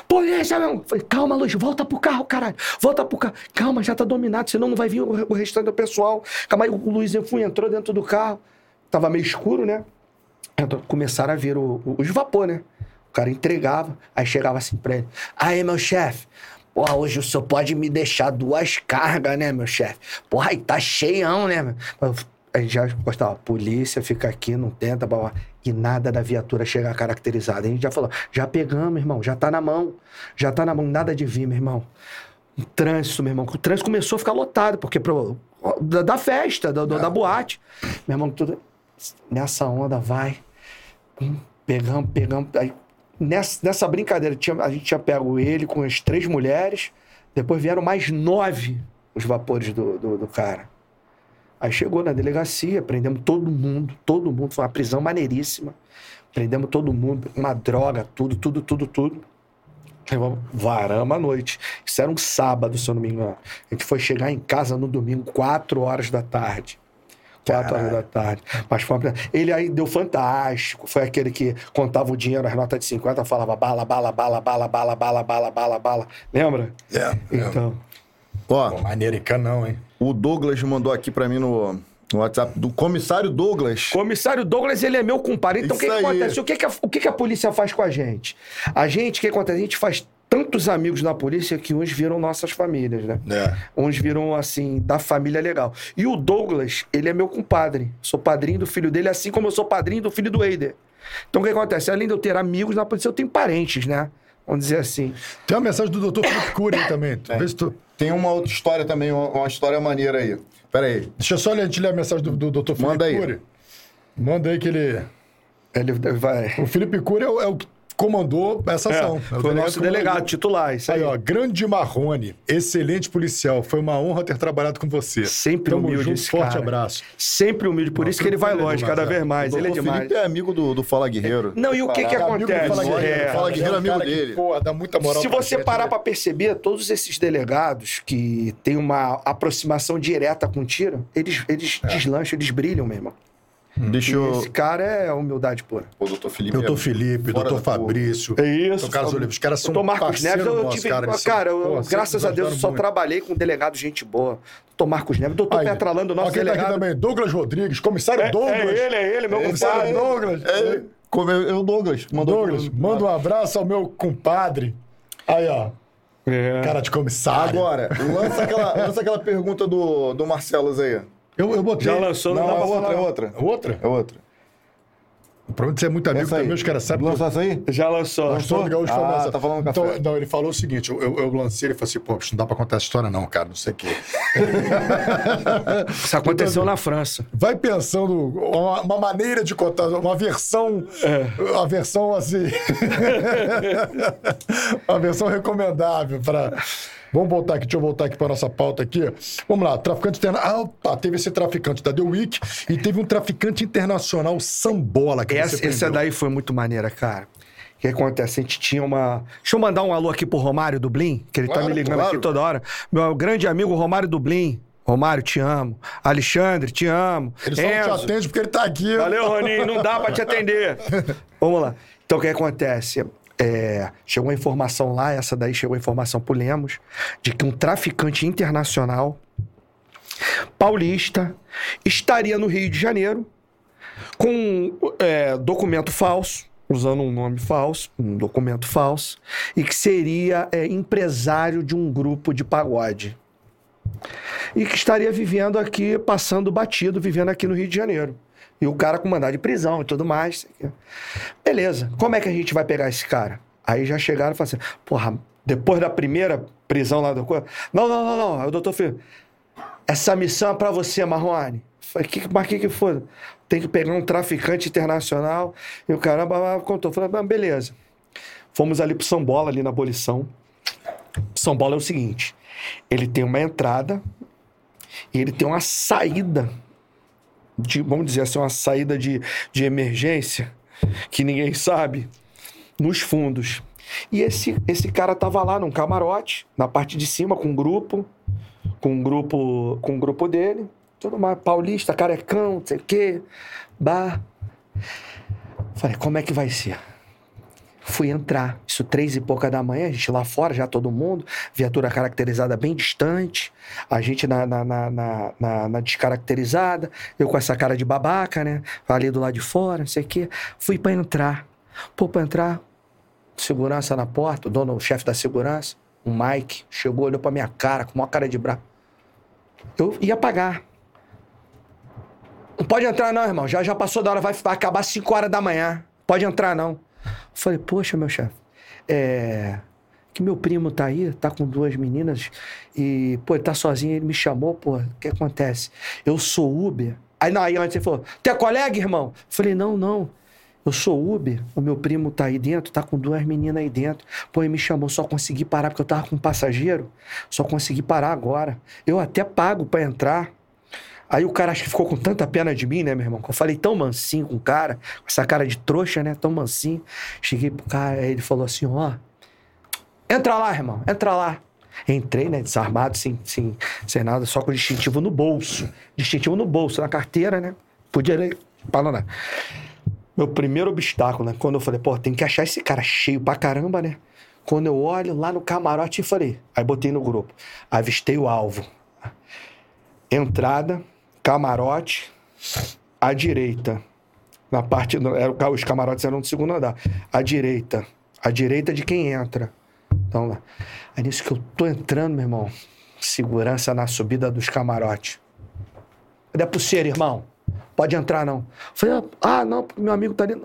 Polícia, meu. Falei, calma, Luiz, volta pro carro, caralho. Volta pro carro. Calma, já tá dominado, senão não vai vir o, o restante do pessoal. Calma aí, o Luiz fui, entrou dentro do carro. Tava meio escuro, né? Então, começaram a ver o- o- os vapor, né? O cara entregava, aí chegava assim pra ele. Aí, meu chefe, porra, hoje o senhor pode me deixar duas cargas, né, meu chefe? Porra, aí tá cheião, né? meu? A gente já gostava, polícia, fica aqui, não tenta, blá, blá. e nada da viatura chegar caracterizada. A gente já falou, já pegamos, irmão, já tá na mão, já tá na mão, nada de vir, meu irmão. O trânsito, meu irmão, o trânsito começou a ficar lotado, porque pro, da, da festa, da, da boate. Meu irmão, tudo nessa onda vai. Hum, Pegamos, pegamos. Aí, nessa, nessa brincadeira, tinha, a gente tinha pego ele com as três mulheres, depois vieram mais nove os vapores do, do, do cara. Aí chegou na delegacia, prendemos todo mundo, todo mundo, foi uma prisão maneiríssima. Prendemos todo mundo, uma droga, tudo, tudo, tudo, tudo. Aí vamos, varamos à noite. Isso era um sábado, se eu não me engano. A gente foi chegar em casa no domingo, quatro horas da tarde. Quatro horas da tarde. Mas foi uma... Ele aí deu fantástico. Foi aquele que contava o dinheiro, as notas de 50, falava bala, bala, bala, bala, bala, bala, bala, bala, bala. Lembra?
É,
Então.
Ó,
Pô, maneiro e canão, hein?
O Douglas mandou aqui pra mim no, no WhatsApp do comissário Douglas.
Comissário Douglas, ele é meu compadre. Então, o que, que acontece? O, que, que, a, o que, que a polícia faz com a gente? A gente, o que acontece? A gente faz tantos amigos na polícia que uns viram nossas famílias, né?
É.
Uns viram, assim, da família legal. E o Douglas, ele é meu compadre. Sou padrinho do filho dele, assim como eu sou padrinho do filho do Eider. Então, o que acontece? Além de eu ter amigos na polícia, eu tenho parentes, né? Vamos dizer assim.
Tem uma mensagem do Dr. Felipe Cury aí também.
É.
Vê se tu...
Tem uma outra história também, uma, uma história maneira aí. Pera aí.
Deixa eu só ler, ler a mensagem do, do Dr. Felipe
Manda aí.
Cury. Manda aí que ele.
Ele vai...
O Felipe Cury é o, é o que comandou essa ação. É
foi o nosso delegado titular, isso aí.
Aí, ó, grande Marrone, excelente policial. Foi uma honra ter trabalhado com você.
Sempre
Tamo
humilde
junto,
esse
forte
cara.
abraço.
Sempre humilde, por
Não,
isso que ele vai longe, cada vez mais.
O
Ele é demais.
Felipe é amigo do, do Fala Guerreiro.
Não, e o que que acontece?
Fala Guerreiro.
É,
Fala Guerreiro,
É
amigo dele.
pô, dá muita moral
Se
pra
você parar
né?
pra perceber, todos esses delegados que têm uma aproximação direta com tiro, eles, eles
É.
deslancham, eles brilham mesmo.
Deixa
E
eu.
Esse cara é humildade pura.
O doutor Felipe.
Doutor
é
Felipe,
fora
doutor. Fabrício.
É isso.
Doutor Carlos Oliveira. Os caras são
Doutor Marcos Neves, eu
nosso,
tive.
cara.
Cara, eu,
pô,
graças a Deus, eu só
muito.
trabalhei com delegado gente boa. Doutor Marcos Neves, doutor
Aí,
Petralando, nosso
quem tá aqui
delegado.
também? Douglas Rodrigues, comissário
É,
Douglas.
é ele, é ele, meu
Comissário
compadre.
Douglas.
É, eu, eu, Douglas. Mandou
Douglas, manda um abraço ao meu compadre. Aí, ó.
É.
Cara de comissário.
Agora, lança aquela, lança aquela pergunta do, do Marcelos aí.
Eu, eu botei.
Já lançou, não,
Não,
dá
é
pra
outra, é outra.
Outra?
É outra.
O problema de ser muito amigo
Essa aí.
também, os caras sabem.
Lançou essa aí?
Já lançou.
Lançou Gaúcho
Ah,
Famosa.
tá falando
então,
café.
Não, ele falou o seguinte: eu, eu, eu lancei, ele falou assim, pô, não dá pra contar essa história, não, cara, não sei o quê.
Isso aconteceu na França.
Vai pensando uma, uma maneira de contar, uma versão.
É.
Uma versão assim. uma versão recomendável para. Vamos voltar aqui, deixa eu voltar aqui para nossa pauta aqui. Vamos lá, traficante internacional. Ah, opa, teve esse traficante da The Week e teve um traficante internacional Sambola que
Essa,
você
essa daí foi muito maneira, cara. O que acontece? A gente tinha uma. Deixa eu mandar um alô aqui pro Romário Dublin, que ele tá
Claro,
me ligando
claro.
aqui toda hora. Meu grande amigo Romário Dublin. Romário, te amo. Alexandre, te amo.
Ele só não te atende porque ele tá aqui.
Valeu, Roninho, não dá pra te atender. Vamos lá. Então, o que acontece? É, chegou a informação lá, essa daí chegou a informação pro Lemos, de que um traficante internacional paulista estaria no Rio de Janeiro com é, documento falso, usando um nome falso, um documento falso, e que seria é, empresário de um grupo de pagode. E que estaria vivendo aqui, passando batido, vivendo aqui no Rio de Janeiro. E o cara com mandado de prisão e tudo mais. Beleza, como é que a gente vai pegar esse cara? Aí já chegaram e falaram assim: porra, depois da primeira prisão lá do. co- Não, não, não, não. Aí o doutor Filho, essa missão é pra você, Marrone. Falei, que, mas que que foi? Tem que pegar um traficante internacional. E o caramba contou. "Ah, beleza. Fomos ali pro São Bola, ali na abolição. São Bola é o seguinte: ele tem uma entrada e ele tem uma saída. De, vamos dizer assim, uma saída de, de emergência que ninguém sabe nos fundos. E esse, esse cara tava lá num camarote, na parte de cima, com um grupo, com um grupo, com um grupo dele, tudo mais, paulista, carecão, não sei o quê, bar. Falei, como é que vai ser? Fui entrar, isso três e pouca da manhã, a gente lá fora, já todo mundo, viatura caracterizada bem distante, a gente na, na, na, na, na- descaracterizada, eu com essa cara de babaca, né? Ali do lado de fora, não sei o quê. Fui pra entrar. Pô, pra entrar, segurança na porta, o dono, o chefe da segurança, o Mike, chegou, olhou pra minha cara, com uma cara de bravo. Eu ia pagar. Não pode entrar não, irmão. Já, já passou da hora, vai, vai acabar 5 horas da manhã. Pode entrar não. Falei, poxa, meu chefe, é... Que meu primo tá aí, tá com duas meninas e, pô, ele tá sozinho, ele me chamou, pô, o que acontece? Eu sou Uber. Aí, não, aí antes ele falou, tu é colega, irmão? Falei, não, não. Eu sou Uber, o meu primo tá aí dentro, tá com duas meninas aí dentro. Pô, ele me chamou, só consegui parar porque eu tava com um passageiro. Só consegui parar agora. Eu até pago pra entrar. Aí o cara acho que ficou com tanta pena de mim, né, meu irmão? Que eu falei tão mansinho com o cara, com essa cara de trouxa, né? Tão mansinho. Cheguei pro cara, aí ele falou assim: ó, entra lá, irmão, entra lá. Entrei, né, desarmado, sem, sem, sem nada, só com distintivo no bolso. Distintivo no bolso, na carteira, né? Podia ir para lá. Meu primeiro obstáculo, né? Quando eu falei, pô, tem que achar esse cara cheio pra caramba, né? Quando eu olho lá no camarote e falei, aí botei no grupo, avistei o alvo. Entrada, camarote, à direita. Na parte. Era, os camarotes eram do segundo andar. À direita. À direita de quem entra. Então lá. Aí nisso que eu tô entrando, meu irmão. Segurança na subida dos camarotes. Cadê a pulseira, irmão? Pode entrar, não. Falei, ah, não, meu amigo tá ali.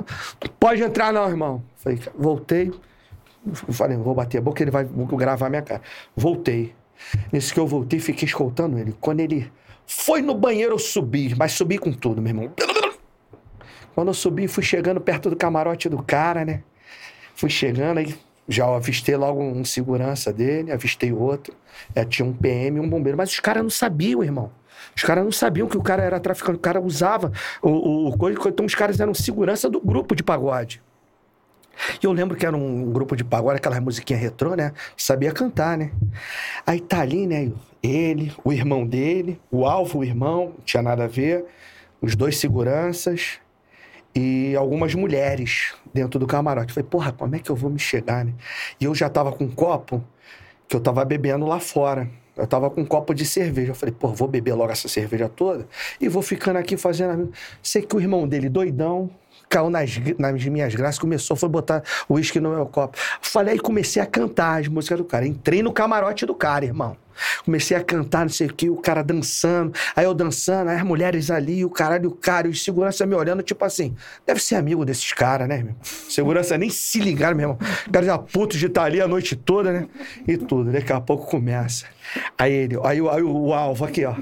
Pode entrar, não, irmão. Falei, voltei. Falei, vou bater a boca, ele vai gravar minha cara. Voltei. Nisso que eu voltei, fiquei escoltando ele. Quando ele foi no banheiro, eu subi, mas subi com tudo, meu irmão. Quando eu subi, fui chegando perto do camarote do cara, né? Fui chegando, aí já avistei logo um segurança dele, avistei outro. É, tinha um PM e um bombeiro. Mas os caras não sabiam, irmão. Os caras não sabiam que o cara era traficante, o cara usava o, o coisa. Então os caras eram segurança do grupo de pagode. E eu lembro que era um grupo de pagode, aquela musiquinha retrô, né? Sabia cantar, né? Aí tá ali, né? Ele, o irmão dele, o alvo, o irmão, não tinha nada a ver, os dois seguranças e algumas mulheres dentro do camarote. falei, porra, como é que eu vou me chegar, né? E eu já tava com um copo que eu tava bebendo lá fora. Eu tava com um copo de cerveja. Eu falei, pô, vou beber logo essa cerveja toda e vou ficando aqui fazendo. Sei que o irmão dele, doidão, caiu nas, nas minhas graças, começou, foi botar uísque no meu copo. Falei, aí comecei a cantar as músicas do cara. Entrei no camarote do cara, irmão. Comecei a cantar, não sei o que, o cara dançando, aí eu dançando, aí as mulheres ali, o caralho, o cara, e o segurança me olhando, tipo assim, deve ser amigo desses caras, né, meu? Segurança nem se ligaram, meu irmão. O cara já puto de estar ali a noite toda, né? E tudo. Daqui a pouco começa. Aí ele, aí, aí o, o alvo aqui, ó,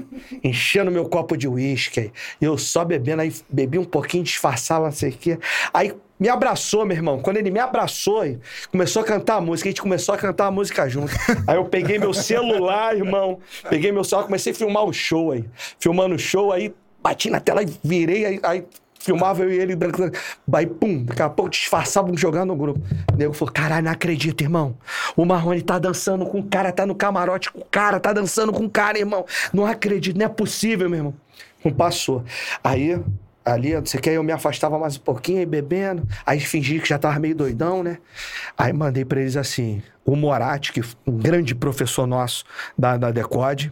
enchendo meu copo de uísque, e eu só bebendo, aí bebi um pouquinho, disfarçava, não sei o quê. Aí me abraçou, meu irmão. Quando ele me abraçou, começou a cantar a música, a gente começou a cantar a música junto. Aí eu peguei meu celular, irmão. Peguei meu celular, comecei a filmar o show aí. Filmando o show, aí bati na tela e virei, aí, aí filmava eu e ele dançando. Aí, pum, daqui a pouco disfarçavam jogando no grupo. O nego falou: caralho, não acredito, irmão. O Marrone tá dançando com o cara, tá no camarote com o cara, tá dançando com o cara, irmão. Não acredito, não é possível, meu irmão. Não passou. Aí ali, você quer, eu me afastava mais um pouquinho, aí bebendo, aí fingi que já tava meio doidão, né? Aí mandei para eles assim, o Moratti, que um grande professor nosso da, da Decode,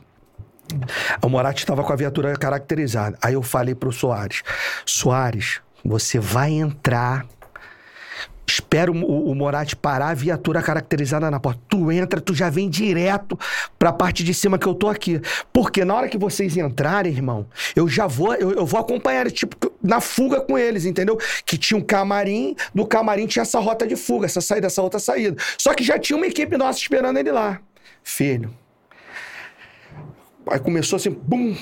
o Moratti estava com a viatura caracterizada. Aí eu falei pro Soares, Soares, você vai entrar Espera o, o, Moratti parar, a viatura caracterizada na porta. Tu entra, tu já vem direto pra parte de cima que eu tô aqui. Porque na hora que vocês entrarem, irmão, eu já vou, eu, eu vou acompanhar, tipo, na fuga com eles, entendeu? Que tinha um camarim, do camarim tinha essa rota de fuga, essa saída, essa outra saída. Só que já tinha uma equipe nossa esperando ele lá. Filho. Aí começou assim, bum!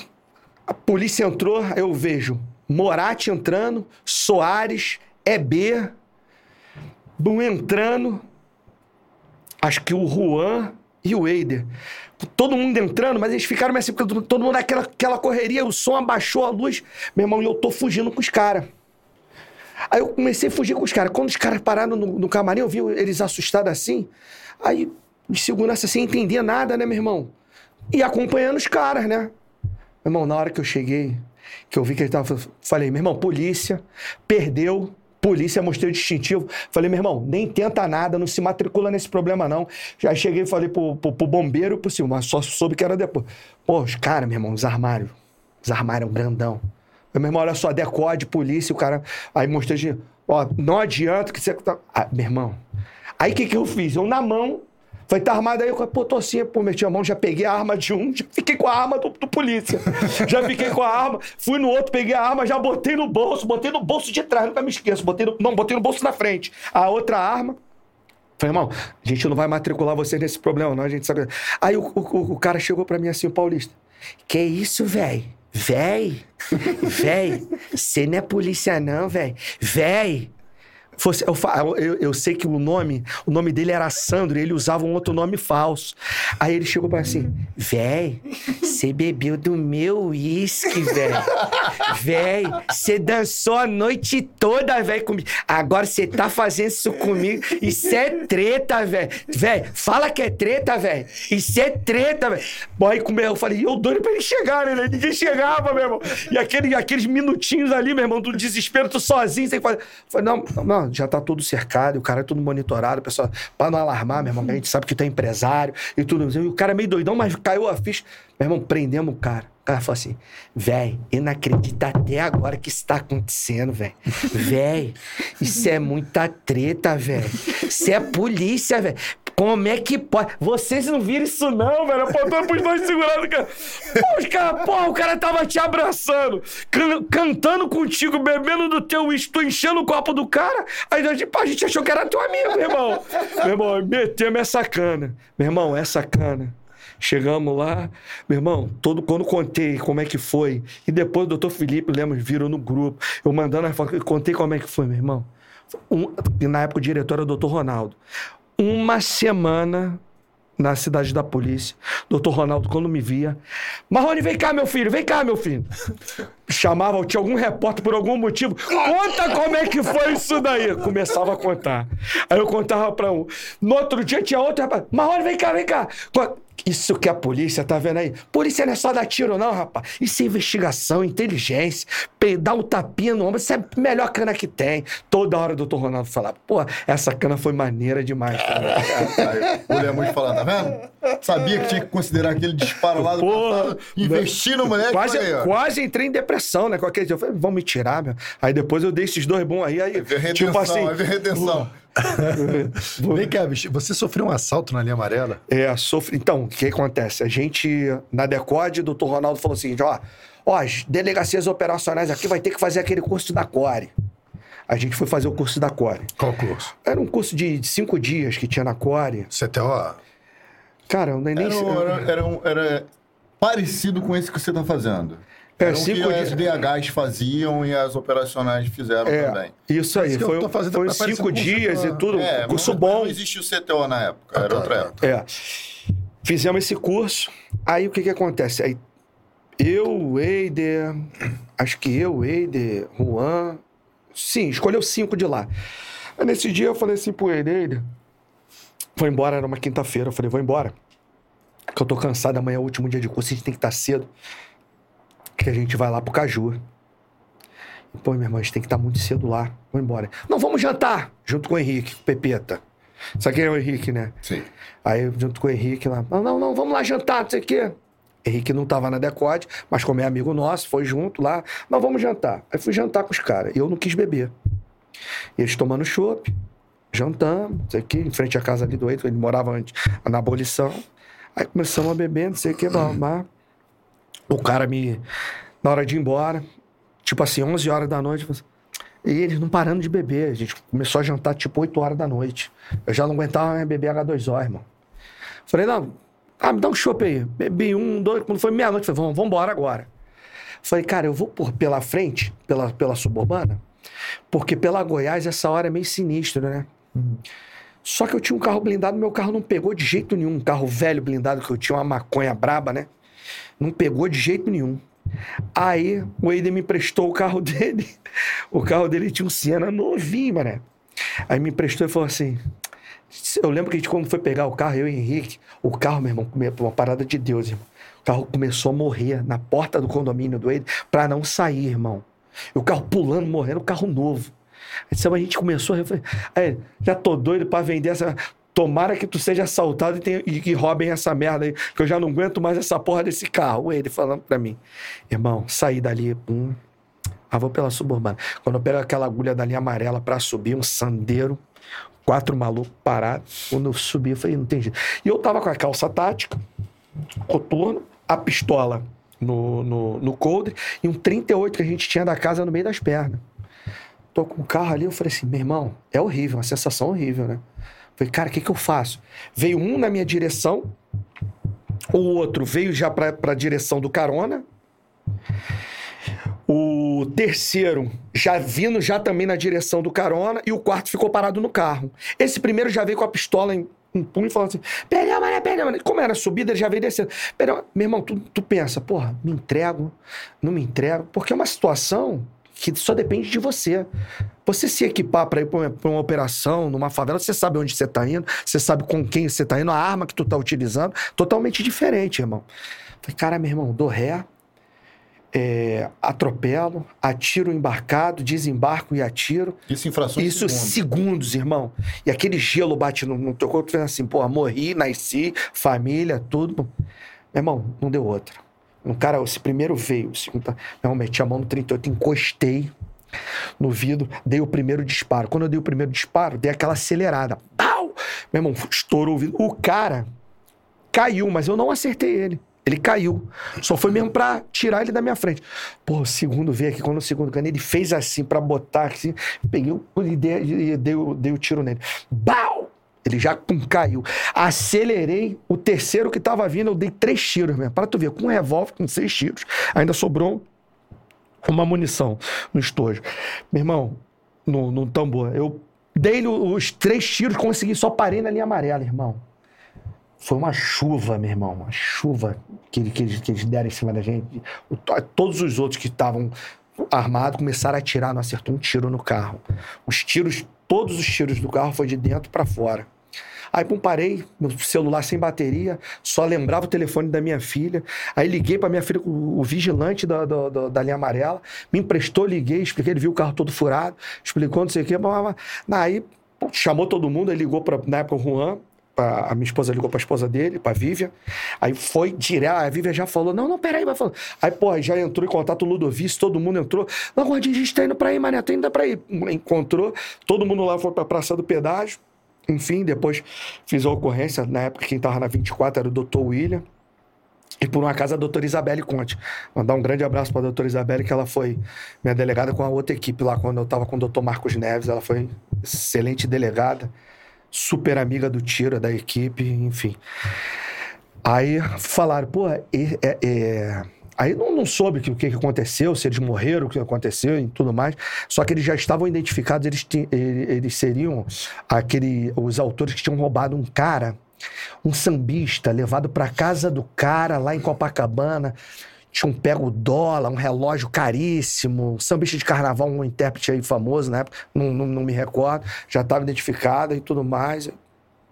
A polícia entrou, aí eu vejo Moratti entrando, Soares, EB, entrando, acho que o Juan e o Eider. Todo mundo entrando, mas eles ficaram assim, todo mundo naquela aquela correria, o som abaixou a luz. Meu irmão, e eu tô fugindo com os caras. Aí eu comecei a fugir com os caras. Quando os caras pararam no, no camarim, eu vi eles assustados assim. Aí, de segurança, sem entender nada, né, meu irmão? E acompanhando os caras, né? Meu irmão, na hora que eu cheguei, que eu vi que ele tava. Falei, meu irmão, polícia, perdeu Polícia, mostrei o distintivo. Falei, meu irmão, nem tenta nada, não se matricula nesse problema, não. Já cheguei e falei pro, pro, pro bombeiro pro Silvio, mas só soube que era depois. Pô, os caras, meu irmão, os armários. Os armários grandão. Meu irmão, olha só, decode, polícia, o cara. Aí mostrei, ó, não adianta que você. Tá, ah, meu irmão. Aí o que, que eu fiz? Eu na mão Falei, tá armado aí? Eu, pô, tô assim, pô, meti a mão, já peguei a arma de um, já fiquei com a arma do, do polícia. já fiquei com a arma, fui no outro, peguei a arma, já botei no bolso, botei no bolso de trás, nunca me esqueço. Botei no, não, botei no bolso da frente. A outra arma. Falei, irmão, a gente não vai matricular você nesse problema, não, a gente sabe. Aí o, o, o cara chegou pra mim assim, o paulista. Que isso, velho? Véi, véi, você não é polícia não, véi. Véi, Fosse, eu, eu, eu sei que o nome, o nome dele era Sandro, e ele usava um outro nome falso. Aí ele chegou mim assim: Véi, você bebeu do meu uísque, véi. Véi, você dançou a noite toda, véi, comigo. Agora você tá fazendo isso comigo. Isso é treta, véi. Véi, fala que é treta, véi. Isso é treta, véi. Aí como eu falei, eu doido pra ele chegar, né? Ninguém chegava, meu irmão. E aquele, aqueles minutinhos ali, meu irmão, do desespero, tu sozinho, sem fazer. Falei, não, não, já tá tudo cercado, o cara é tudo monitorado, pessoal, pra não alarmar, meu irmão, a gente sabe que é empresário e tudo. E o cara é meio doidão, mas caiu a ficha. Meu irmão, prendemos o cara. O cara falou assim, véi, eu não até agora que isso tá acontecendo, véi. Véi, isso é muita treta, véi. Isso é polícia, véi. Como é que pode? Vocês não viram isso não, velho? Apontando pros dois segurando, cara. Pô, os cara, porra, o cara tava te abraçando, can- cantando contigo, bebendo do teu uísque, enchendo o copo do cara. Aí a gente, pô, a gente achou que era teu amigo, meu irmão. Meu irmão, metemos essa cana. Meu irmão, essa cana. Chegamos lá, meu irmão, todo, quando contei como é que foi, e depois o doutor Felipe Lemos virou no grupo, eu mandando eu contei como é que foi, meu irmão. Um- na época o diretor era o doutor Ronaldo. Uma semana na cidade da polícia, doutor Ronaldo, quando me via, Marrone, vem cá, meu filho, vem cá, meu filho. Chamava, tinha algum repórter por algum motivo. Conta como é que foi isso daí. Começava a contar. Aí eu contava pra um. No outro dia tinha outro rapaz. Marrone, vem cá, vem cá. Isso que a polícia, tá vendo aí? Polícia não é só dar tiro, não, rapaz. Isso é investigação, inteligência. Dar um tapinha no ombro, isso é a melhor cana que tem. Toda hora o doutor Ronaldo falava, pô, essa cana foi maneira demais. cara."
O Lemos falando, tá vendo? Sabia que tinha que considerar aquele disparo lá do passado. Investir no moleque.
Quase,
aí,
quase entrei em depressão, né? Qualquer dia eu falei, vão me tirar, meu. Aí depois eu dei esses dois bons aí, aí
redenção,
tipo assim,
vai ver redenção.
Vem cá, bicho, você sofreu um assalto na linha amarela?
É, sofre. Então, o que acontece? A gente, na Decode, o doutor Ronaldo falou o seguinte: ó, ó, as delegacias operacionais aqui vai ter que fazer aquele curso da Core. A gente foi fazer o curso da Core.
Qual curso?
Era um curso de cinco dias que tinha na Core.
CTO?
Cara, eu nem, nem
Era,
sei.
um- era, era, um- era parecido com esse que você tá fazendo.
É,
Era
cinco
que as
dias.
DHs faziam e as operacionais fizeram
É,
também.
isso aí.
Isso
Foi,
fazendo
foi cinco dias e tudo.
É,
curso bom.
Não existia o CTO na época, era
tá,
outra
tá,
época.
É. Fizemos esse curso. Aí o que que acontece? Aí eu, Eider, acho que eu, Eider, Juan. Sim, escolheu cinco de lá. Aí nesse dia eu falei assim pro Eider, Eider, vou embora, era uma quinta-feira. Eu falei, vou embora. Que eu tô cansado, amanhã é o último dia de curso, a gente tem que estar cedo. Que a gente vai lá pro Caju. Pô, meu irmão, a gente tem que estar muito cedo lá. Vou embora. Não, vamos jantar! Junto com o Henrique, com o Pepeta. Sabe quem é o Henrique, né?
Sim.
Aí, junto com o Henrique lá, não, não, não, vamos lá jantar, não sei o quê. Henrique não tava na Decode, mas como é amigo nosso, foi junto lá. Não, vamos jantar. Aí fui jantar com os caras. E eu não quis beber. Eles tomando chopp, jantamos, não sei o quê, em frente à casa ali do Eito, ele morava antes, na abolição. Aí começamos a beber, não sei o quê, blá, blá. O cara me. Na hora de ir embora, tipo assim, 11 horas da noite, assim, e eles não parando de beber. A gente começou a jantar tipo 8 horas da noite. Eu já não aguentava beber H2O, irmão. Falei, não, ah, me dá um chopp aí. Bebi um, dois, quando foi meia-noite, falei, vamos, vamos embora agora. Falei, cara, eu vou por pela frente, pela, pela suburbana, porque pela Goiás essa hora é meio sinistro, né? Só que eu tinha um carro blindado, meu carro não pegou de jeito nenhum. Um carro velho blindado, que eu tinha uma maconha braba, né? Não pegou de jeito nenhum. Aí o Eider me emprestou o carro dele. O carro dele tinha um Siena novinho, mané. Aí me emprestou e falou assim: eu lembro que a gente, quando foi pegar o carro, eu e o Henrique, o carro, meu irmão, uma parada de Deus, irmão. O carro começou a morrer na porta do condomínio do Ed pra não sair, irmão. E o carro pulando, morrendo, o carro novo. Aí disse, "Mas a gente começou a. refle- Aí, já tô doido pra vender essa. Tomara que tu seja assaltado e, tenha- e que roubem essa merda aí, que eu já não aguento mais essa porra desse carro. Ele falando pra mim, irmão, saí dali, pum. Ah, vou pela suburbana. Quando eu pego aquela agulha da linha amarela pra subir, um sandeiro, quatro malucos parados. Quando eu subi, eu falei, não tem jeito. E eu tava com a calça tática, coturno, a pistola no, no, no coldre e um 38 que a gente tinha da casa no meio das pernas. Tô com o carro ali, eu falei assim, meu irmão, é horrível, uma sensação horrível, né? Falei, cara, o que que eu faço? Veio um na minha direção, o outro veio já pra, pra direção do carona, O terceiro já vindo já também na direção do carona e o quarto ficou parado no carro. Esse primeiro já veio com a pistola em um punho e falando assim: perdeu, mané, perdeu, mané. Como era subida, ele já veio descendo. Perdeu. Meu irmão, tu, tu pensa, porra, me entrego, não me entrego, porque é uma situação que só depende de você. Você se equipar para ir para uma, uma, operação, numa favela, você sabe onde você está indo, você sabe com quem você está indo, a arma que tu está utilizando, totalmente diferente, irmão. Falei, cara, meu irmão, dou ré, é, atropelo, atiro embarcado, desembarco e atiro.
Isso em frações
Isso segundos. segundos, irmão. E aquele gelo bate no, no teu corpo, tu assim, porra, morri, nasci, família, tudo. Meu irmão, não deu outra. Um cara, esse primeiro veio, o segundo, meu irmão, meti a mão no 38, encostei no vidro, dei o primeiro disparo. Quando eu dei o primeiro disparo, dei aquela acelerada. Pau! Meu irmão, estourou o vidro. O cara caiu, mas eu não acertei ele. Ele caiu. Só foi mesmo pra tirar ele da minha frente. Pô, o segundo veio aqui, quando o segundo ganhou, ele fez assim pra botar assim. Peguei e dei, dei, dei o tiro nele. Bau! Ele já pum, caiu. Acelerei o terceiro que tava vindo, eu dei três tiros mesmo. Pra tu ver, com um revólver, com seis tiros. Ainda sobrou uma munição no estojo. Meu irmão, no, no tambor, eu dei os três tiros, consegui, só parei na linha amarela, irmão. Foi uma chuva, meu irmão, uma chuva que, que, que eles deram em cima da gente. O, todos os outros que estavam armados começaram a atirar, não acertou um tiro no carro. Os tiros, todos os tiros do carro foi de dentro para fora. Aí, pum, parei, meu celular sem bateria, só lembrava o telefone da minha filha. Aí liguei para minha filha, o vigilante da, da, da, linha amarela, me emprestou, liguei, expliquei, ele viu o carro todo furado, explicou não sei o quê. Aí, pum, chamou todo mundo, aí ligou para, na época, o Juan, a minha esposa ligou pra esposa dele, pra Vívia. Aí foi direto. A Vívia já falou: Não, não, peraí, vai falando. Aí, pô, já entrou em contato o Ludovice, todo mundo entrou. Não, Gordinho, a gente tá indo pra ir, mané, tá indo pra ir. Encontrou, todo mundo lá foi pra Praça do Pedágio. Enfim, depois fiz a ocorrência. Na época, quem tava na 24 era o doutor William. E por uma casa a doutora Isabelle Conte. Mandar um grande abraço para a doutora Isabelle, que ela foi minha delegada com a outra equipe lá, quando eu estava com o doutor Marcos Neves. Ela foi excelente delegada super amiga do Tira, da equipe, enfim. Aí falaram, pô, é, é, é... Aí não, não soube o que, que aconteceu, se eles morreram, o que aconteceu e tudo mais. Só que eles já estavam identificados, eles, eles seriam aquele, os autores que tinham roubado um cara, um sambista, levado para casa do cara lá em Copacabana tinha um pego dólar, um relógio caríssimo, sambista de carnaval, um intérprete aí famoso na época, não, não, não me recordo, já estava identificado e tudo mais.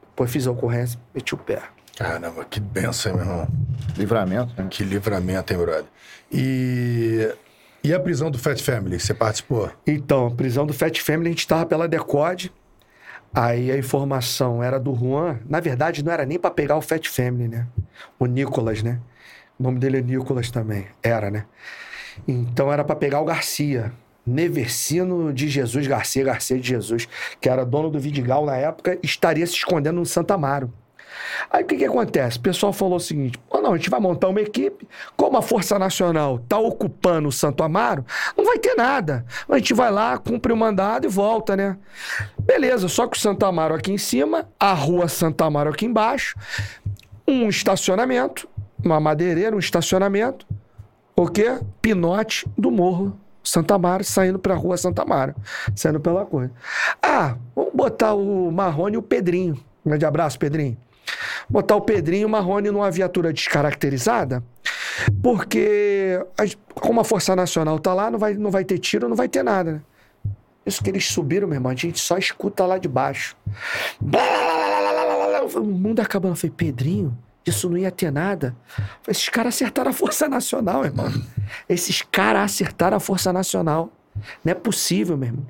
Depois fiz a ocorrência, meti o pé.
Caramba, que benção, hein, meu irmão?
Livramento, né?
Que livramento, hein, brother? E, e a prisão do Fat Family, você participou?
Então, a prisão do Fat Family, a gente estava pela Decode, aí a informação era do Juan, na verdade não era nem para pegar o Fat Family, né? O Nicolas, né? O nome dele é Nicolas também. Era, né? Então era para pegar o Garcia. Neversino de Jesus Garcia, Garcia de Jesus, que era dono do Vidigal na época, estaria se escondendo no Santa Amaro. Aí o que, que acontece? O pessoal falou o seguinte: oh, não, a gente vai montar uma equipe, como a Força Nacional está ocupando o Santo Amaro, não vai ter nada. A gente vai lá, cumpre o mandado e volta, né? Beleza, só que o Santo Amaro aqui em cima, a rua Santo Amaro aqui embaixo, um estacionamento, uma madeireira, um estacionamento. O quê? Pinote do morro Santa Mara, saindo pra rua Santa Mara, saindo pela coisa. Ah, vamos botar o Marrone e o Pedrinho. Um grande abraço, Pedrinho. Botar o Pedrinho e o Marrone numa viatura descaracterizada, porque como a Força Nacional tá lá, não vai, não vai ter tiro, não vai ter nada, né? Isso que eles subiram, meu irmão, a gente só escuta lá de baixo. O mundo acabando. Eu falei, Pedrinho, isso não ia ter nada. Esses caras acertaram a Força Nacional, irmão. Esses caras acertaram a Força Nacional. Não é possível, meu irmão.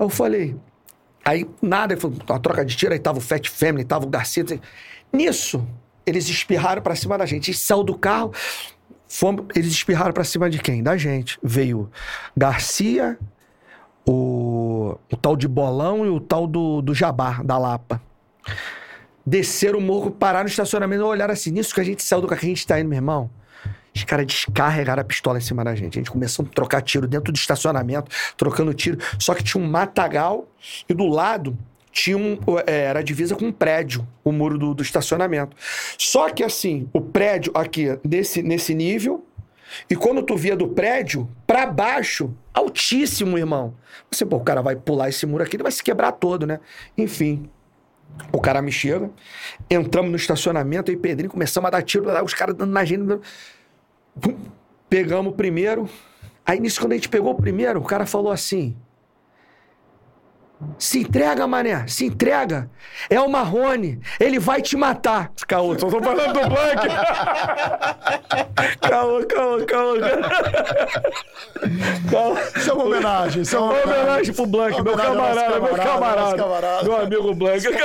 Eu falei. Aí nada, ele falou, uma troca de tiro, aí tava o Fat Family, tava o Garcia. Nisso, eles espirraram para cima da gente. Gente saiu do carro, fomos, eles espirraram para cima de quem? Da gente. Veio Garcia, o, o tal de Bolão e o tal do, do Jabá, da Lapa desceram o morro, pararam no estacionamento, olharam assim, nisso que a gente saiu do carro que a gente tá indo, meu irmão. Os caras descarregaram a pistola em cima da gente. A gente começou a trocar tiro dentro do estacionamento, trocando tiro. Só que tinha um matagal e do lado tinha um. É, era a divisa com um prédio, o muro do, do, estacionamento. Só que assim, o prédio aqui, nesse, nesse nível, E quando tu via do prédio, pra baixo, altíssimo, irmão. Você, pô, o cara vai pular esse muro aqui, ele vai se quebrar todo, né? Enfim. O cara me chega, entramos no estacionamento, aí Pedrinho começamos a dar tiro, os caras dando na gente. Pegamos o primeiro. Aí nisso, quando a gente pegou o primeiro, o cara falou assim: Se entrega, mané, se entrega. É o Marrone, ele vai te matar. Caô, só tô falando do Blank. caô, caô, caô. caô.
Isso é uma homenagem, isso é uma homenagem.
homenagem pro Blank, meu
ao
camarada, meu
camarada.
Meu amigo Blank.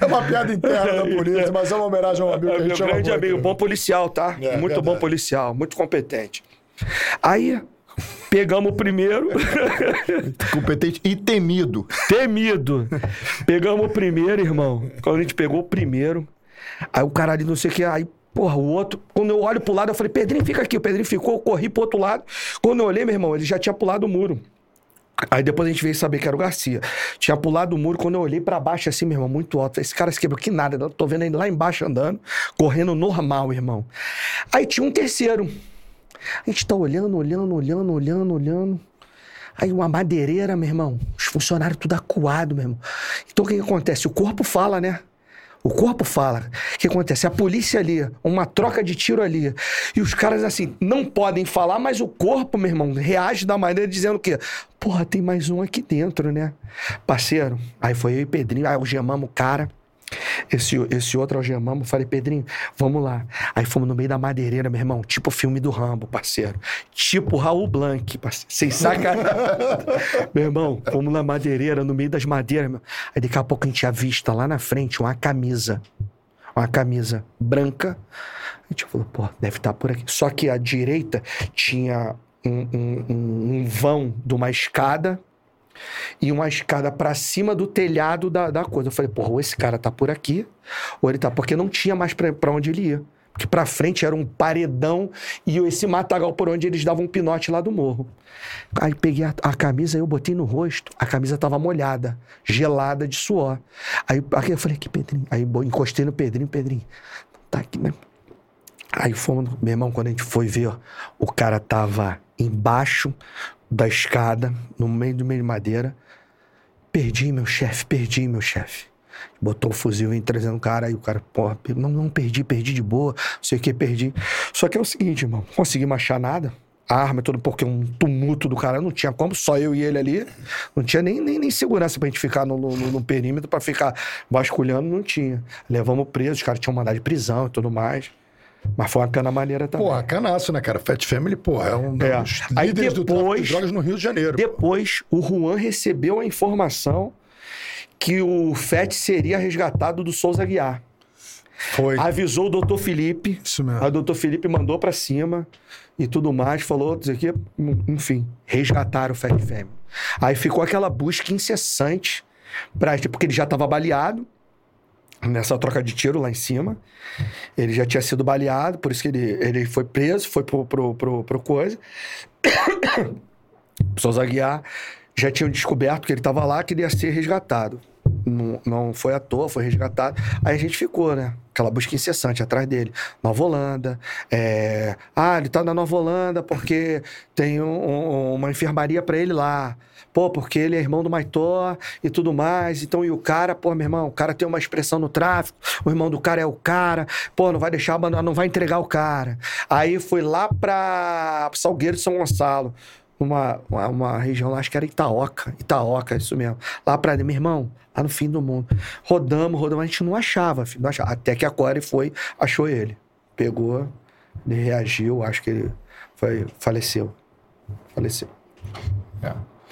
É uma piada interna da polícia, mas é uma homenagem a um amigo que a
Meu grande amigo, bom policial, tá?
É,
muito
verdade.
bom policial, muito competente. Aí, pegamos o primeiro,
Competente e temido.
temido. Pegamos o primeiro, irmão. Quando a gente pegou o primeiro, aí o cara ali não sei o que, aí, porra, o outro, quando eu olho pro lado, eu falei, Pedrinho, fica aqui. O Pedrinho ficou, eu corri pro outro lado. Quando eu olhei, meu irmão, ele já tinha pulado o muro. Aí depois a gente veio saber que era o Garcia. Tinha pulado o muro, quando eu olhei pra baixo assim, meu irmão, muito alto. Esse cara se quebrou, que nada. Eu tô vendo ele lá embaixo andando, correndo normal, irmão. Aí tinha um terceiro. A gente tá olhando, olhando, olhando, olhando, olhando. Aí uma madeireira, meu irmão. Os funcionários tudo acuado, meu irmão. Então o que, que acontece? O corpo fala, né? O corpo fala. O que acontece? A polícia ali, uma troca de tiro ali. E os caras, assim, não podem falar, mas o corpo, meu irmão, reage da maneira dizendo que, porra, tem mais um aqui dentro, né? Parceiro, aí foi eu e Pedrinho, aí algemamos o cara. Esse, esse outro algemamos, falei, Pedrinho, vamos lá. Aí fomos no meio da madeireira, meu irmão, tipo o filme do Rambo, parceiro. Tipo Raul Blanc, parceiro. Sem sacanagem. meu irmão, fomos na madeireira, no meio das madeiras. Meu. Aí daqui a pouco a gente avista lá na frente uma camisa. Uma camisa branca. A gente falou, pô, deve estar por aqui. Só que à direita tinha um- um- um vão de uma escada e uma escada pra cima do telhado da, da coisa. Eu falei, porra, ou esse cara tá por aqui, ou ele tá. Porque não tinha mais pra onde ele ia. Porque pra frente era um paredão e esse matagal por onde eles davam um pinote lá do morro. Aí peguei a, a camisa, eu botei no rosto, a camisa tava molhada, gelada de suor. Aí, aí eu falei, aqui, Pedrinho. Aí encostei no Pedrinho, Pedrinho, tá aqui, né? Aí fomos, meu irmão, quando a gente foi ver, o cara tava embaixo da escada, no meio do meio de madeira. Perdi, meu chefe, perdi, meu chefe. Botou o fuzil, trazendo o cara, aí o cara, porra, não, não perdi, perdi de boa, não sei o que, perdi. Só que é o seguinte, irmão, consegui achar nada. A arma é tudo porque um tumulto do cara, não tinha como, só eu e ele ali. Não tinha nem, nem, nem segurança pra gente ficar no, no, no perímetro, pra ficar vasculhando, não tinha. Levamos preso, os caras tinham mandado de prisão e tudo mais. Mas foi uma cana maneira também.
Porra, canaço, né, cara? Fat Family, porra, é um
É.
dos
Aí
líderes do tráfico
depois-
de drogas no Rio de Janeiro.
Depois, o Juan recebeu a informação que o FET seria resgatado do Souza Guiar.
Foi.
Avisou o doutor Felipe.
Isso mesmo.
Aí o doutor Felipe mandou pra cima e tudo mais, falou, isso aqui, enfim, resgataram o Fat Family. Aí ficou aquela busca incessante, pra, porque ele já estava baleado nessa troca de tiro lá em cima. Ele já tinha sido baleado, por isso que ele, ele foi preso, foi pro, pro, pro, pro coisa. Souza Guiar já tinham descoberto que ele estava lá, que ele ia ser resgatado. Não, não foi à toa, foi resgatado. Aí a gente ficou, né? Aquela busca incessante atrás dele. Nova Holanda. é, Ah, ele tá na Nova Holanda porque tem um- um- uma enfermaria pra ele lá. Pô, porque ele é irmão do Maitó e tudo mais. Então, e o cara, pô, meu irmão, o cara tem uma expressão no tráfico, o irmão do cara é o cara, pô, não vai deixar abandonar, não vai entregar o cara. Aí foi lá pra Salgueiro de São Gonçalo uma, uma, uma região lá, acho que era Itaoca. Itaoca, isso mesmo. Lá pra meu irmão, lá no fim do mundo. Rodamos, rodamos, a gente não achava, filho, não achava. Até que a Core foi, achou ele. Pegou, ele reagiu, acho que ele foi, faleceu. Faleceu.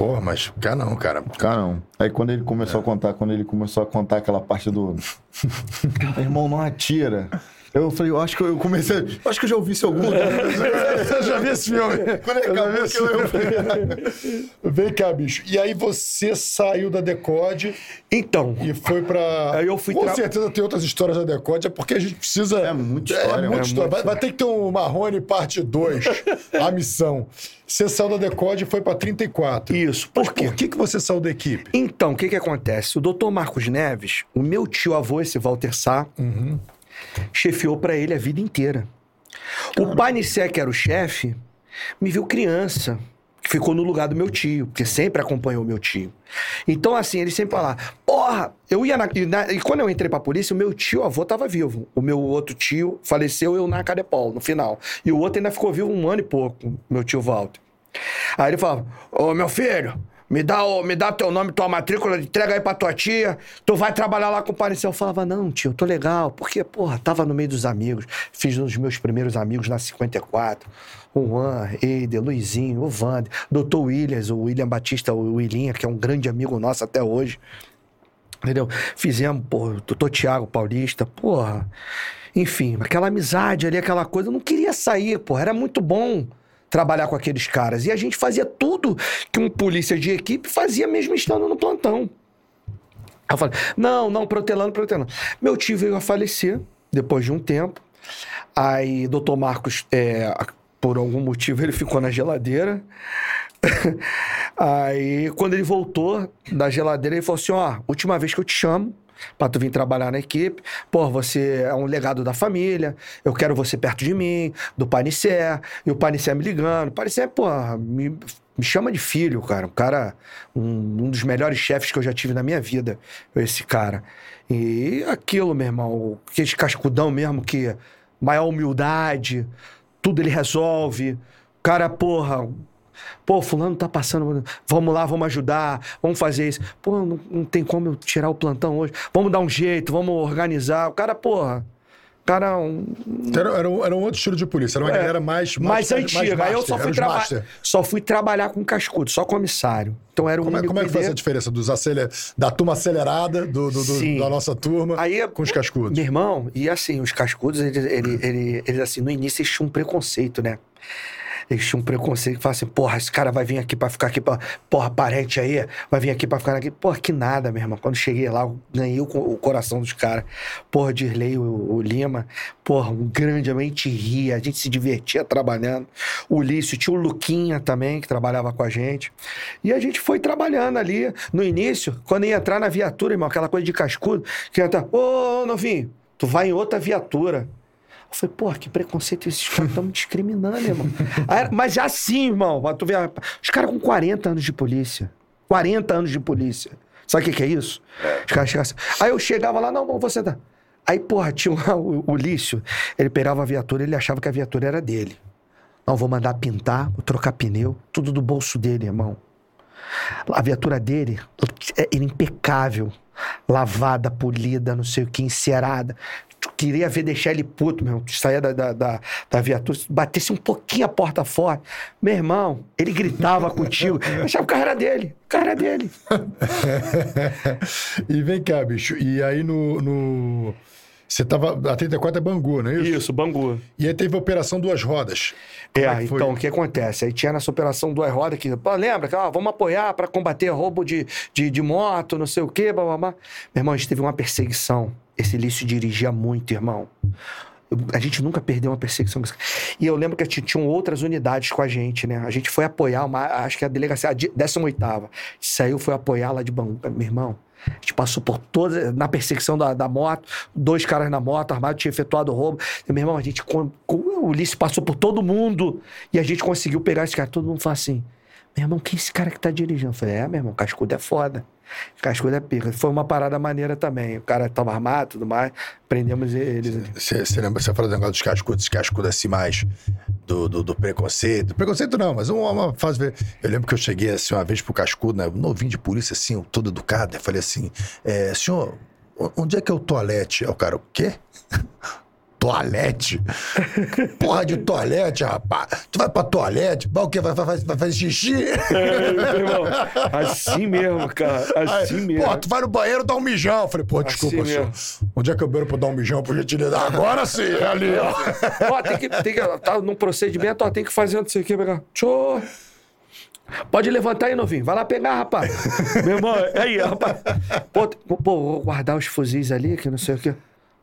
Porra, mas cá não, cara.
Não. Aí quando ele começou a contar, quando ele começou a contar aquela parte do. Irmão, não atira. Eu falei, eu acho que eu comecei. Eu acho que eu já ouvi isso algum.
Eu já vi esse filme.
Quando ele
Eu
acabou,
esse
que eu-
filme. Vem cá, bicho. E aí você saiu da Decode
Então,
e foi pra.
Aí eu fui
Com
tra-
certeza tem outras histórias da Decode, é porque a gente precisa.
É muita história,
É
é
muita
muita
história. Vai, vai ter que ter um Marrone parte 2, a missão. Você saiu da Decode e foi pra 34.
isso.
Mas
Por quê?
por que, que você saiu da equipe?
Então, o que que acontece? O doutor Marcos Neves, o meu tio-avô, esse Walter Sá, chefiou pra ele a vida inteira. O Panicé, que era o chefe, me viu criança, que ficou no lugar do meu tio, porque sempre acompanhou o meu tio. Então, assim, ele sempre falava, porra, eu ia na... E, na- e quando eu entrei pra polícia, o meu tio-avô tava vivo. O meu outro tio faleceu, eu na Cadepol, no final. E o outro ainda ficou vivo um ano e pouco, meu tio Walter. Aí ele falava, ô meu filho, me dá, o, me dá teu nome, tua matrícula, entrega aí pra tua tia, tu vai trabalhar lá com o Parecel. Eu falava, não, tio, tô legal, porque, porra, tava no meio dos amigos, fiz um dos meus primeiros amigos na 54, o Juan, Eider, Luizinho, o Vander, doutor Williams, o William Batista, o Willinha, que é um grande amigo nosso até hoje. Entendeu? Fizemos, pô, doutor Tiago Paulista, porra. Enfim, aquela amizade ali, aquela coisa, eu não queria sair, porra, era muito bom trabalhar com aqueles caras. E a gente fazia tudo que um polícia de equipe fazia mesmo estando no plantão. Eu falei, não, não, protelando, protelando. Meu tio veio a falecer depois de um tempo. Aí, doutor Marcos, é, por algum motivo, ele ficou na geladeira. Aí, quando ele voltou da geladeira, ele falou assim: ó, última vez que eu te chamo pra tu vir trabalhar na equipe, pô, você é um legado da família, eu quero você perto de mim, do Panicé, e o Panicé me ligando. O Panicé, pô, me, me chama de filho, cara. Um cara, um, um dos melhores chefes que eu já tive na minha vida, esse cara. E aquilo, meu irmão, aquele cascudão mesmo que maior humildade, tudo ele resolve. Cara, porra, Pô, fulano tá passando. Vamos lá, vamos ajudar, vamos fazer isso. Pô, não, não tem como eu tirar o plantão hoje. Vamos dar um jeito, vamos organizar. O cara, porra. O cara é um.
Era, era, um, era um outro estilo de polícia, era uma galera mais.
Mais, antiga. Aí eu só fui, traba- só fui trabalhar com cascudo, só comissário. Então era o
Como é, como é que
ID.
essa diferença dos aceler... da turma acelerada, do, do- do- da nossa turma,
Aí,
com os cascudos?
Meu irmão, e assim, os cascudos, eles, eles, eles, eles, assim, no início eles tinham um preconceito, né? Eles tinham um preconceito que falavam assim, porra, esse cara vai vir aqui pra ficar aqui, pra, porra, parente aí, vai vir aqui pra ficar aqui. Porra, que nada, meu irmão. Quando cheguei lá, ganhei o, o coração dos caras. Porra, Dirley, o, o Lima, porra, um grande, ria, a gente se divertia trabalhando. O Ulício, tinha o Luquinha também, que trabalhava com a gente. E a gente foi trabalhando ali. No início, quando ia entrar na viatura, irmão, aquela coisa de cascudo, que ia entrar, ô, novinho, tu vai em outra viatura. Eu falei, porra, que preconceito esses caras estão me discriminando, irmão. Aí, mas já assim, irmão, tu ver, os caras com 40 anos de polícia. 40 anos de polícia. Sabe o que, que é isso? Os caras chegavam assim. Aí eu chegava lá, não, não, vou sentar. Aí, porra, tinha lá o, o Lício, ele pegava a viatura, ele achava que a viatura era dele. Não, vou mandar pintar, vou trocar pneu, tudo do bolso dele, irmão. A viatura dele é era impecável. Lavada, polida, não sei o que, encerada. Tu queria ver deixar ele puto, meu irmão. Tu saía da, da, da, da viatura, se batesse um pouquinho a porta fora. Meu irmão, ele gritava contigo. Eu achava que o carro era dele. O carro era dele.
e vem cá, bicho. E aí no. no- Você tava. A 34 é Bangu, não é isso?
Bangu.
E aí teve a Operação Duas Rodas.
É,
é que foi?
então, o que acontece? Aí tinha nessa operação Duas Rodas que, pô, lembra? Que, ó, vamos apoiar para combater roubo de, de, de moto, não sei o quê, blá, blá, blá. Meu irmão, a gente teve uma perseguição. Esse Lício dirigia muito, irmão. A gente nunca perdeu uma perseguição. E eu lembro que ti- tinham outras unidades com a gente, né? A gente foi apoiar, uma, acho que a delegacia, a 18ª. Saiu, foi apoiar lá de Bangu. Meu irmão, a gente passou por toda, na perseguição da, da moto, dois caras na moto, armado, tinha efetuado roubo. E, meu irmão, a gente, com, com- o Ulisses passou por todo mundo e a gente conseguiu pegar esse cara. Todo mundo fala assim, meu irmão, quem é esse cara que tá dirigindo? Eu falei, é, meu irmão, cascudo é foda. Cascudo é pica. Foi uma parada maneira também. O cara tava armado e tudo mais, prendemos eles.
Você, lembra, você fala do negócio dos cascudos, cascudo assim mais do, do, do preconceito. Preconceito não, mas uma, uma fase. Eu lembro que eu cheguei assim uma vez pro cascudo, né, novinho de polícia, assim, todo educado, eu falei assim: é, senhor, onde é que é o toalete? Aí o cara, o quê? Toalete? Porra de toalete, rapaz. Tu vai pra toalete? Vai o quê? Vai, vai, vai, vai fazer xixi?
É, meu irmão, assim mesmo, cara. Assim
Aí,
mesmo.
Pô, tu vai no banheiro dar um mijão. Eu falei, pô, desculpa,
Assim
senhor.
mesmo.
Onde é que eu beiro pra dar um mijão por gentilidade? Agora sim, é ali, ó.
Ó, tem que, tem que, tá num procedimento, ó, tem que fazer não sei o que, pegar. Tchô. Pode levantar aí, novinho. Vai lá pegar, rapaz. Meu irmão, aí, rapaz. Pô, pô, vou guardar os fuzis ali, que não sei o que.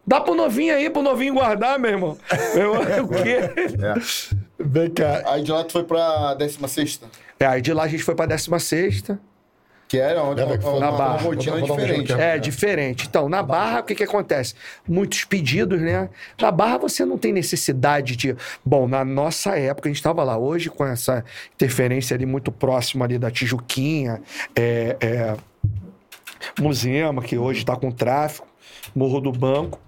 Dá pro novinho aí, pro novinho guardar, meu irmão. Meu irmão, o quê?
É.
Vem cá.
Aí de lá tu foi pra 16
É, aí de lá a gente foi pra 16
que era onde
Lembra que foi
uma,
na
uma
Barra.
rotina
Vou dar um
diferente.
jeito,
É, diferente. Então, na Barra, o que que acontece? Muitos pedidos, né? Na Barra você não tem necessidade de... Bom, na nossa época, a gente estava lá hoje com essa interferência ali muito próxima ali da Tijuquinha, é, é, Musema, que hoje está com tráfico, Morro do Banco.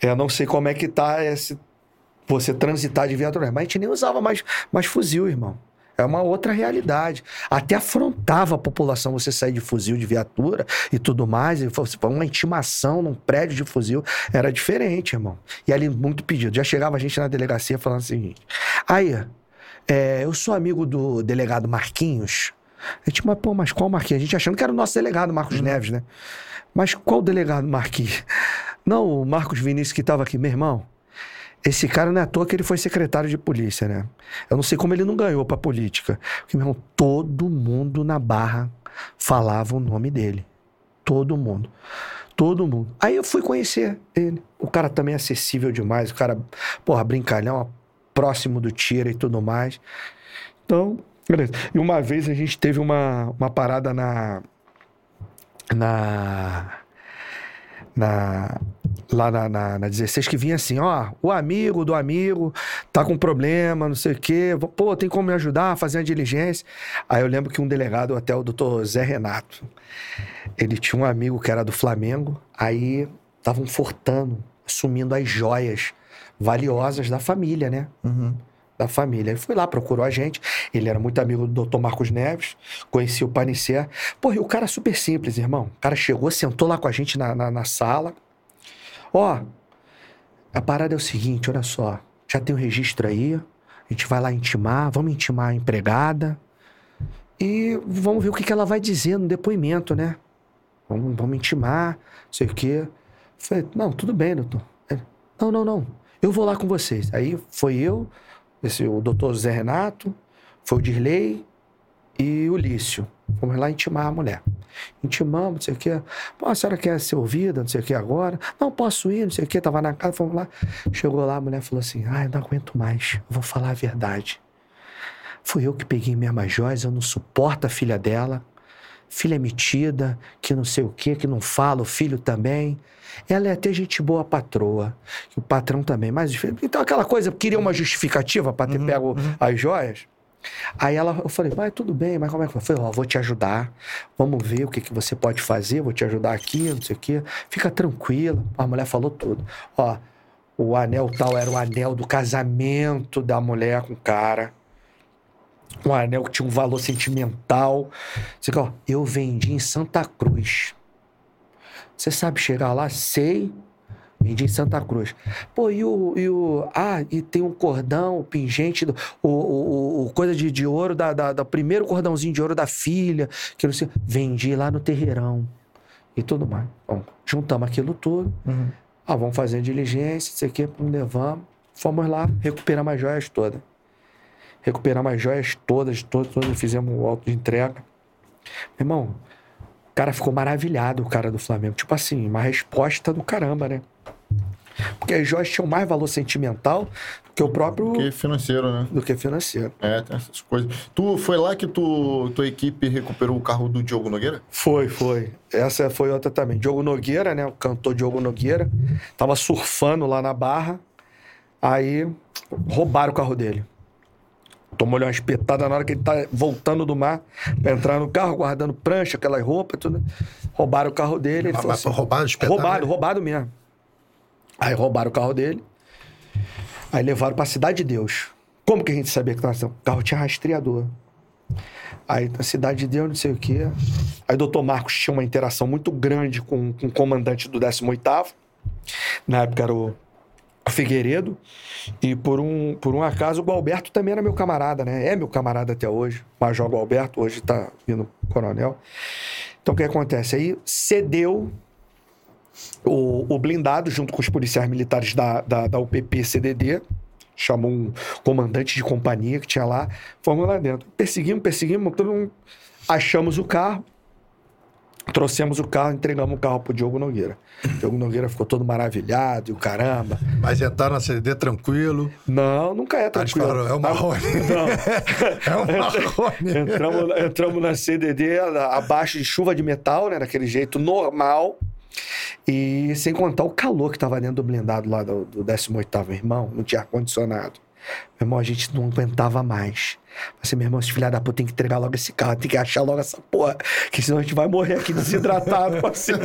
É, não sei como é que tá esse, você transitar de viatura, mas a gente nem usava mais, mais fuzil, irmão. É uma outra realidade. Até afrontava a população você sair de fuzil de viatura e tudo mais. E uma intimação num prédio de fuzil era diferente, irmão. E ali muito pedido. Já chegava a gente na delegacia falando o seguinte: aí, é, eu sou amigo do delegado Marquinhos. A gente, mas, pô, mas qual Marquinhos? A gente achando que era o nosso delegado, Marcos Neves, né? Mas qual delegado Marquinhos? Não, o Marcos Vinícius que estava aqui, meu irmão. Esse cara não é à toa que ele foi secretário de polícia, né? Eu não sei como ele não ganhou pra política. Porque, meu irmão, todo mundo na barra falava o nome dele. Todo mundo. Todo mundo. Aí eu fui conhecer ele. O cara também é acessível demais. O cara, porra, brincalhão, próximo do tiro e tudo mais. Então, beleza. E uma vez a gente teve uma, uma parada na. Na. Na. Lá na, na, na 16, que vinha assim, ó, o amigo do amigo tá com problema, não sei o quê, pô, tem como me ajudar a fazer uma diligência? Aí eu lembro que um delegado, até o doutor Zé Renato, ele tinha um amigo que era do Flamengo, aí estavam furtando, assumindo as joias valiosas da família, né?
Uhum.
da família. Ele foi lá, procurou a gente. Ele era muito amigo do Dr. Marcos Neves, conhecia o Panicé. Porra, e o cara é super simples, irmão. O cara chegou, sentou lá com a gente na, na, na sala. Ó, a parada é o seguinte, olha só. Já tem o registro aí. A gente vai lá intimar, vamos intimar a empregada. E vamos ver o que, que ela vai dizer no depoimento, né? Vamos, vamos intimar, sei o quê. Falei, não, tudo bem, doutor. Ele, não, não, não. Eu vou lá com vocês. Aí foi eu, esse, o doutor Zé Renato, foi o Dirley e o Lício. Fomos lá intimar a mulher. Intimamos, não sei o quê. Pô, a senhora quer ser ouvida, não sei o quê agora? Não, posso ir, não sei o quê. Tava na casa, fomos lá. Chegou lá, a mulher falou assim, ah, eu não aguento mais. Vou falar a verdade. Fui eu que peguei as joias, eu não suporto a filha dela. Filha é metida, que não sei o quê, que não fala, o filho também. Ela é até gente boa patroa. O patrão também, mas então aquela coisa, queria uma justificativa para ter pego as joias. Aí ela, eu falei, mas tudo bem, mas como é que foi? Eu falei, ó, vou te ajudar, vamos ver o que, que você pode fazer, vou te ajudar aqui, não sei o quê. Fica tranquila. A mulher falou tudo. Ó, o anel tal era o anel do casamento da mulher com o cara. Um anel que tinha um valor sentimental. Você, ó, eu vendi em Santa Cruz. Você sabe chegar lá? Sei. Vendi em Santa Cruz. Pô, e o. E o ah, e tem um cordão, o pingente, do, o, o, o coisa de, de ouro, da, da, da primeiro cordãozinho de ouro da filha, que não sei. Vendi lá no terreirão. E tudo mais. Bom, juntamos aquilo tudo. Ah, vamos fazer a diligência, não sei o quê, levamos. Fomos lá, recuperamos as joias todas. Recuperamos as joias todas, todas, todas, fizemos o auto de entrega. Meu irmão, o cara ficou maravilhado, o cara do Flamengo. Tipo assim, uma resposta do caramba, né? Porque as joias tinham mais valor sentimental do que o próprio.
Que financeiro, né?
do que financeiro.
É, tem essas coisas. Tu foi lá que tu, tua equipe recuperou o carro do Diogo Nogueira?
Foi, foi. Essa foi outra também. Diogo Nogueira, né? O cantor Diogo Nogueira. Tava surfando lá na barra. Aí roubaram o carro dele. Tomou-lhe uma espetada na hora que ele tá voltando do mar pra entrar no carro, guardando prancha, aquelas roupas, tudo. Roubaram o carro dele. Ele
mas
assim,
roubaram, espetaram
Roubado,
ele?
roubado mesmo. Aí roubaram o carro dele. Aí levaram pra Cidade de Deus. Como que a gente sabia que tava assim? O carro tinha rastreador. Aí na Cidade de Deus, não sei o quê. Aí o doutor Marcos tinha uma interação muito grande com, com o comandante do 18º. Na época era o Figueiredo. E por um, por um acaso, o Gualberto também era meu camarada, né? É meu camarada até hoje. Major Gualberto, hoje tá vindo coronel. Então, o que acontece? Aí cedeu o, o blindado junto com os policiais militares da, da, da UPP CDD. Chamou um comandante de companhia que tinha lá. Fomos lá dentro. Perseguimos, perseguimos. Todo mundo... Achamos o carro. Trouxemos o carro, entregamos o carro pro Diogo Nogueira. O Diogo Nogueira ficou todo maravilhado e o caramba.
Mas entraram na CDD tranquilo.
Não, nunca é
eles
tranquilo.
falaram, é o Marrone.
Não.
É o Marrone.
entramos, entramos na CDD abaixo de chuva de metal, né? Daquele jeito normal. E sem contar o calor que tava dentro do blindado lá do, do 18º, irmão. Não tinha ar-condicionado. Meu irmão, a gente não aguentava mais. Assim, meu irmão, esse filho da puta tem que entregar logo esse carro, tem que achar logo essa porra, que senão a gente vai morrer aqui desidratado, parceiro.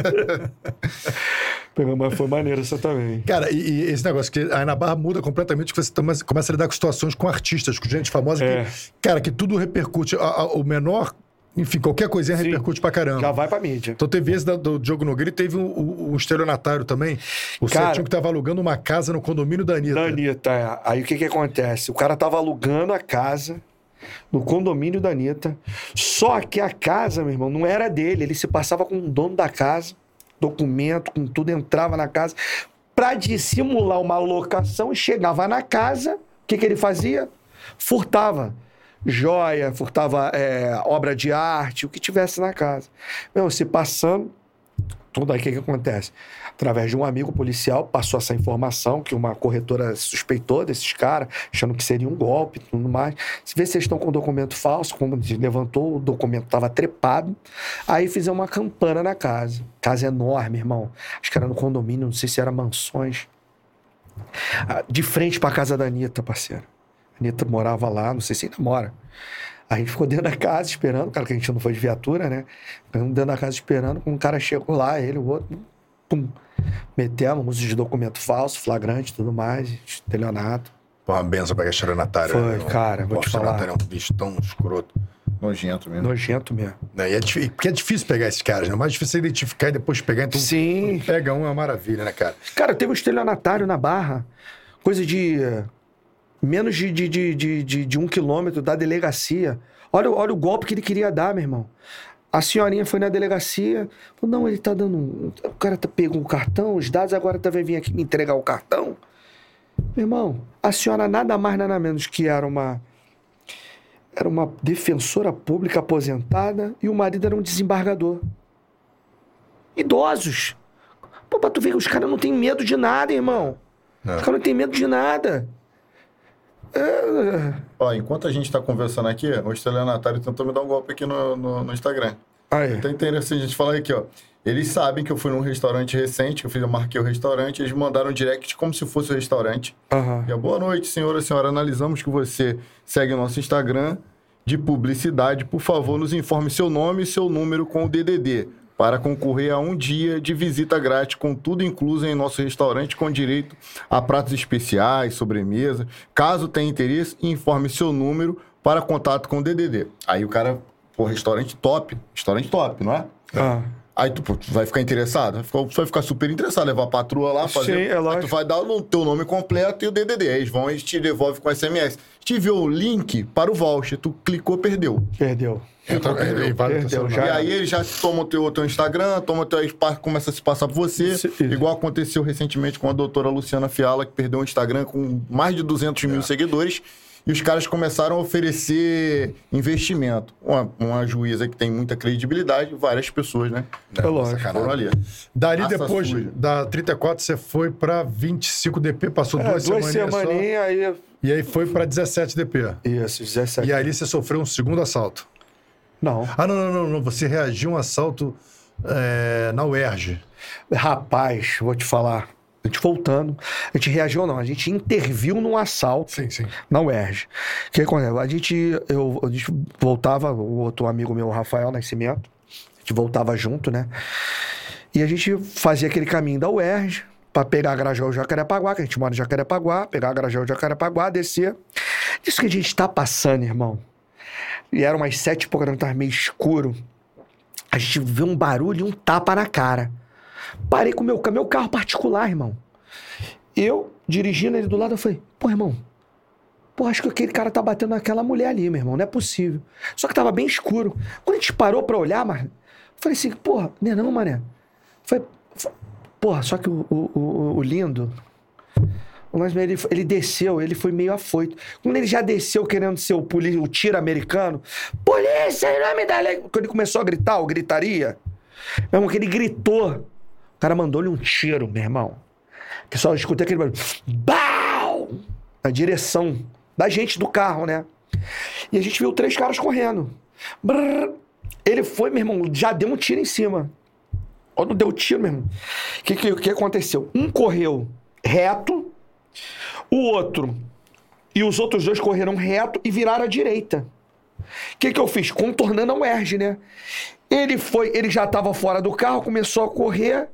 Mas foi maneiro essa também.
Cara, e, e esse negócio que aí na Barra muda completamente, que você toma- começa a lidar com situações com artistas, com gente famosa,
É.
que, cara, que tudo repercute. a- a- o menor, enfim, qualquer coisinha
Sim.
repercute pra caramba.
Já vai pra mídia.
Então teve esse da- do Diogo Nogueira e teve um, um, um estelionatário também. O
Cara-
que tava alugando uma casa no condomínio da Anitta.
Da Anitta, é. Aí o que que acontece? O cara tava alugando a casa no condomínio da Anitta. Só que a casa, meu irmão, não era dele. Ele se passava com o dono da casa, documento, com tudo, entrava na casa. Pra dissimular uma locação chegava na casa, o que que ele fazia? Furtava. Joia, furtava é, obra de arte, o que tivesse na casa. Meu, se passando, tudo aí o que, que acontece? Através de um amigo policial, passou essa informação que uma corretora suspeitou desses caras, achando que seria um golpe e tudo mais. Se vê se eles estão com documento falso, a gente levantou, o documento estava trepado. Aí fizemos uma campana na casa. Casa enorme, irmão. Acho que era no condomínio, não sei se era mansões. Ah, De frente pra casa da Anitta, parceiro. A Anitta morava lá, não sei se ainda mora. A gente ficou dentro da casa esperando, cara, que a gente não foi de viatura, né? Ficamos dentro da casa esperando, quando um cara chegou lá, ele, o outro, pum. Metemos uso de documento falso, flagrante e tudo mais, estelionato.
Pô, uma benção pra estelionatário.
Foi,
né?
cara, vou te falar.
estelionatário é um bicho tão escroto.
Nojento mesmo.
Nojento mesmo.
Né? E é difí- porque é difícil pegar esses caras, né? Mais difícil é identificar e depois pegar. Então,
Sim.
pega um é uma maravilha, né, cara?
Cara, teve um estelionatário na Barra, coisa de menos de, de, de, de, de, um quilômetro da delegacia. Olha, o- olha o golpe que ele queria dar, meu irmão. A senhorinha foi na delegacia, falou, não, ele tá dando. O cara tá, pegou o cartão, os dados, agora tá, vai vir aqui me entregar o cartão. Meu irmão, a senhora nada mais, nada menos que era uma... Era uma defensora pública aposentada e o marido era um desembargador. Idosos. Pô, pra tu ver que os caras não têm medo de nada, irmão.
É.
Os caras não têm medo de nada. É...
Ó, enquanto a gente tá conversando aqui, o estelionatário tentou me dar um golpe aqui no, no, no Instagram.
Aí.
Então é interessante a gente falar aqui, ó. Eles sabem que eu fui num restaurante recente, que eu fiz, eu marquei o restaurante, eles mandaram um direct como se fosse o restaurante.
Aham.
E a boa noite, senhora, senhora. Analisamos que você segue o nosso Instagram de publicidade. Por favor, nos informe seu nome e seu número com o DDD para concorrer a um dia de visita grátis com tudo incluso em nosso restaurante com direito a pratos especiais, sobremesa. Caso tenha interesse, informe seu número para contato com o DDD. Aí o cara, pô, restaurante top, restaurante top, não é?
Ah.
Aí tu, pô, tu vai ficar interessado? Vai ficar- ficar super interessado, levar a patroa lá, fazer.
Sim, é
Aí
lógico.
tu vai dar o teu nome completo e o DDD. Aí eles vão e te devolvem com SMS. Te enviou o link para o voucher. Tu clicou, perdeu.
Perdeu.
É, vale teu
Perdeu,
e
era.
aí ele já toma o teu, teu Instagram, toma o teu espaço, começa a se passar por você.
Isso, isso.
Igual aconteceu recentemente com a doutora Luciana Fiala, que perdeu um Instagram com mais de 200
É.
mil seguidores. E os caras começaram a oferecer investimento. Uma, uma juíza que tem muita credibilidade, várias pessoas, né?
É lógico.
Foram ali.
Dali
Raça
depois
suja.
da 34, você foi pra 25 DP, passou
É,
duas,
duas
semaninhas
aí...
e aí foi pra 17 DP.
Isso, 17.
E ali você sofreu um segundo assalto.
Não.
Ah, não, não, não, não. Você reagiu a um assalto é, na UERJ.
Rapaz, vou te falar. A gente voltando, a gente reagiu não, a gente interviu num assalto
Sim, sim.
na UERJ. O que aconteceu? A gente, eu, a gente voltava, o outro amigo meu, o Rafael Nascimento, a gente voltava junto, né? E a gente fazia aquele caminho da UERJ pra pegar a Grajaú Jacarepaguá, que a gente mora em Jacarepaguá, pegar a Grajaú Jacarepaguá, descer. Isso que a gente tá passando, irmão. E era umas sete e pouca da meio escuro. A gente vê um barulho e um tapa na cara. Parei com meu, meu carro particular, irmão. Eu dirigindo ele do lado, eu falei, pô, irmão, pô, acho que aquele cara tá batendo naquela mulher ali, meu irmão, não é possível. Só que tava bem escuro. Quando a gente parou pra olhar, mas falei assim, porra, não é não, mané. Foi- porra, só que o, o, o- o lindo, Lance ele, ele desceu, ele foi meio afoito. Quando ele já desceu querendo ser o, poli, o tiro americano, polícia, em nome da lei. Quando ele começou a gritar, o gritaria, meu irmão, que ele gritou, o cara mandou-lhe um tiro, meu irmão. Que só escutei aquele barulho. BAU! Na direção da gente do carro, né? E a gente viu três caras correndo. Brrr. Ele foi, meu irmão, já deu um tiro em cima. Quando deu tiro, meu irmão, o que, que, que aconteceu? Um correu reto, o outro e os outros dois correram reto e viraram à direita. O que, que eu fiz? Contornando a UERJ, né? Ele foi, ele já estava fora do carro, começou a correr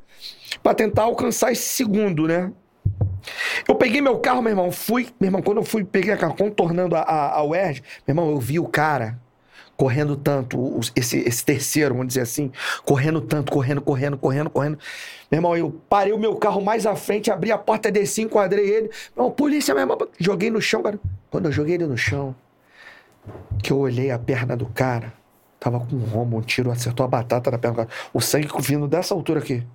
para tentar alcançar esse segundo, né? Eu peguei meu carro, meu irmão, fui, meu irmão, quando eu fui, peguei a carro, contornando a, a, a UERJ, meu irmão, eu vi o cara correndo tanto, esse, esse terceiro, vamos dizer assim, correndo tanto, correndo, correndo, correndo, correndo. Meu irmão, eu parei o meu carro mais à frente, abri a porta, desci, enquadrei ele. Meu irmão, polícia, meu irmão, joguei no chão, cara. Quando eu joguei ele no chão, que eu olhei a perna do cara, tava com um rombo, um tiro acertou a batata na perna do cara. O sangue vindo dessa altura aqui.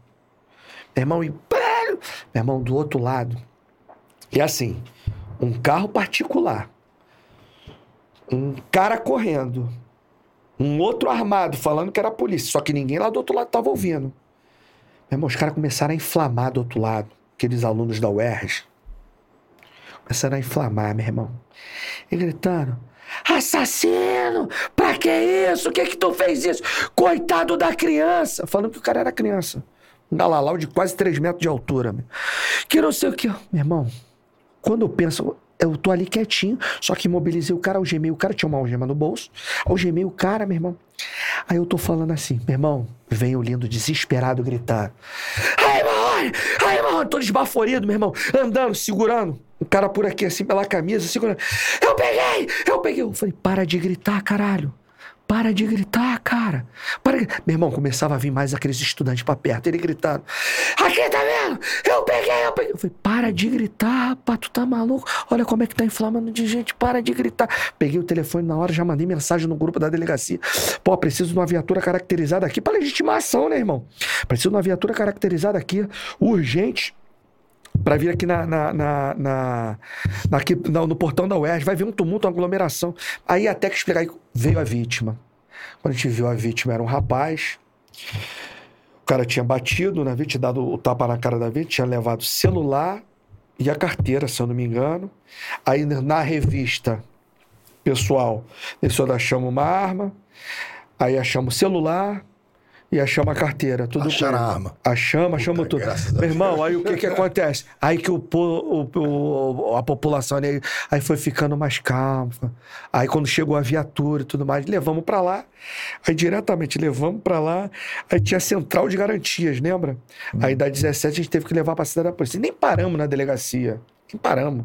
Meu irmão, e... Meu irmão, do outro lado. E assim, um carro particular, um cara correndo, um outro armado falando que era polícia, só que ninguém lá do outro lado tava ouvindo. Irmão, os caras começaram a inflamar do outro lado, aqueles alunos da UERJ. Começaram a inflamar, meu irmão. E gritando: Assassino! Pra que isso? O que que tu fez isso? Coitado da criança! Falando que o cara era criança. Um galalau de quase 3 metros de altura. Meu. Que não sei o que. Meu irmão, quando eu penso, eu tô ali quietinho, só que imobilizei o cara, algemei o cara, tinha uma algema no bolso, algemei o cara, meu irmão. Aí eu tô falando assim, meu irmão, vem o lindo desesperado gritar. Ai, Marrone! Ai, Marrone! Tô desbaforido, meu irmão, andando, segurando. O cara por aqui, assim, pela camisa, segurando. Eu peguei! Eu peguei! Eu falei, para de gritar, caralho. Para de gritar, cara. Para de... Meu irmão, começava a vir mais aqueles estudantes pra perto. Ele gritando: Aqui, tá vendo? Eu peguei, eu peguei. Eu falei: Para de gritar, rapaz, tu tá maluco? Olha como é que tá inflamando de gente, para de gritar. Peguei o telefone na hora, já mandei mensagem no grupo da delegacia. Pô, preciso de uma viatura caracterizada aqui pra legitimação, né, irmão? Preciso de uma viatura caracterizada aqui, urgente para vir aqui na, na, na, na- na- aqui, na- no portão da UERJ, vai vir um tumulto, uma aglomeração. Aí até que explicar, veio a vítima. Quando a gente viu a vítima, era um rapaz. O cara tinha batido na vítima, tinha dado o tapa na cara da vítima, tinha levado celular e a carteira, se eu não me engano. Aí na revista pessoal, nesse hora achamos uma arma, aí achamos o celular e achamos a carteira. Tudo
Acharam a arma.
Achamos, achamos
Puta,
tudo.
a
Meu irmão, aí o que que acontece? Aí que o, o- o- a população ali, aí foi ficando mais calma. Aí quando chegou a viatura e tudo mais, levamos pra lá. Aí diretamente levamos pra lá. Aí tinha central de garantias, lembra? Aí da 17 a gente teve que levar pra cidade da polícia. E nem paramos na delegacia. Nem paramos.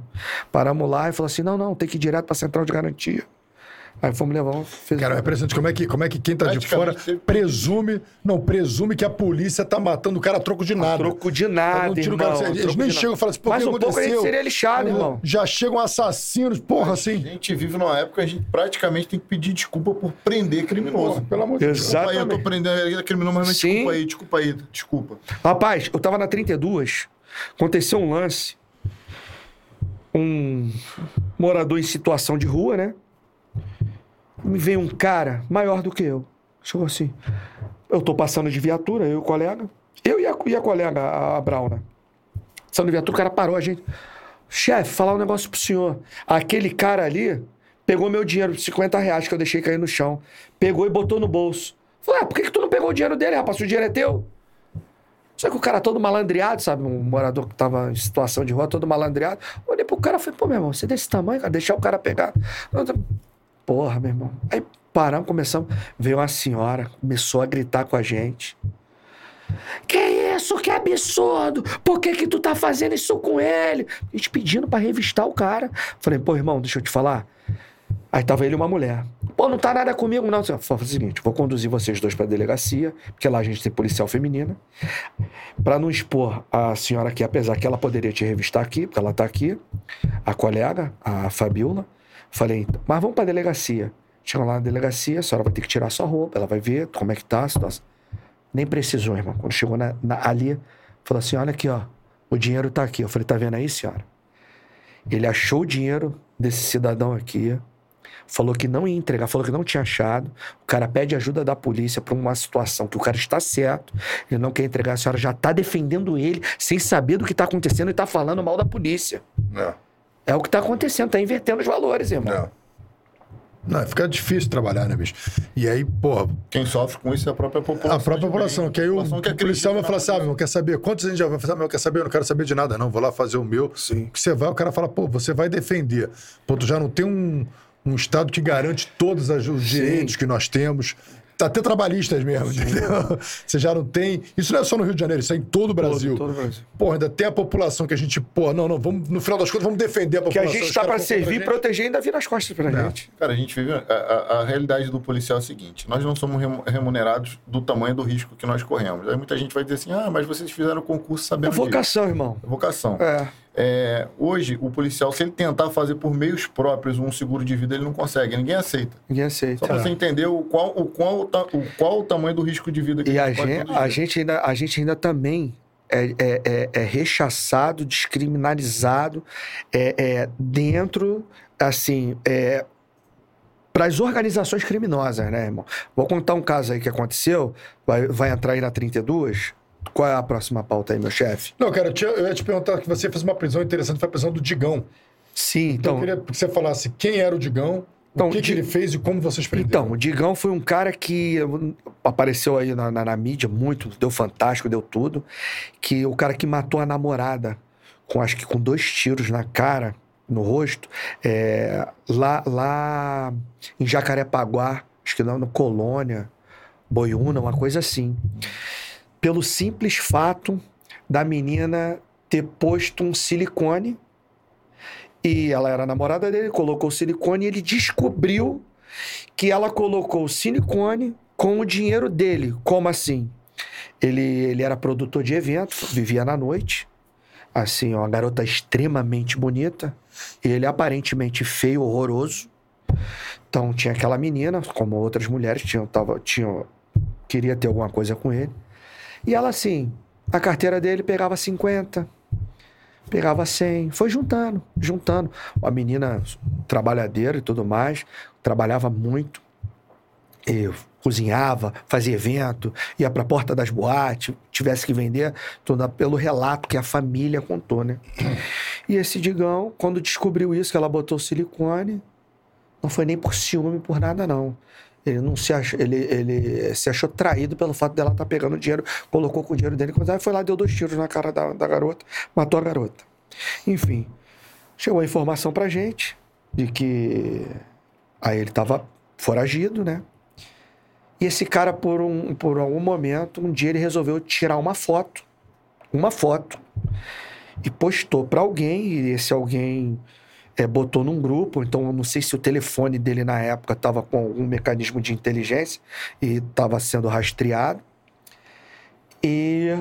Paramos lá e falou assim: não, não, tem que ir direto pra central de garantia. Aí fomos levar. Fez...
Cara, representante, como é que, como é que quem tá de fora presume, não, presume que a polícia tá matando o cara a troco de nada.
Troco de nada,
tiro,
irmão.
cara, eles nem chegam e falam assim, pô, que
um pouco a gente
aconteceu?
seria lixado, irmão.
Já chegam assassinos, porra,
A
assim.
gente vive numa época que a gente praticamente tem que pedir desculpa por prender criminoso.
Pelo amor de Deus.
Desculpa aí, eu tô prendendo ele criminoso, mas
Sim.
desculpa aí, desculpa aí, desculpa.
Rapaz, eu tava na 32, aconteceu um lance. Um morador em situação de rua, né? Me veio um cara maior do que eu. Chegou assim. Eu tô passando de viatura, eu e o colega. Eu e a, e a colega, a, a Brauna. Passando de viatura, o cara parou a gente. Chefe, falar um negócio pro senhor. Aquele cara ali pegou meu dinheiro de 50 reais que eu deixei cair no chão. Pegou e botou no bolso. Falei, ah, por que, que tu não pegou o dinheiro dele, rapaz? O dinheiro é teu. Só que o cara todo malandreado, sabe? Um morador que tava em situação de rua, todo malandreado. Olhei pro cara e falei, pô, meu irmão, você é desse tamanho, cara, deixar o cara pegar. Porra, meu irmão. Aí paramos, começamos. Veio uma senhora, começou a gritar com a gente. Que isso, que absurdo! Por que que tu tá fazendo isso com ele? Gente pedindo pra revistar o cara. Falei, pô, irmão, deixa eu te falar. Aí tava ele e uma mulher. Pô, não tá nada comigo, não. Fala o seguinte, vou conduzir vocês dois pra delegacia, porque lá a gente tem policial feminina, pra não expor a senhora aqui, apesar que ela poderia te revistar aqui, porque ela tá aqui, a colega, a Fabiola. Falei, mas vamos pra delegacia. Chega lá na delegacia, a senhora vai ter que tirar sua roupa, ela vai ver como é que tá a situação. Nem precisou, irmão. Quando chegou na, na- ali, falou assim: olha aqui, ó, o dinheiro tá aqui. Eu falei, tá vendo aí, senhora? Ele achou o dinheiro desse cidadão aqui, falou que não ia entregar, falou que não tinha achado. O cara pede ajuda da polícia pra uma situação que o cara está certo, ele não quer entregar, a senhora já tá defendendo ele sem saber do que tá acontecendo e tá falando mal da polícia.
Não,
É o que tá acontecendo, tá invertendo os valores, irmão.
não. Não, fica difícil trabalhar, né, bicho? E aí, porra,
Quem sofre com isso é a própria população.
a própria população, que aí o,
que
o policial vai falar assim, ah, meu, quer saber? Quantos a gente já vai fazer? Ah, meu, quer saber? Eu não quero saber de nada, não. Vou lá fazer o meu.
Sim.
Que você vai, o cara fala, pô, você vai defender. Pô, tu já não tem um, um Estado que garante todos os direitos que nós temos. Tá até trabalhistas mesmo, entendeu? Você já não tem. Isso não é só no Rio de Janeiro, isso é em todo o Brasil.
todo o Brasil.
Pô, ainda tem a população que a gente, pô, não, não, vamos, no final das contas, vamos defender a
Que
população.
a gente
Os
tá
caras
pra
vão contra a
servir,
gente.
proteger e ainda vira as costas pra gente.
Cara, a gente vive. A, a- a realidade do policial é a seguinte: nós não somos remu- remunerados do tamanho do risco que nós corremos. Aí muita gente vai dizer assim: ah, mas vocês fizeram concurso
É
sabendo disso.
vocação, irmão.
É vocação.
É.
É, hoje, o policial, se ele tentar fazer por meios próprios um seguro de vida, ele não consegue, ninguém aceita.
Ninguém
Só
aceita.
pra você entender o qual, o, qual, o, qual o tamanho do risco de vida que
E a gente, a, gente ainda, a gente ainda também é, é, é, é rechaçado, descriminalizado é, é, dentro, assim, é, para as organizações criminosas, né, irmão? Vou contar um caso aí que aconteceu, vai, vai entrar aí na 32. Qual é a próxima pauta aí, meu chefe?
Não, cara, eu, eu ia te perguntar que você fez uma prisão interessante, foi a prisão do Digão.
Sim,
Então,
então.
eu queria que você falasse quem era o Digão,
Então,
o que, que ele fez e como vocês prenderam.
Então, o Digão foi um cara que apareceu aí na, na- na mídia muito, deu fantástico, deu tudo. Que o cara que matou a namorada, com acho que com dois tiros na cara, no rosto, é, lá, lá em Jacarepaguá, acho que não, no Colônia, Boiúna, uma coisa assim. Pelo simples fato da menina ter posto um silicone e ela era namorada dele, colocou o silicone e ele descobriu que ela colocou o silicone com o dinheiro dele. Como assim? Ele, ele era produtor de evento, vivia na noite. Assim, uma garota extremamente bonita. Ele aparentemente feio, horroroso. Então tinha aquela menina, como outras mulheres, tinham, tava, tinham, queria ter alguma coisa com ele. E ela assim, a carteira dele pegava 50, pegava 100, foi juntando, juntando. Uma menina trabalhadeira e tudo mais, trabalhava muito, cozinhava, fazia evento, ia pra porta das boates, tivesse que vender, tudo pelo relato que a família contou, né? E esse Digão, quando descobriu isso, que ela botou silicone, não foi nem por ciúme, por nada, não. Ele não se achou, ele, ele se achou traído pelo fato dela estar pegando dinheiro, colocou com o dinheiro dele, aí foi lá, deu dois tiros na cara da, da garota, matou a garota. Enfim, chegou a informação pra gente de que aí ele tava foragido, né? E esse cara, por, um, por algum momento, um dia ele resolveu tirar uma foto, uma foto, e postou pra alguém, e esse alguém é, botou num grupo, então eu não sei se o telefone dele na época estava com algum mecanismo de inteligência e estava sendo rastreado. E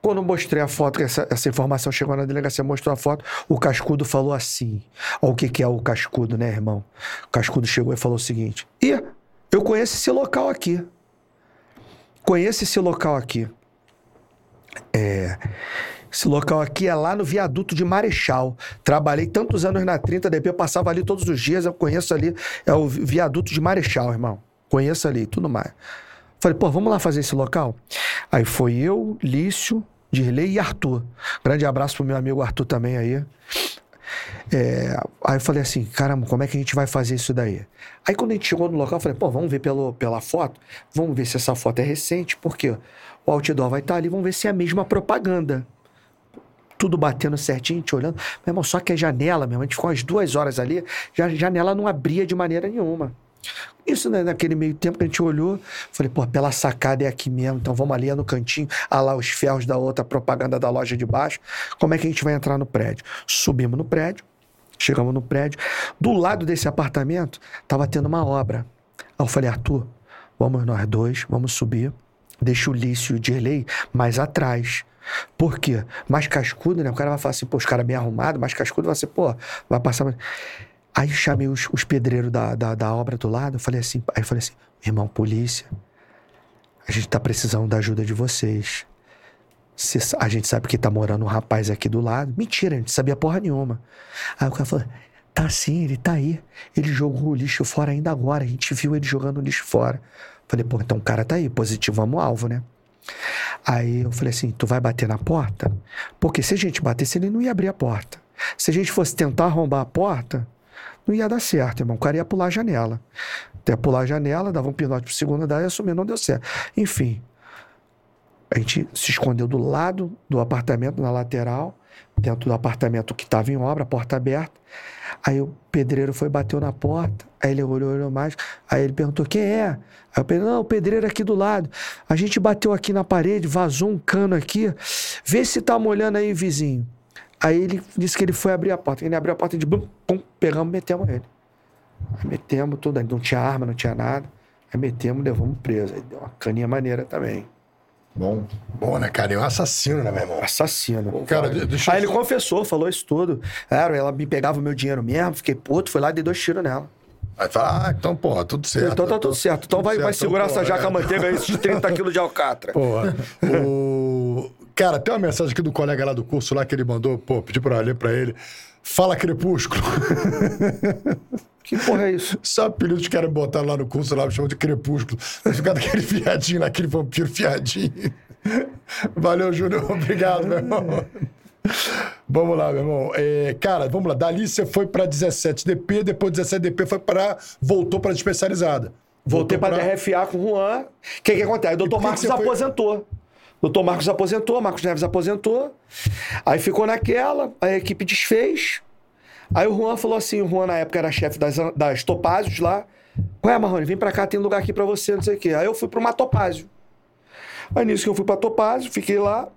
quando eu mostrei a foto, essa, essa informação chegou na delegacia, mostrou a foto, o Cascudo falou assim. Olha o que, que é o Cascudo, né, irmão? O Cascudo chegou e falou o seguinte: Ih, eu conheço esse local aqui. Conheço esse local aqui. É. Esse local aqui é lá no viaduto de Marechal. Trabalhei tantos anos na 30, DP, eu passava ali todos os dias, eu conheço ali, é o viaduto de Marechal, irmão. Conheço ali, tudo mais. Falei, pô, vamos lá fazer esse local? Aí foi eu, Lício, Dirley e Arthur. Grande abraço pro meu amigo Arthur também aí. É, aí eu falei assim, caramba, como é que a gente vai fazer isso daí? Aí quando a gente chegou no local, eu falei, pô, vamos ver pelo, pela foto, vamos ver se essa foto é recente, porque o outdoor vai estar ali, vamos ver se é a mesma propaganda. Tudo batendo certinho, a gente olhando. Meu irmão, só que a janela, meu irmão, a gente ficou umas duas horas ali, já, a janela não abria de maneira nenhuma. Isso né, naquele meio tempo que a gente olhou, falei, pô, pela sacada é aqui mesmo, então vamos ali no cantinho, ah lá os ferros da outra propaganda da loja de baixo. Como é que a gente vai entrar no prédio? Subimos no prédio, Chegamos no prédio. Do lado desse apartamento, tava tendo uma obra. Aí eu falei, Arthur, vamos nós dois, vamos subir. Deixa o Lício e o mais atrás. Por quê? Mais cascudo, né? O cara vai falar assim, pô, os caras bem arrumados, mais cascudo vai ser, pô, vai passar. Aí chamei os, os pedreiros da, da, da obra do lado, eu falei assim, aí eu falei assim, irmão, polícia, a gente tá precisando da ajuda de vocês. Cê a gente sabe que tá morando um rapaz aqui do lado. Mentira, a gente sabia porra nenhuma. Aí o cara falou: tá sim, ele tá aí. Ele jogou o lixo fora ainda agora. A gente viu ele jogando o lixo fora. Falei, pô, então o cara tá aí, positivamos o alvo, né? Aí eu falei assim: tu vai bater na porta? Porque se a gente batesse, ele não ia abrir a porta. Se a gente fosse tentar arrombar a porta, não ia dar certo, irmão. O cara ia pular a janela. Até pular a janela, dava um pinote pro segundo andar e assumir, não deu certo. Enfim, a gente se escondeu do lado do apartamento, na lateral, dentro do apartamento que estava em obra, porta aberta. Aí o pedreiro foi, bateu na porta, aí ele olhou, olhou mais, aí ele perguntou, quem é? Aí eu falei, não, o pedreiro aqui do lado. A gente bateu aqui na parede, vazou um cano aqui, vê se tá molhando aí, vizinho. Aí ele disse que ele foi abrir a porta. Ele abriu a porta de bum, pum, pegamos e metemos ele. Aí metemos tudo, não tinha arma, não tinha nada. Aí metemos, levamos preso. Aí deu uma caninha maneira também.
Bom.
Bom, né, cara? É um assassino, né, meu irmão?
Assassino.
Cara, de- deixa eu
Aí ele
só-
confessou, falou isso tudo. Era, ela me pegava o meu dinheiro mesmo, fiquei puto, fui lá e dei dois tiros nela.
Aí fala, ah, então, porra, tudo certo.
então tá tudo certo. Então
Tudo
vai,
certo,
vai segurar
então,
essa jaca
é.
manteiga aí, esses 30 quilos de alcatra.
Porra. o... Cara, tem uma mensagem aqui do colega lá do curso lá que ele mandou, pô, pedi pra ler pra ele. Fala Crepúsculo.
Que porra é isso?
Só apelido que querem botar lá no curso, lá, chamam de Crepúsculo. Vai ficar daquele fiadinho lá, aquele vampiro fiadinho. Valeu, Júnior. Obrigado, meu irmão. Vamos lá, meu irmão. É, cara, vamos lá. Dali você foi pra 17 DP, depois 17 DP foi para voltou pra especializada.
Voltei
Voltou
pra DRFA com o Juan. O que que acontece? O doutor Marcos
foi-
aposentou. Doutor Marcos aposentou, Marcos Neves aposentou. Aí ficou naquela, a equipe desfez. Aí o Juan falou assim: o Juan na época era chefe das, das Topázios lá. Ué, Marrone, vem pra cá, tem lugar aqui pra você, não sei o quê. Aí eu fui pra uma Topázio. Aí nisso que eu fui pra Topázio, fiquei lá.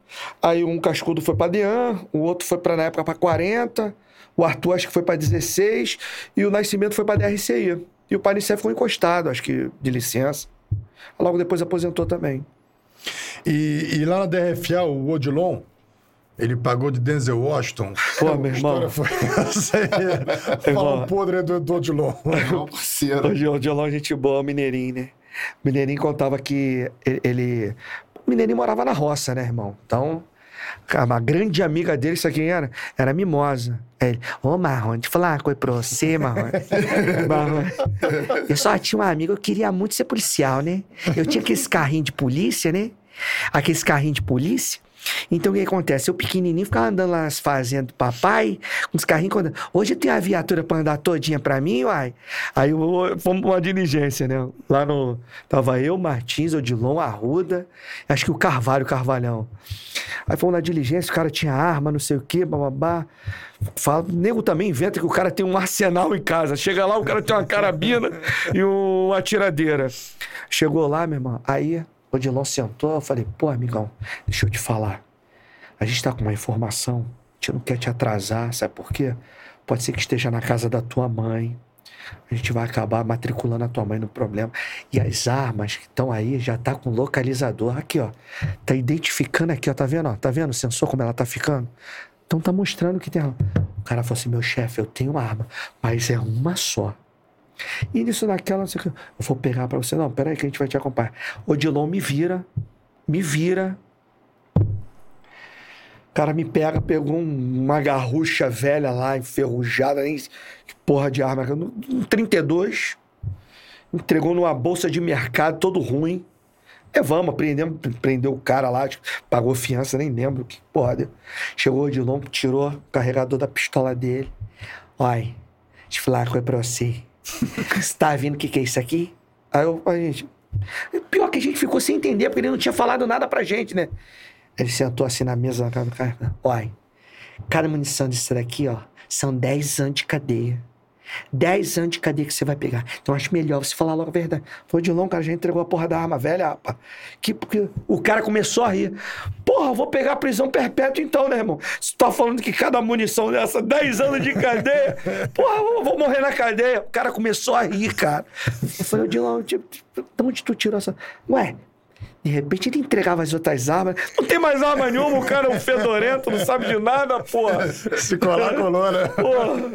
Aí um cascudo foi pra Dean, o outro foi pra, na época pra 40, o Arthur acho que foi pra 16 e o Nascimento foi pra DRCI. E o Panicé ficou encostado, acho que de licença. Logo depois aposentou também.
E, e lá na DRFA, o Odilon, ele pagou de Denzel Washington.
Pô, meu irmão.
história foi essa aí. Fala um podre do, do Odilon.
Meu parceiro.
O Diolão, gente boa, Mineirinho, né? O Mineirinho contava que ele, Mineirinho morava na roça, né, irmão? Então, uma grande amiga dele, sabe quem era? Era a Mimosa. Aí ele, ô Marrone, deixa eu falar uma coisa pra você, Marrone. Marrone. Eu só tinha uma amiga, eu queria muito ser policial, né? Eu tinha aqueles carrinhos de polícia, né? Aqueles carrinhos de polícia. Então o que acontece? Eu pequenininho ficava andando lá nas fazendas do papai, com os carrinhos. Quando... Hoje tenho a viatura pra andar todinha pra mim, uai. Aí eu, fomos pra uma diligência, né? Lá no. Tava eu, Martins, Odilon, Arruda, acho que o Carvalho, Carvalhão. Aí fomos na diligência, o cara tinha arma, não sei o quê, bababá. Fala, o nego também inventa que o cara tem um arsenal em casa. Chega lá, o cara tem uma carabina e uma atiradeira. Chegou lá, meu irmão, aí o Odilon sentou, eu falei, pô, amigão, deixa eu te falar. A gente tá com uma informação, a gente não quer te atrasar, sabe por quê? Pode ser que esteja na casa da tua mãe. A gente vai acabar matriculando a tua mãe no problema. E as armas que estão aí já tá com localizador. Aqui, ó. Tá identificando aqui, ó. Tá vendo? Ó? Tá vendo o sensor como ela tá ficando? Então tá mostrando que tem. arma. O cara falou assim: meu chefe, eu tenho arma, mas é uma só. E nisso naquela, não sei o que. Eu vou pegar pra você. Não, peraí que a gente vai te acompanhar. Odilon me vira, me vira. O cara me pega, pegou um- uma garrucha velha lá, enferrujada, nem que porra de arma. Um 32. Entregou numa bolsa de mercado todo ruim. Levamos, prendemos, prendeu o cara lá, que pagou fiança, nem lembro que porra. Chegou o Odilon, tirou o carregador da pistola dele. Olha, deixa eu falar uma pra você. Você tá vendo o que, que é isso aqui? Aí eu, a gente. Pior que a gente ficou sem entender, porque ele não tinha falado nada pra gente, né? Ele sentou assim na mesa na cara do cara. Olha, cada munição disso daqui, ó, são 10 anos de cadeia. 10 anos de cadeia que você vai pegar. Então acho melhor você falar logo a verdade. Foi de longo, cara já entregou a porra da arma velha, rapaz. Que, porque o cara começou a rir. Porra, vou pegar a prisão perpétua então, né, irmão? Tu tá falando que cada munição dessa, 10 anos de cadeia, porra, vou, vou morrer na cadeia. O cara começou a rir, cara. Eu falei, Dilão, de onde tu tirou essa. Ué, de repente ele entregava as outras armas. Não tem mais arma nenhuma, o cara é um fedorento, não sabe de nada, porra.
Se colar, colou, né?
Porra.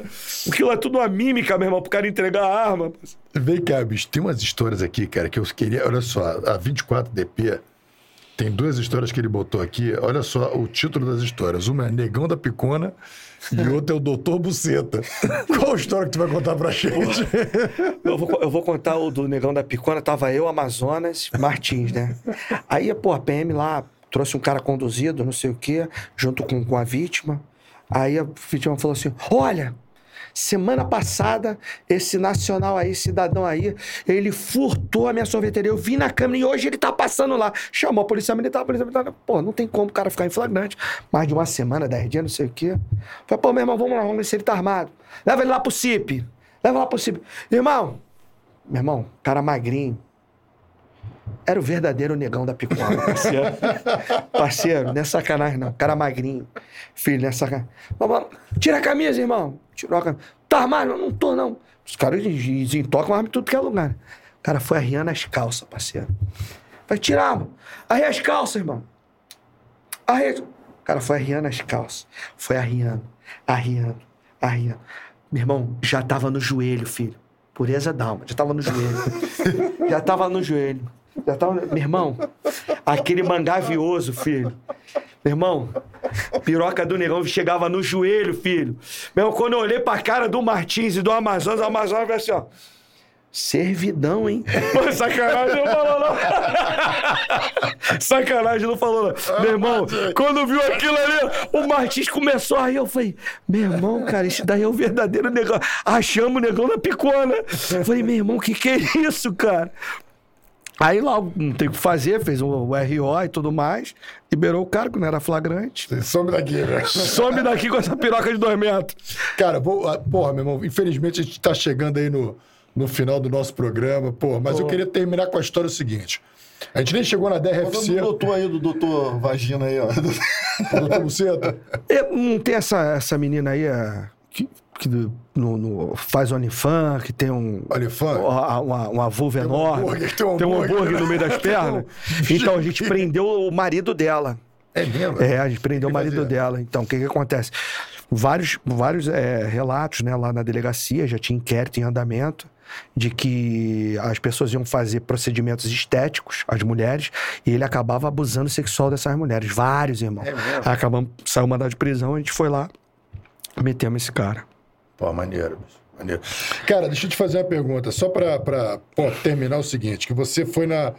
Aquilo é tudo uma mímica, meu irmão, pro cara entregar a arma.
Vem cá, bicho, tem umas histórias aqui, cara, que eu queria. Olha só, a 24DP tem duas histórias que ele botou aqui. Olha só o título das histórias. Uma é Negão da Picona e outra é o Doutor Buceta. Qual a história que tu vai contar pra gente?
Eu vou, eu vou contar o do Negão da Picona. Tava eu, Amazonas, Martins, né? Aí, pô, a PM lá trouxe um cara conduzido, não sei o quê, junto com, com a vítima. Aí a vítima falou assim: Olha, Semana passada, esse nacional aí, cidadão aí, ele furtou a minha sorveteria. Eu vi na câmera e hoje ele tá passando lá. Chamou a polícia militar, a polícia militar. Pô, não tem como o cara ficar em flagrante. Mais de uma semana, dez dias, não sei o quê. Falei, pô, meu irmão, vamos lá, vamos ver se ele tá armado. Leva ele lá pro CIP. Leva lá pro CIP. Irmão, meu irmão, cara magrinho. Era o verdadeiro negão da picuara, parceiro. parceiro, não é sacanagem, não. Cara magrinho. Filho, não é sacanagem. Tira a camisa, irmão. Tirou a camisa. Tá armado? Não tô, não. Os caras desentocam arma em tudo que é lugar. O cara foi arriando as calças, parceiro. Vai tirar, mano. Arria as calças, irmão. Arria. O cara foi arriando as calças. Foi arriando, arriando, arriando. Meu irmão, já tava no joelho, filho. Pureza d'alma. Já tava no joelho. já tava no joelho. Já tava... Meu irmão, aquele mangavioso, filho. Meu irmão, piroca do negão chegava no joelho, filho. Meu irmão, quando eu olhei pra cara do Martins e do Amazonas, o Amazonas foi assim, ó. Servidão, hein? Pô, sacanagem não falou, não. sacanagem não falou, não. Meu irmão, quando viu aquilo ali, o Martins começou aí. Eu falei, meu irmão, cara, isso daí é o verdadeiro negão. Achamos o negão na picona. Eu falei, meu irmão, o que, que é isso, cara? Aí lá, não tem o que fazer, fez o, o RO e tudo mais, liberou o cara, que não era flagrante.
Some daqui, né?
Some daqui com essa piroca de dois metros.
Cara, vou, ah, porra, meu irmão, infelizmente a gente tá chegando aí no, no final do nosso programa, porra, mas eu queria terminar com a história seguinte. A gente nem chegou na DRFC.
O doutor aí, do doutor Vagina aí, ó.
doutor Buceta.
Não tem essa, essa menina aí, a, que, que no, no, faz OnlyFans, que tem um.
OnlyFans?
Uma, uma, uma vulva
tem um
enorme.
hambúrguer, tem um
tem um
hambúrguer.
hambúrguer no meio das pernas. Então a gente prendeu o marido dela.
É mesmo?
É, a gente prendeu o
que
marido
fazia?
dela. Então, o que que acontece? Vários, vários é, relatos, né, lá na delegacia, já tinha inquérito em andamento, de que as pessoas iam fazer procedimentos estéticos, as mulheres, e ele acabava abusando sexual dessas mulheres. Vários, irmão.
É mesmo?
Acabamos, saiu mandado de prisão, a gente foi lá, metemos esse cara.
Pô, maneiro, bicho. Maneiro. Cara, deixa eu te fazer uma pergunta, só pra, pra pô, terminar o seguinte, que você foi na...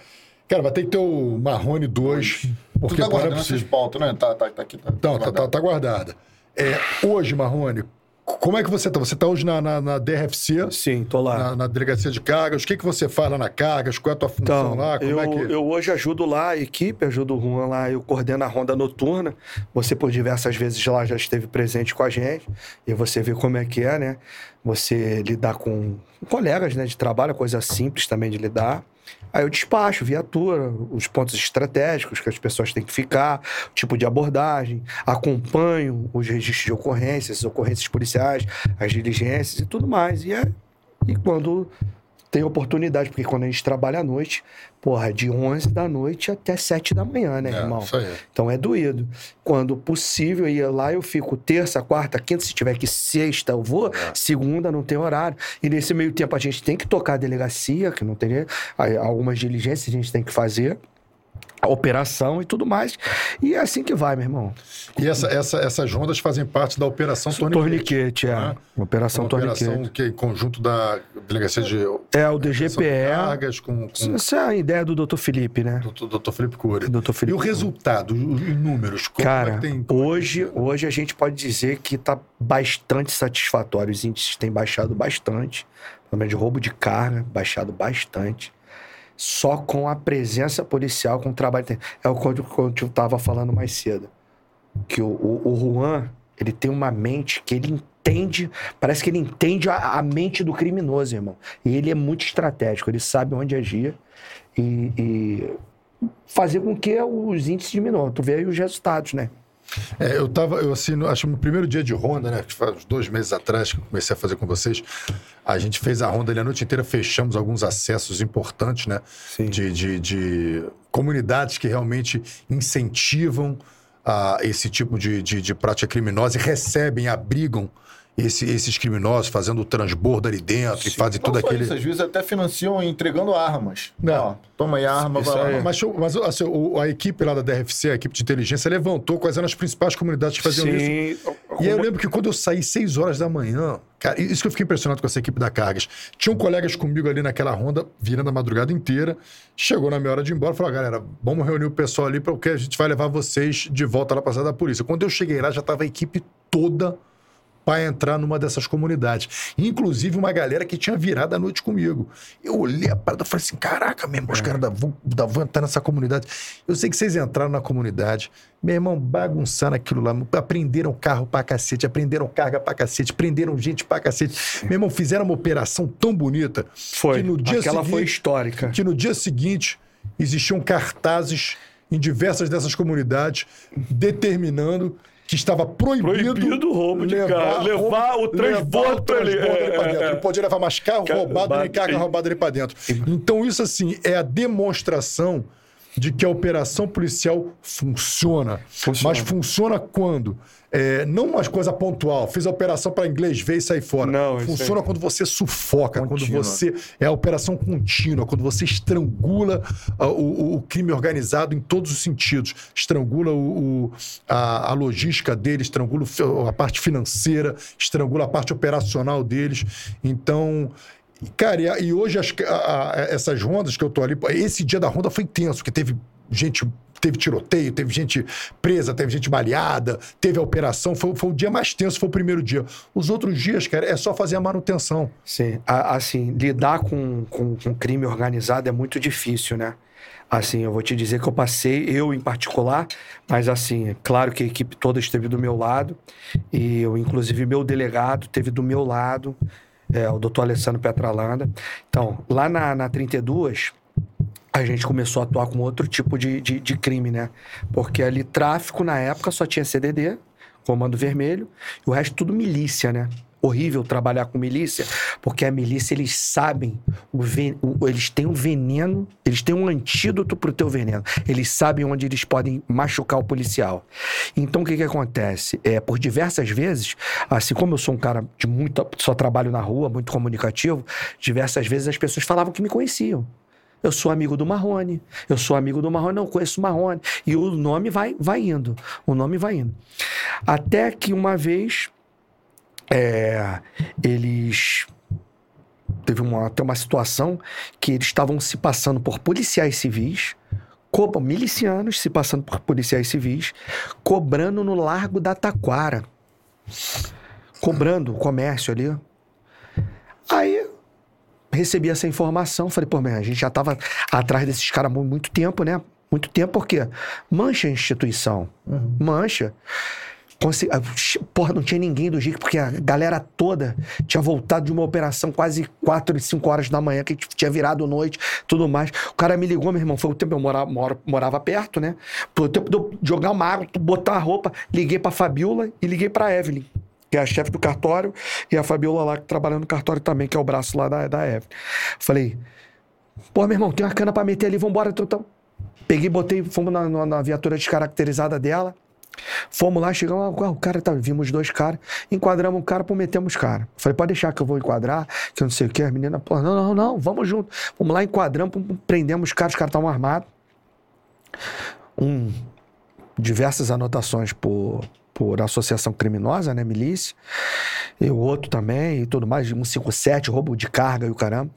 Cara, vai ter que ter o Marrone 2,
Tu
porque
tá
não é
guardando pautas, né? Tá, tá, tá aqui. Tá,
Não, tá, tá, tá guardada. É, hoje, Marrone, como é que você tá? Você tá hoje na, na, na DRFC,
Sim, tô lá.
na, na Delegacia de Cargas. O que, que você faz lá na Cargas? Qual é a tua função
Então,
lá? Como
eu,
é que...
eu hoje ajudo lá a equipe, ajudo o Juan lá, eu coordeno a ronda noturna. Você por diversas vezes lá já esteve presente com a gente e você vê como é que é, né? Você lidar com colegas né, de trabalho, coisa simples também de lidar. Aí eu despacho, viatura, os pontos estratégicos que as pessoas têm que ficar, tipo de abordagem, acompanho os registros de ocorrências, as ocorrências policiais, as diligências e tudo mais. E, é, e quando tem oportunidade, porque quando a gente trabalha à noite, porra, é de 11 da noite até 7 da manhã, né,
É,
irmão?
isso aí.
Então é doído. Quando possível, ia lá, eu fico terça, quarta, quinta, se tiver que sexta, eu vou, segunda, não tem horário. E nesse meio tempo a gente tem que tocar a delegacia, que não tem algumas diligências a gente tem que fazer. Operação e tudo mais. E é assim que vai, meu irmão.
E essa, essa, essas rondas fazem parte da Operação Torniquete.
Torniquete, é.
né?
Operação
Uma
Torniquete.
operação que é conjunto da Delegacia de...
É, o DGPE.
Cargas com, com
Essa é a ideia do Dr. Felipe, né?
doutor Felipe Cury. E
Felipe
o resultado, os os números? Como é
Cara,
tem... é que
hoje,
tem-
hoje a gente pode dizer que está bastante satisfatório. Os índices têm baixado bastante. Pelo menos de roubo de carga, baixado bastante. Só com a presença policial, com o trabalho. É o que eu- estava falando mais cedo. Que o, o, o Juan, ele tem uma mente que ele entende, parece que ele entende a, a mente do criminoso, irmão. E ele é muito estratégico, ele sabe onde agir. E, e fazer com que os índices diminuam. Tu vê aí os resultados, né?
É, eu tava, eu assim, no- acho que no primeiro dia de ronda, né? Que faz uns dois meses atrás que eu comecei a fazer com vocês. A gente fez a ronda ali a noite inteira, fechamos alguns acessos importantes, né? De, de, de comunidades que realmente incentivam ah, esse tipo de, de, de prática criminosa e recebem, abrigam esse- esses criminosos, fazendo o transbordo ali dentro e fazem
só
aquele.
isso, às vezes até financiam entregando armas.
Não.
Ó, toma aí a arma,
Isso
vai lá.
aí.
Mas, mas assim, o- a equipe lá da DRFC, a equipe de inteligência, levantou quais eram as principais comunidades que faziam isso.
Sim.
E aí eu lembro que quando eu saí 6 horas da manhã, cara, isso que eu fiquei impressionado com essa equipe da Cargas. Tinham colegas comigo ali naquela ronda, virando a madrugada inteira. Chegou na minha hora de ir embora, falou: "Ah, galera, vamos reunir o pessoal ali porque a gente vai levar vocês de volta lá pra sala da polícia. Quando eu cheguei lá, já tava a equipe toda para entrar numa dessas comunidades. Inclusive uma galera que tinha virado a noite comigo. Eu olhei a parada e falei assim: caraca, meu irmão, os caras da da vão entrar nessa comunidade. Eu sei que vocês entraram na comunidade, meu irmão, bagunçaram aquilo lá, aprenderam carro pra cacete, aprenderam carga pra cacete, prenderam gente pra cacete. Meu irmão, fizeram uma operação tão bonita
Foi.
que no dia
Aquela
seguinte,
foi histórica.
que no dia seguinte existiam cartazes em diversas dessas comunidades determinando que estava proibido,
Proibido o roubo de carro, levar o transbordo ali.
transbordo
É, é,
dentro. Não podia levar mais carro
Carro
roubado nem
roubado.
carga roubada ali para dentro. Então isso assim é a demonstração de que a operação policial funciona.
Funciona.
Mas funciona quando? É, não uma coisa pontual. Fiz a operação para inglês ver e sair fora.
Não,
funciona
aí.
quando você sufoca,
Contínua.
quando você é a operação contínua, quando você estrangula ah, o, o- crime organizado em todos os sentidos. Estrangula o- o- a, a logística deles, estrangula a parte financeira, estrangula a parte operacional deles. Então. Cara, e, e hoje as- a- essas rondas que eu tô ali, esse dia da ronda foi tenso, porque teve gente, teve tiroteio, teve gente presa, teve gente baleada, teve a operação, foi, foi o dia mais tenso, foi o primeiro dia. Os outros dias, cara, é só fazer a manutenção.
Sim, a- assim, lidar com, com, com crime organizado é muito difícil, né? Assim, eu vou te dizer que eu passei, eu em particular, mas assim, é claro que a equipe toda esteve do meu lado, e eu, inclusive, meu delegado esteve do meu lado, é, o doutor Alessandro Petralanda. Então, lá na, na 32, a gente começou a atuar com outro tipo de, de, de crime, né? Porque ali, tráfico, na época, só tinha CDD, Comando Vermelho, e o resto tudo milícia, né? Horrível trabalhar com milícia, porque a milícia, eles sabem, o ven- o- eles têm um veneno, eles têm um antídoto pro teu veneno. Eles sabem onde eles podem machucar o policial. Então, o que que acontece? É, por diversas vezes, assim como eu sou um cara de muita... Só trabalho na rua, muito comunicativo, diversas vezes as pessoas falavam que me conheciam. Eu sou amigo do Marrone. Eu sou amigo do Marrone, não conheço o Marrone. E o nome vai, vai indo. O nome vai indo. Até que uma vez é, eles. Teve uma, até uma situação que eles estavam se passando por policiais civis, co- milicianos se passando por policiais civis, cobrando no Largo da Taquara. Cobrando o comércio ali. Aí recebi essa informação, falei, pô, man, a gente já tava atrás desses caras há muito tempo, né? Muito tempo, por quê? Mancha a instituição. Mancha. Conse- ah, Porra, não tinha ninguém do GIC, porque a galera toda tinha voltado de uma operação quase 4 e 5 horas da manhã, que tinha virado noite, tudo mais. O cara me ligou, meu irmão, foi o tempo, eu morava, mora- morava perto, né? Foi o tempo de eu jogar uma água, botar a roupa, liguei pra Fabiola e liguei pra Evelyn, que é a chefe do cartório, e a Fabiola lá que trabalha no cartório também, que é o braço lá da, da Evelyn. Falei, pô, meu irmão, tem uma cana pra meter ali, vambora, então. então. Peguei, botei, fomos na, na- na viatura descaracterizada dela. Fomos lá, chegamos lá, o cara tá, vimos dois caras, enquadramos um cara, pô, metemos cara. Falei, pode deixar que eu vou enquadrar, que eu não sei o que, a menina, pô, não, não, não, vamos junto. Vamos lá, enquadramos, prendemos os caras, os caras estavam armados. Um, diversas anotações por, por associação criminosa, né, milícia, e o outro também, e tudo mais, 157, roubo de carga e o caramba.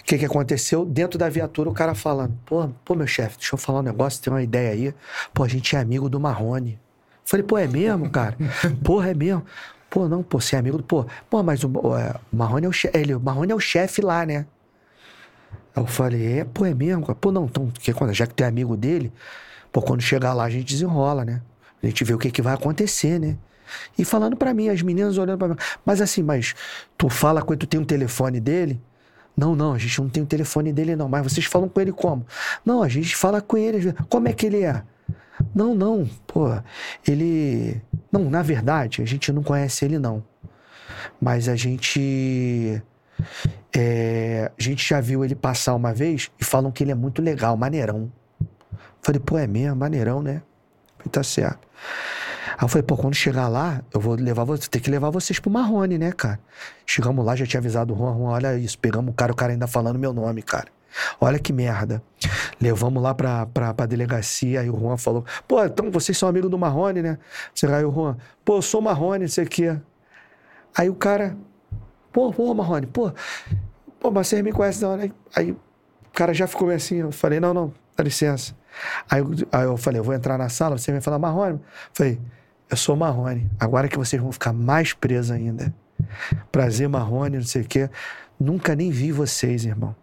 O que que aconteceu? Dentro da viatura, o cara falando, pô, pô meu chefe, deixa eu falar um negócio, tem uma ideia aí. Pô, a gente é amigo do Marrone. Falei, pô, é mesmo, cara? Porra, é mesmo. Pô, não, pô, você é amigo do. Pô, pô mas o, o, é, o Marrone é o chefe. Ele, o Marrone é o chefe lá, né? Eu falei, é, pô, é mesmo? cara? Pô, não, então, que quando, já que tu é amigo dele, pô, quando chegar lá a gente desenrola, né? A gente vê o que, que vai acontecer, né? E falando pra mim, as meninas olhando pra mim. Mas assim, mas tu fala ele, tu tem um telefone dele? Não, não, a gente não tem o telefone dele, não. Mas vocês falam com ele como? Não, a gente fala com ele. Como é que ele é? Não, não, pô, ele. Não, na verdade, a gente não conhece ele, não. Mas a gente. É, a gente já viu ele passar uma vez e falam que ele é muito legal, maneirão. Falei, pô, é mesmo, maneirão, né? Falei, tá certo. Aí eu falei, pô, quando chegar lá, eu vou levar você, ter que levar vocês pro Marrone, né, cara? Chegamos lá, já tinha avisado o Juan, Juan, olha isso, pegamos o cara, o cara ainda falando meu nome, cara. Olha que merda. Levamos lá pra, pra, pra delegacia, aí o Juan falou, pô, então vocês são amigos do Marrone, né? Aí o Juan, pô, eu sou Marrone, não sei o quê. Aí o cara, pô, pô, Marrone, pô, pô, mas vocês me conhecem não, né? Aí o cara já ficou assim, eu falei, não, não, dá licença. Aí, aí eu falei, eu vou entrar na sala, você vai falar Marrone? Eu falei, eu sou Marrone. Agora que vocês vão ficar mais presos ainda. Prazer, Marrone, não sei o quê. Nunca nem vi vocês, irmão.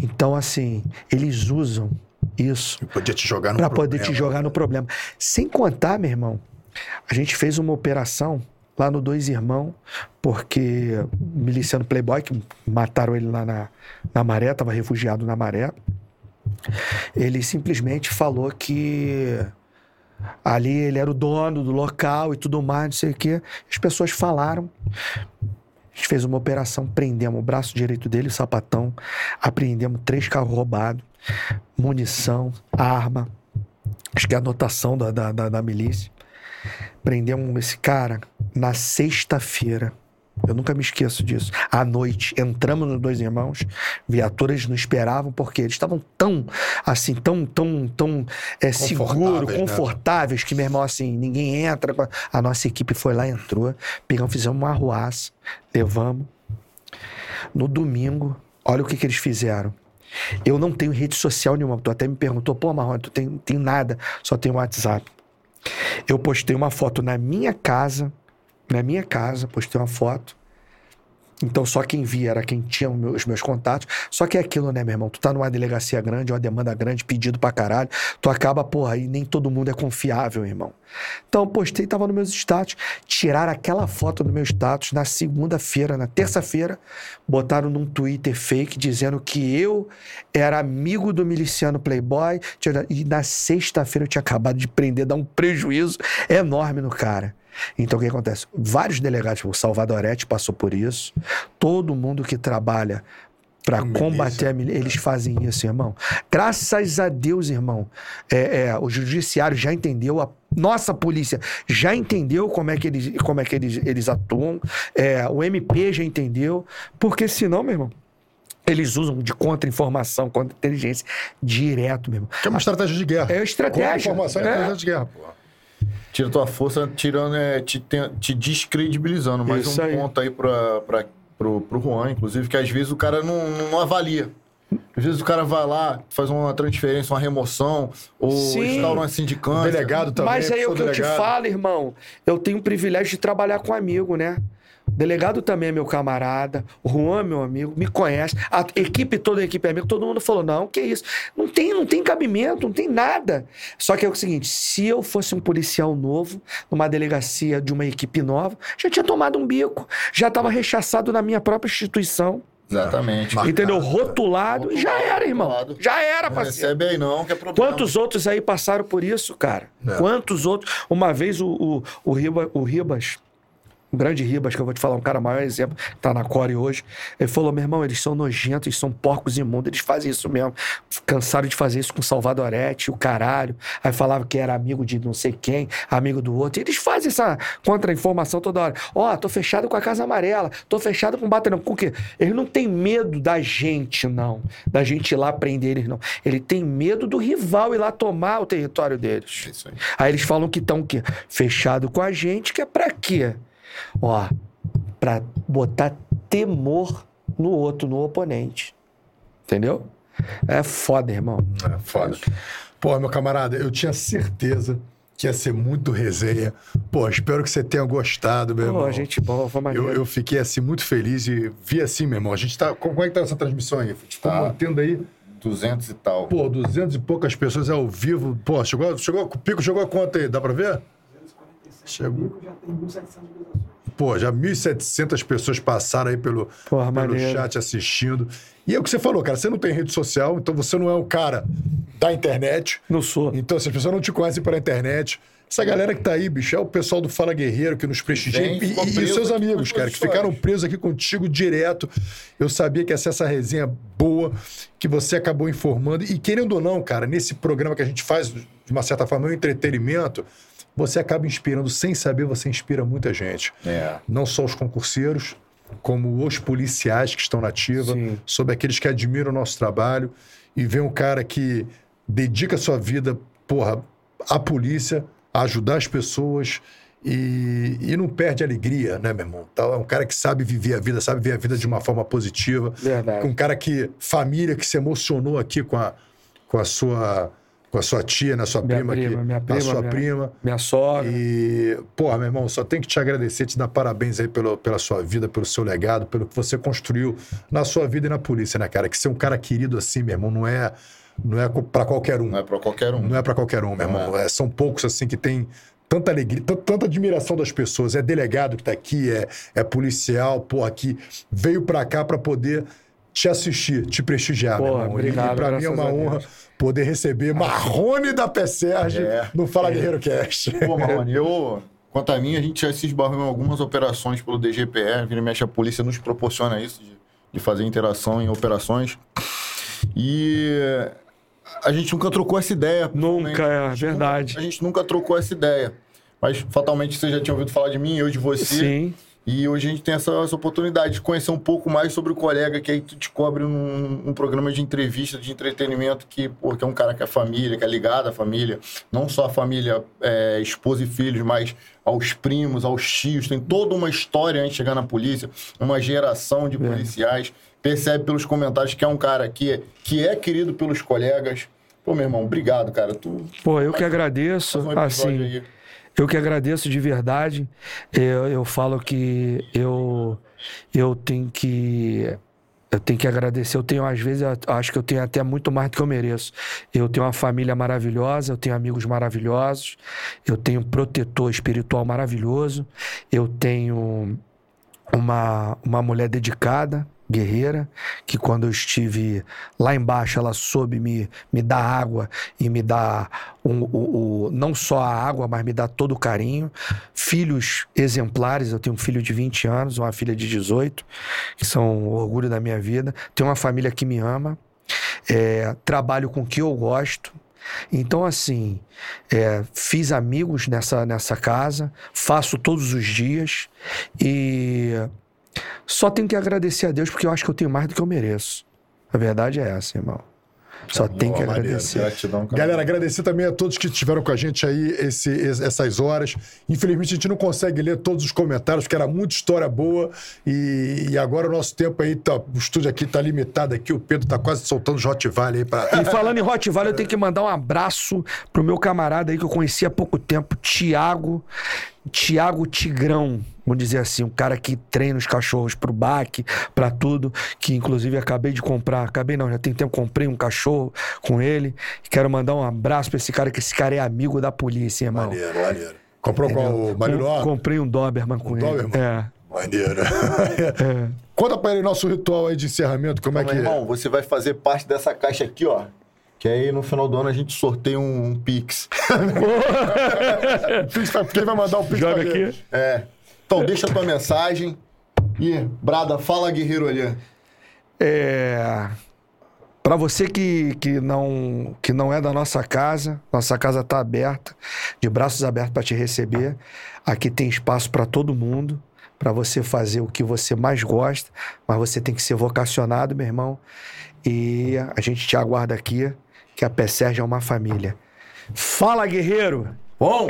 Então, assim, eles usam isso
Podia te jogar no
para
problema.
poder te jogar no problema. Sem contar, meu irmão, a gente fez uma operação lá no Dois Irmãos, porque o miliciano Playboy, que mataram ele lá na, na maré, estava refugiado na maré, ele simplesmente falou que ali ele era o dono do local e tudo mais, não sei o quê. As pessoas falaram. A gente fez uma operação, prendemos o braço direito dele, o sapatão, apreendemos três carros roubados, munição, arma, acho que é a anotação da, da, da, da milícia. Prendemos esse cara na sexta-feira. Eu nunca me esqueço disso. À noite, entramos nos dois irmãos, viaturas não esperavam, porque eles estavam tão, assim, tão, tão, tão é, seguro,
Confortáveis, né?
que, meu irmão, assim, ninguém entra. A nossa equipe foi lá, entrou, pegamos, fizemos uma arruaça, levamos. No domingo, olha o que, que eles fizeram. Eu não tenho rede social nenhuma. Tu até me perguntou, pô, Marrone, tu tem, tem nada, só tem WhatsApp. Eu postei uma foto na minha casa, na minha casa, postei uma foto. Então só quem via era quem tinha os meus contatos. Só que é aquilo, né, meu irmão? Tu tá numa delegacia grande, uma demanda grande, pedido pra caralho. Tu acaba, porra, aí nem todo mundo é confiável, irmão. Então postei, tava nos meus status. Tiraram aquela foto do meu status na segunda-feira, na terça-feira. Botaram num Twitter fake dizendo que eu era amigo do miliciano Playboy. E na sexta-feira eu tinha acabado de prender, dar um prejuízo enorme no cara. Então o que acontece? Vários delegados, o Salvadorete passou por isso. Todo mundo que trabalha para
Com
combater a milícia, eles fazem isso, irmão. Graças a Deus, irmão, é, é, o judiciário já entendeu, a nossa polícia já entendeu como é que eles, como é que eles, eles atuam, é, o MP já entendeu, porque senão, meu irmão, eles usam de contra-informação, contra-inteligência direto, meu irmão.
Que é uma estratégia de guerra.
É estratégia.
Com informação é,
É.
estratégia de guerra, pô.
Tira tua força, tirando, é, te, te, te descredibilizando. Mais
Isso
um
aí.
ponto aí pra, pra, pro, pro Juan, inclusive, que às vezes o cara não, não avalia. Às vezes o cara vai lá, faz uma transferência, uma remoção, ou
Sim.
instaura uma sindicância.
delegado também.
Mas aí é o que eu te
delegado.
falo, irmão. Eu tenho o privilégio de trabalhar com amigo, né? Delegado também é meu camarada, o Juan é meu amigo, me conhece, a equipe toda a equipe é amigo, todo mundo falou: não, que isso? Não tem, não tem cabimento, não tem nada. Só que é o seguinte: se eu fosse um policial novo, numa delegacia de uma equipe nova, já tinha tomado um bico, já estava rechaçado na minha própria instituição,
Exatamente.
Marcado.
entendeu? Rotulado, e já era, irmão.
Rotulado.
Já era, parceiro.
recebe aí não, que é problema.
Quantos outros aí passaram por isso, cara?
É.
Quantos outros? Uma vez o, o, o, Riba- o Ribas, o grande Ribas, que eu vou te falar, um cara maior exemplo, tá na Core hoje, ele falou: meu irmão, eles são nojentos, eles são porcos imundos, eles fazem isso mesmo. Cansaram de fazer isso com Salvadorete, o caralho. Aí falava que era amigo de não sei quem, amigo do outro. E eles fazem essa contra-informação toda hora. Ó, tô fechado com a Casa Amarela, tô fechado com o Batalhão. Com o quê? Ele não tem medo da gente, não. Da gente ir lá prender eles, não. Ele tem medo do rival ir lá tomar o território deles.
É Isso aí.
Aí eles falam que estão o quê? Fechado com a gente, que é pra quê? Ó, pra botar temor no outro, no oponente. Entendeu? É foda, irmão.
É, foda. Pô, meu camarada, eu tinha certeza que ia ser muito resenha. Pô, espero que você tenha gostado, meu
Pô,
irmão.
gente boa, foi
Eu,
maneiro.
eu fiquei assim muito feliz e vi assim, meu irmão. A gente tá. Como é que tá essa transmissão aí? Ficou
Tá.
mantendo aí,
200 e tal.
pô, 200 e poucas pessoas ao vivo. Pô, chegou, chegou, o pico chegou a quanto aí? Dá pra ver? Chegou. Pô, já 1.700 pessoas passaram aí pelo,
Porra,
pelo chat assistindo. E é o que você falou, cara. Você não tem rede social, então você não é um cara da internet.
Não sou.
Então, se as pessoas não te conhecem pela internet, essa galera que tá aí, bicho, é o pessoal do Fala Guerreiro que nos prestigia. E, e- e seus amigos, cara, que ficaram presos aqui contigo direto. Eu sabia que ia ser essa resenha boa, que você acabou informando. E querendo ou não, cara, nesse programa que a gente faz, de uma certa forma, é um entretenimento, você acaba inspirando, sem saber, você inspira muita gente.
É.
Não só os concurseiros, como os policiais que estão na ativa,
Sim.
sobre aqueles que admiram o nosso trabalho e vê um cara que dedica sua vida, porra, à polícia, a ajudar as pessoas e, e não perde alegria, né, meu irmão? Então, é um cara que sabe viver a vida, sabe viver a vida de uma forma positiva.
Verdade.
Um cara que, família, que se emocionou aqui com a, com a sua com a sua tia, né, sua
Minha
prima,
prima,
aqui,
minha
a
prima,
sua
minha-
prima.
Minha sogra.
E, porra, meu irmão, só tenho que te agradecer, te dar parabéns aí pelo, pela sua vida, pelo seu legado, pelo que você construiu na sua vida e na polícia, né, cara? Que ser um cara querido assim, meu irmão, não é, não é para qualquer um.
Não é pra qualquer um.
Não é para qualquer um, meu irmão. É, são poucos assim que tem tanta alegria, tan- tanta admiração das pessoas. É delegado que tá aqui, é, é policial, porra, que veio para cá para poder te assistir, te prestigiar, meu
Porra,
irmão.
obrigado,
e para mim é uma honra poder receber Marrone da PSERG
É.
no Fala Guerreiro Cast.
Pô, Marrone, eu, quanto a mim, a gente já se esbarrou em algumas operações pelo DGPR, vira e mexe a polícia nos proporciona isso, de, de fazer interação em operações. E a gente nunca trocou essa ideia.
Nunca, é
A gente
verdade.
nunca- a gente nunca trocou essa ideia. Mas fatalmente você já tinha ouvido falar de mim, eu de você.
Sim.
E hoje a gente tem essa, essa oportunidade de conhecer um pouco mais sobre o colega que aí tu descobre num, um programa de entrevista, de entretenimento, que, pô, que é um cara que é família, que é ligado à família. Não só a família, é, esposa e filhos, mas aos primos, aos tios. Tem toda uma história antes de chegar na polícia, uma geração de policiais. Percebe pelos comentários que é um cara que, que é querido pelos colegas. Pô, meu irmão, obrigado, cara. Tu
Pô, eu que agradeço.
um
Assim,
aí.
Eu que agradeço de verdade. Eu, eu falo que eu, eu tenho que. Eu tenho que agradecer. Eu tenho, às vezes, acho que eu tenho até muito mais do que eu mereço. Eu tenho uma família maravilhosa, eu tenho amigos maravilhosos, eu tenho um protetor espiritual maravilhoso, eu tenho uma, uma mulher dedicada, guerreira, que quando eu estive lá embaixo, ela soube me, me dar água e me dar um- não só a água, mas me dar todo o carinho. Filhos exemplares, eu tenho um filho de 20 anos, uma filha de 18, que são o orgulho da minha vida. Tenho uma família que me ama. É, trabalho com o que eu gosto. Então, assim, é, fiz amigos nessa, nessa casa, faço todos os dias e só tenho que agradecer a Deus porque eu acho que eu tenho mais do que eu mereço. A verdade é essa, irmão. Só tenho que
boa, maneiro.
agradecer.
Gratidão, cara.
Galera, agradecer também a todos que estiveram com a gente aí esse- es- essas horas. Infelizmente, a gente não consegue ler todos os comentários, porque era muita história boa. E, e agora o nosso tempo aí, tá, o estúdio aqui tá limitado aqui. O Pedro tá quase soltando os Hot Valley aí pra...
E falando em Hot Valley, eu tenho que mandar um abraço pro meu camarada aí que eu conheci há pouco tempo, Tiago. Tiago Tigrão, vamos dizer assim, um cara que treina os cachorros pro baque, pra tudo, que inclusive acabei de comprar, acabei não, já tem tempo, comprei um cachorro com ele. Quero mandar um abraço pra esse cara, que esse cara é amigo da polícia, irmão.
Maneiro, maneiro. Comprou qual? O
Com-
Malinois?
comprei um Doberman com ele.
Doberman?
É.
Maneiro. Conta pra ele nosso ritual aí de encerramento, como é
Meu
que é?
irmão, você vai fazer parte dessa caixa aqui, ó. Que aí no final do ano a gente sorteia um, um Pix.
Pix pra- Quem vai mandar o Pix
Joga aqui.
É. Então deixa a tua mensagem. E, Brada, fala guerreiro ali.
É, para você que, que, não, que não é da nossa casa, nossa casa está aberta, de braços abertos para te receber. Aqui tem espaço para todo mundo, para você fazer o que você mais gosta, mas você tem que ser vocacionado, meu irmão. E a gente te aguarda aqui, que a PSERG é uma família. Fala, guerreiro!
Bom!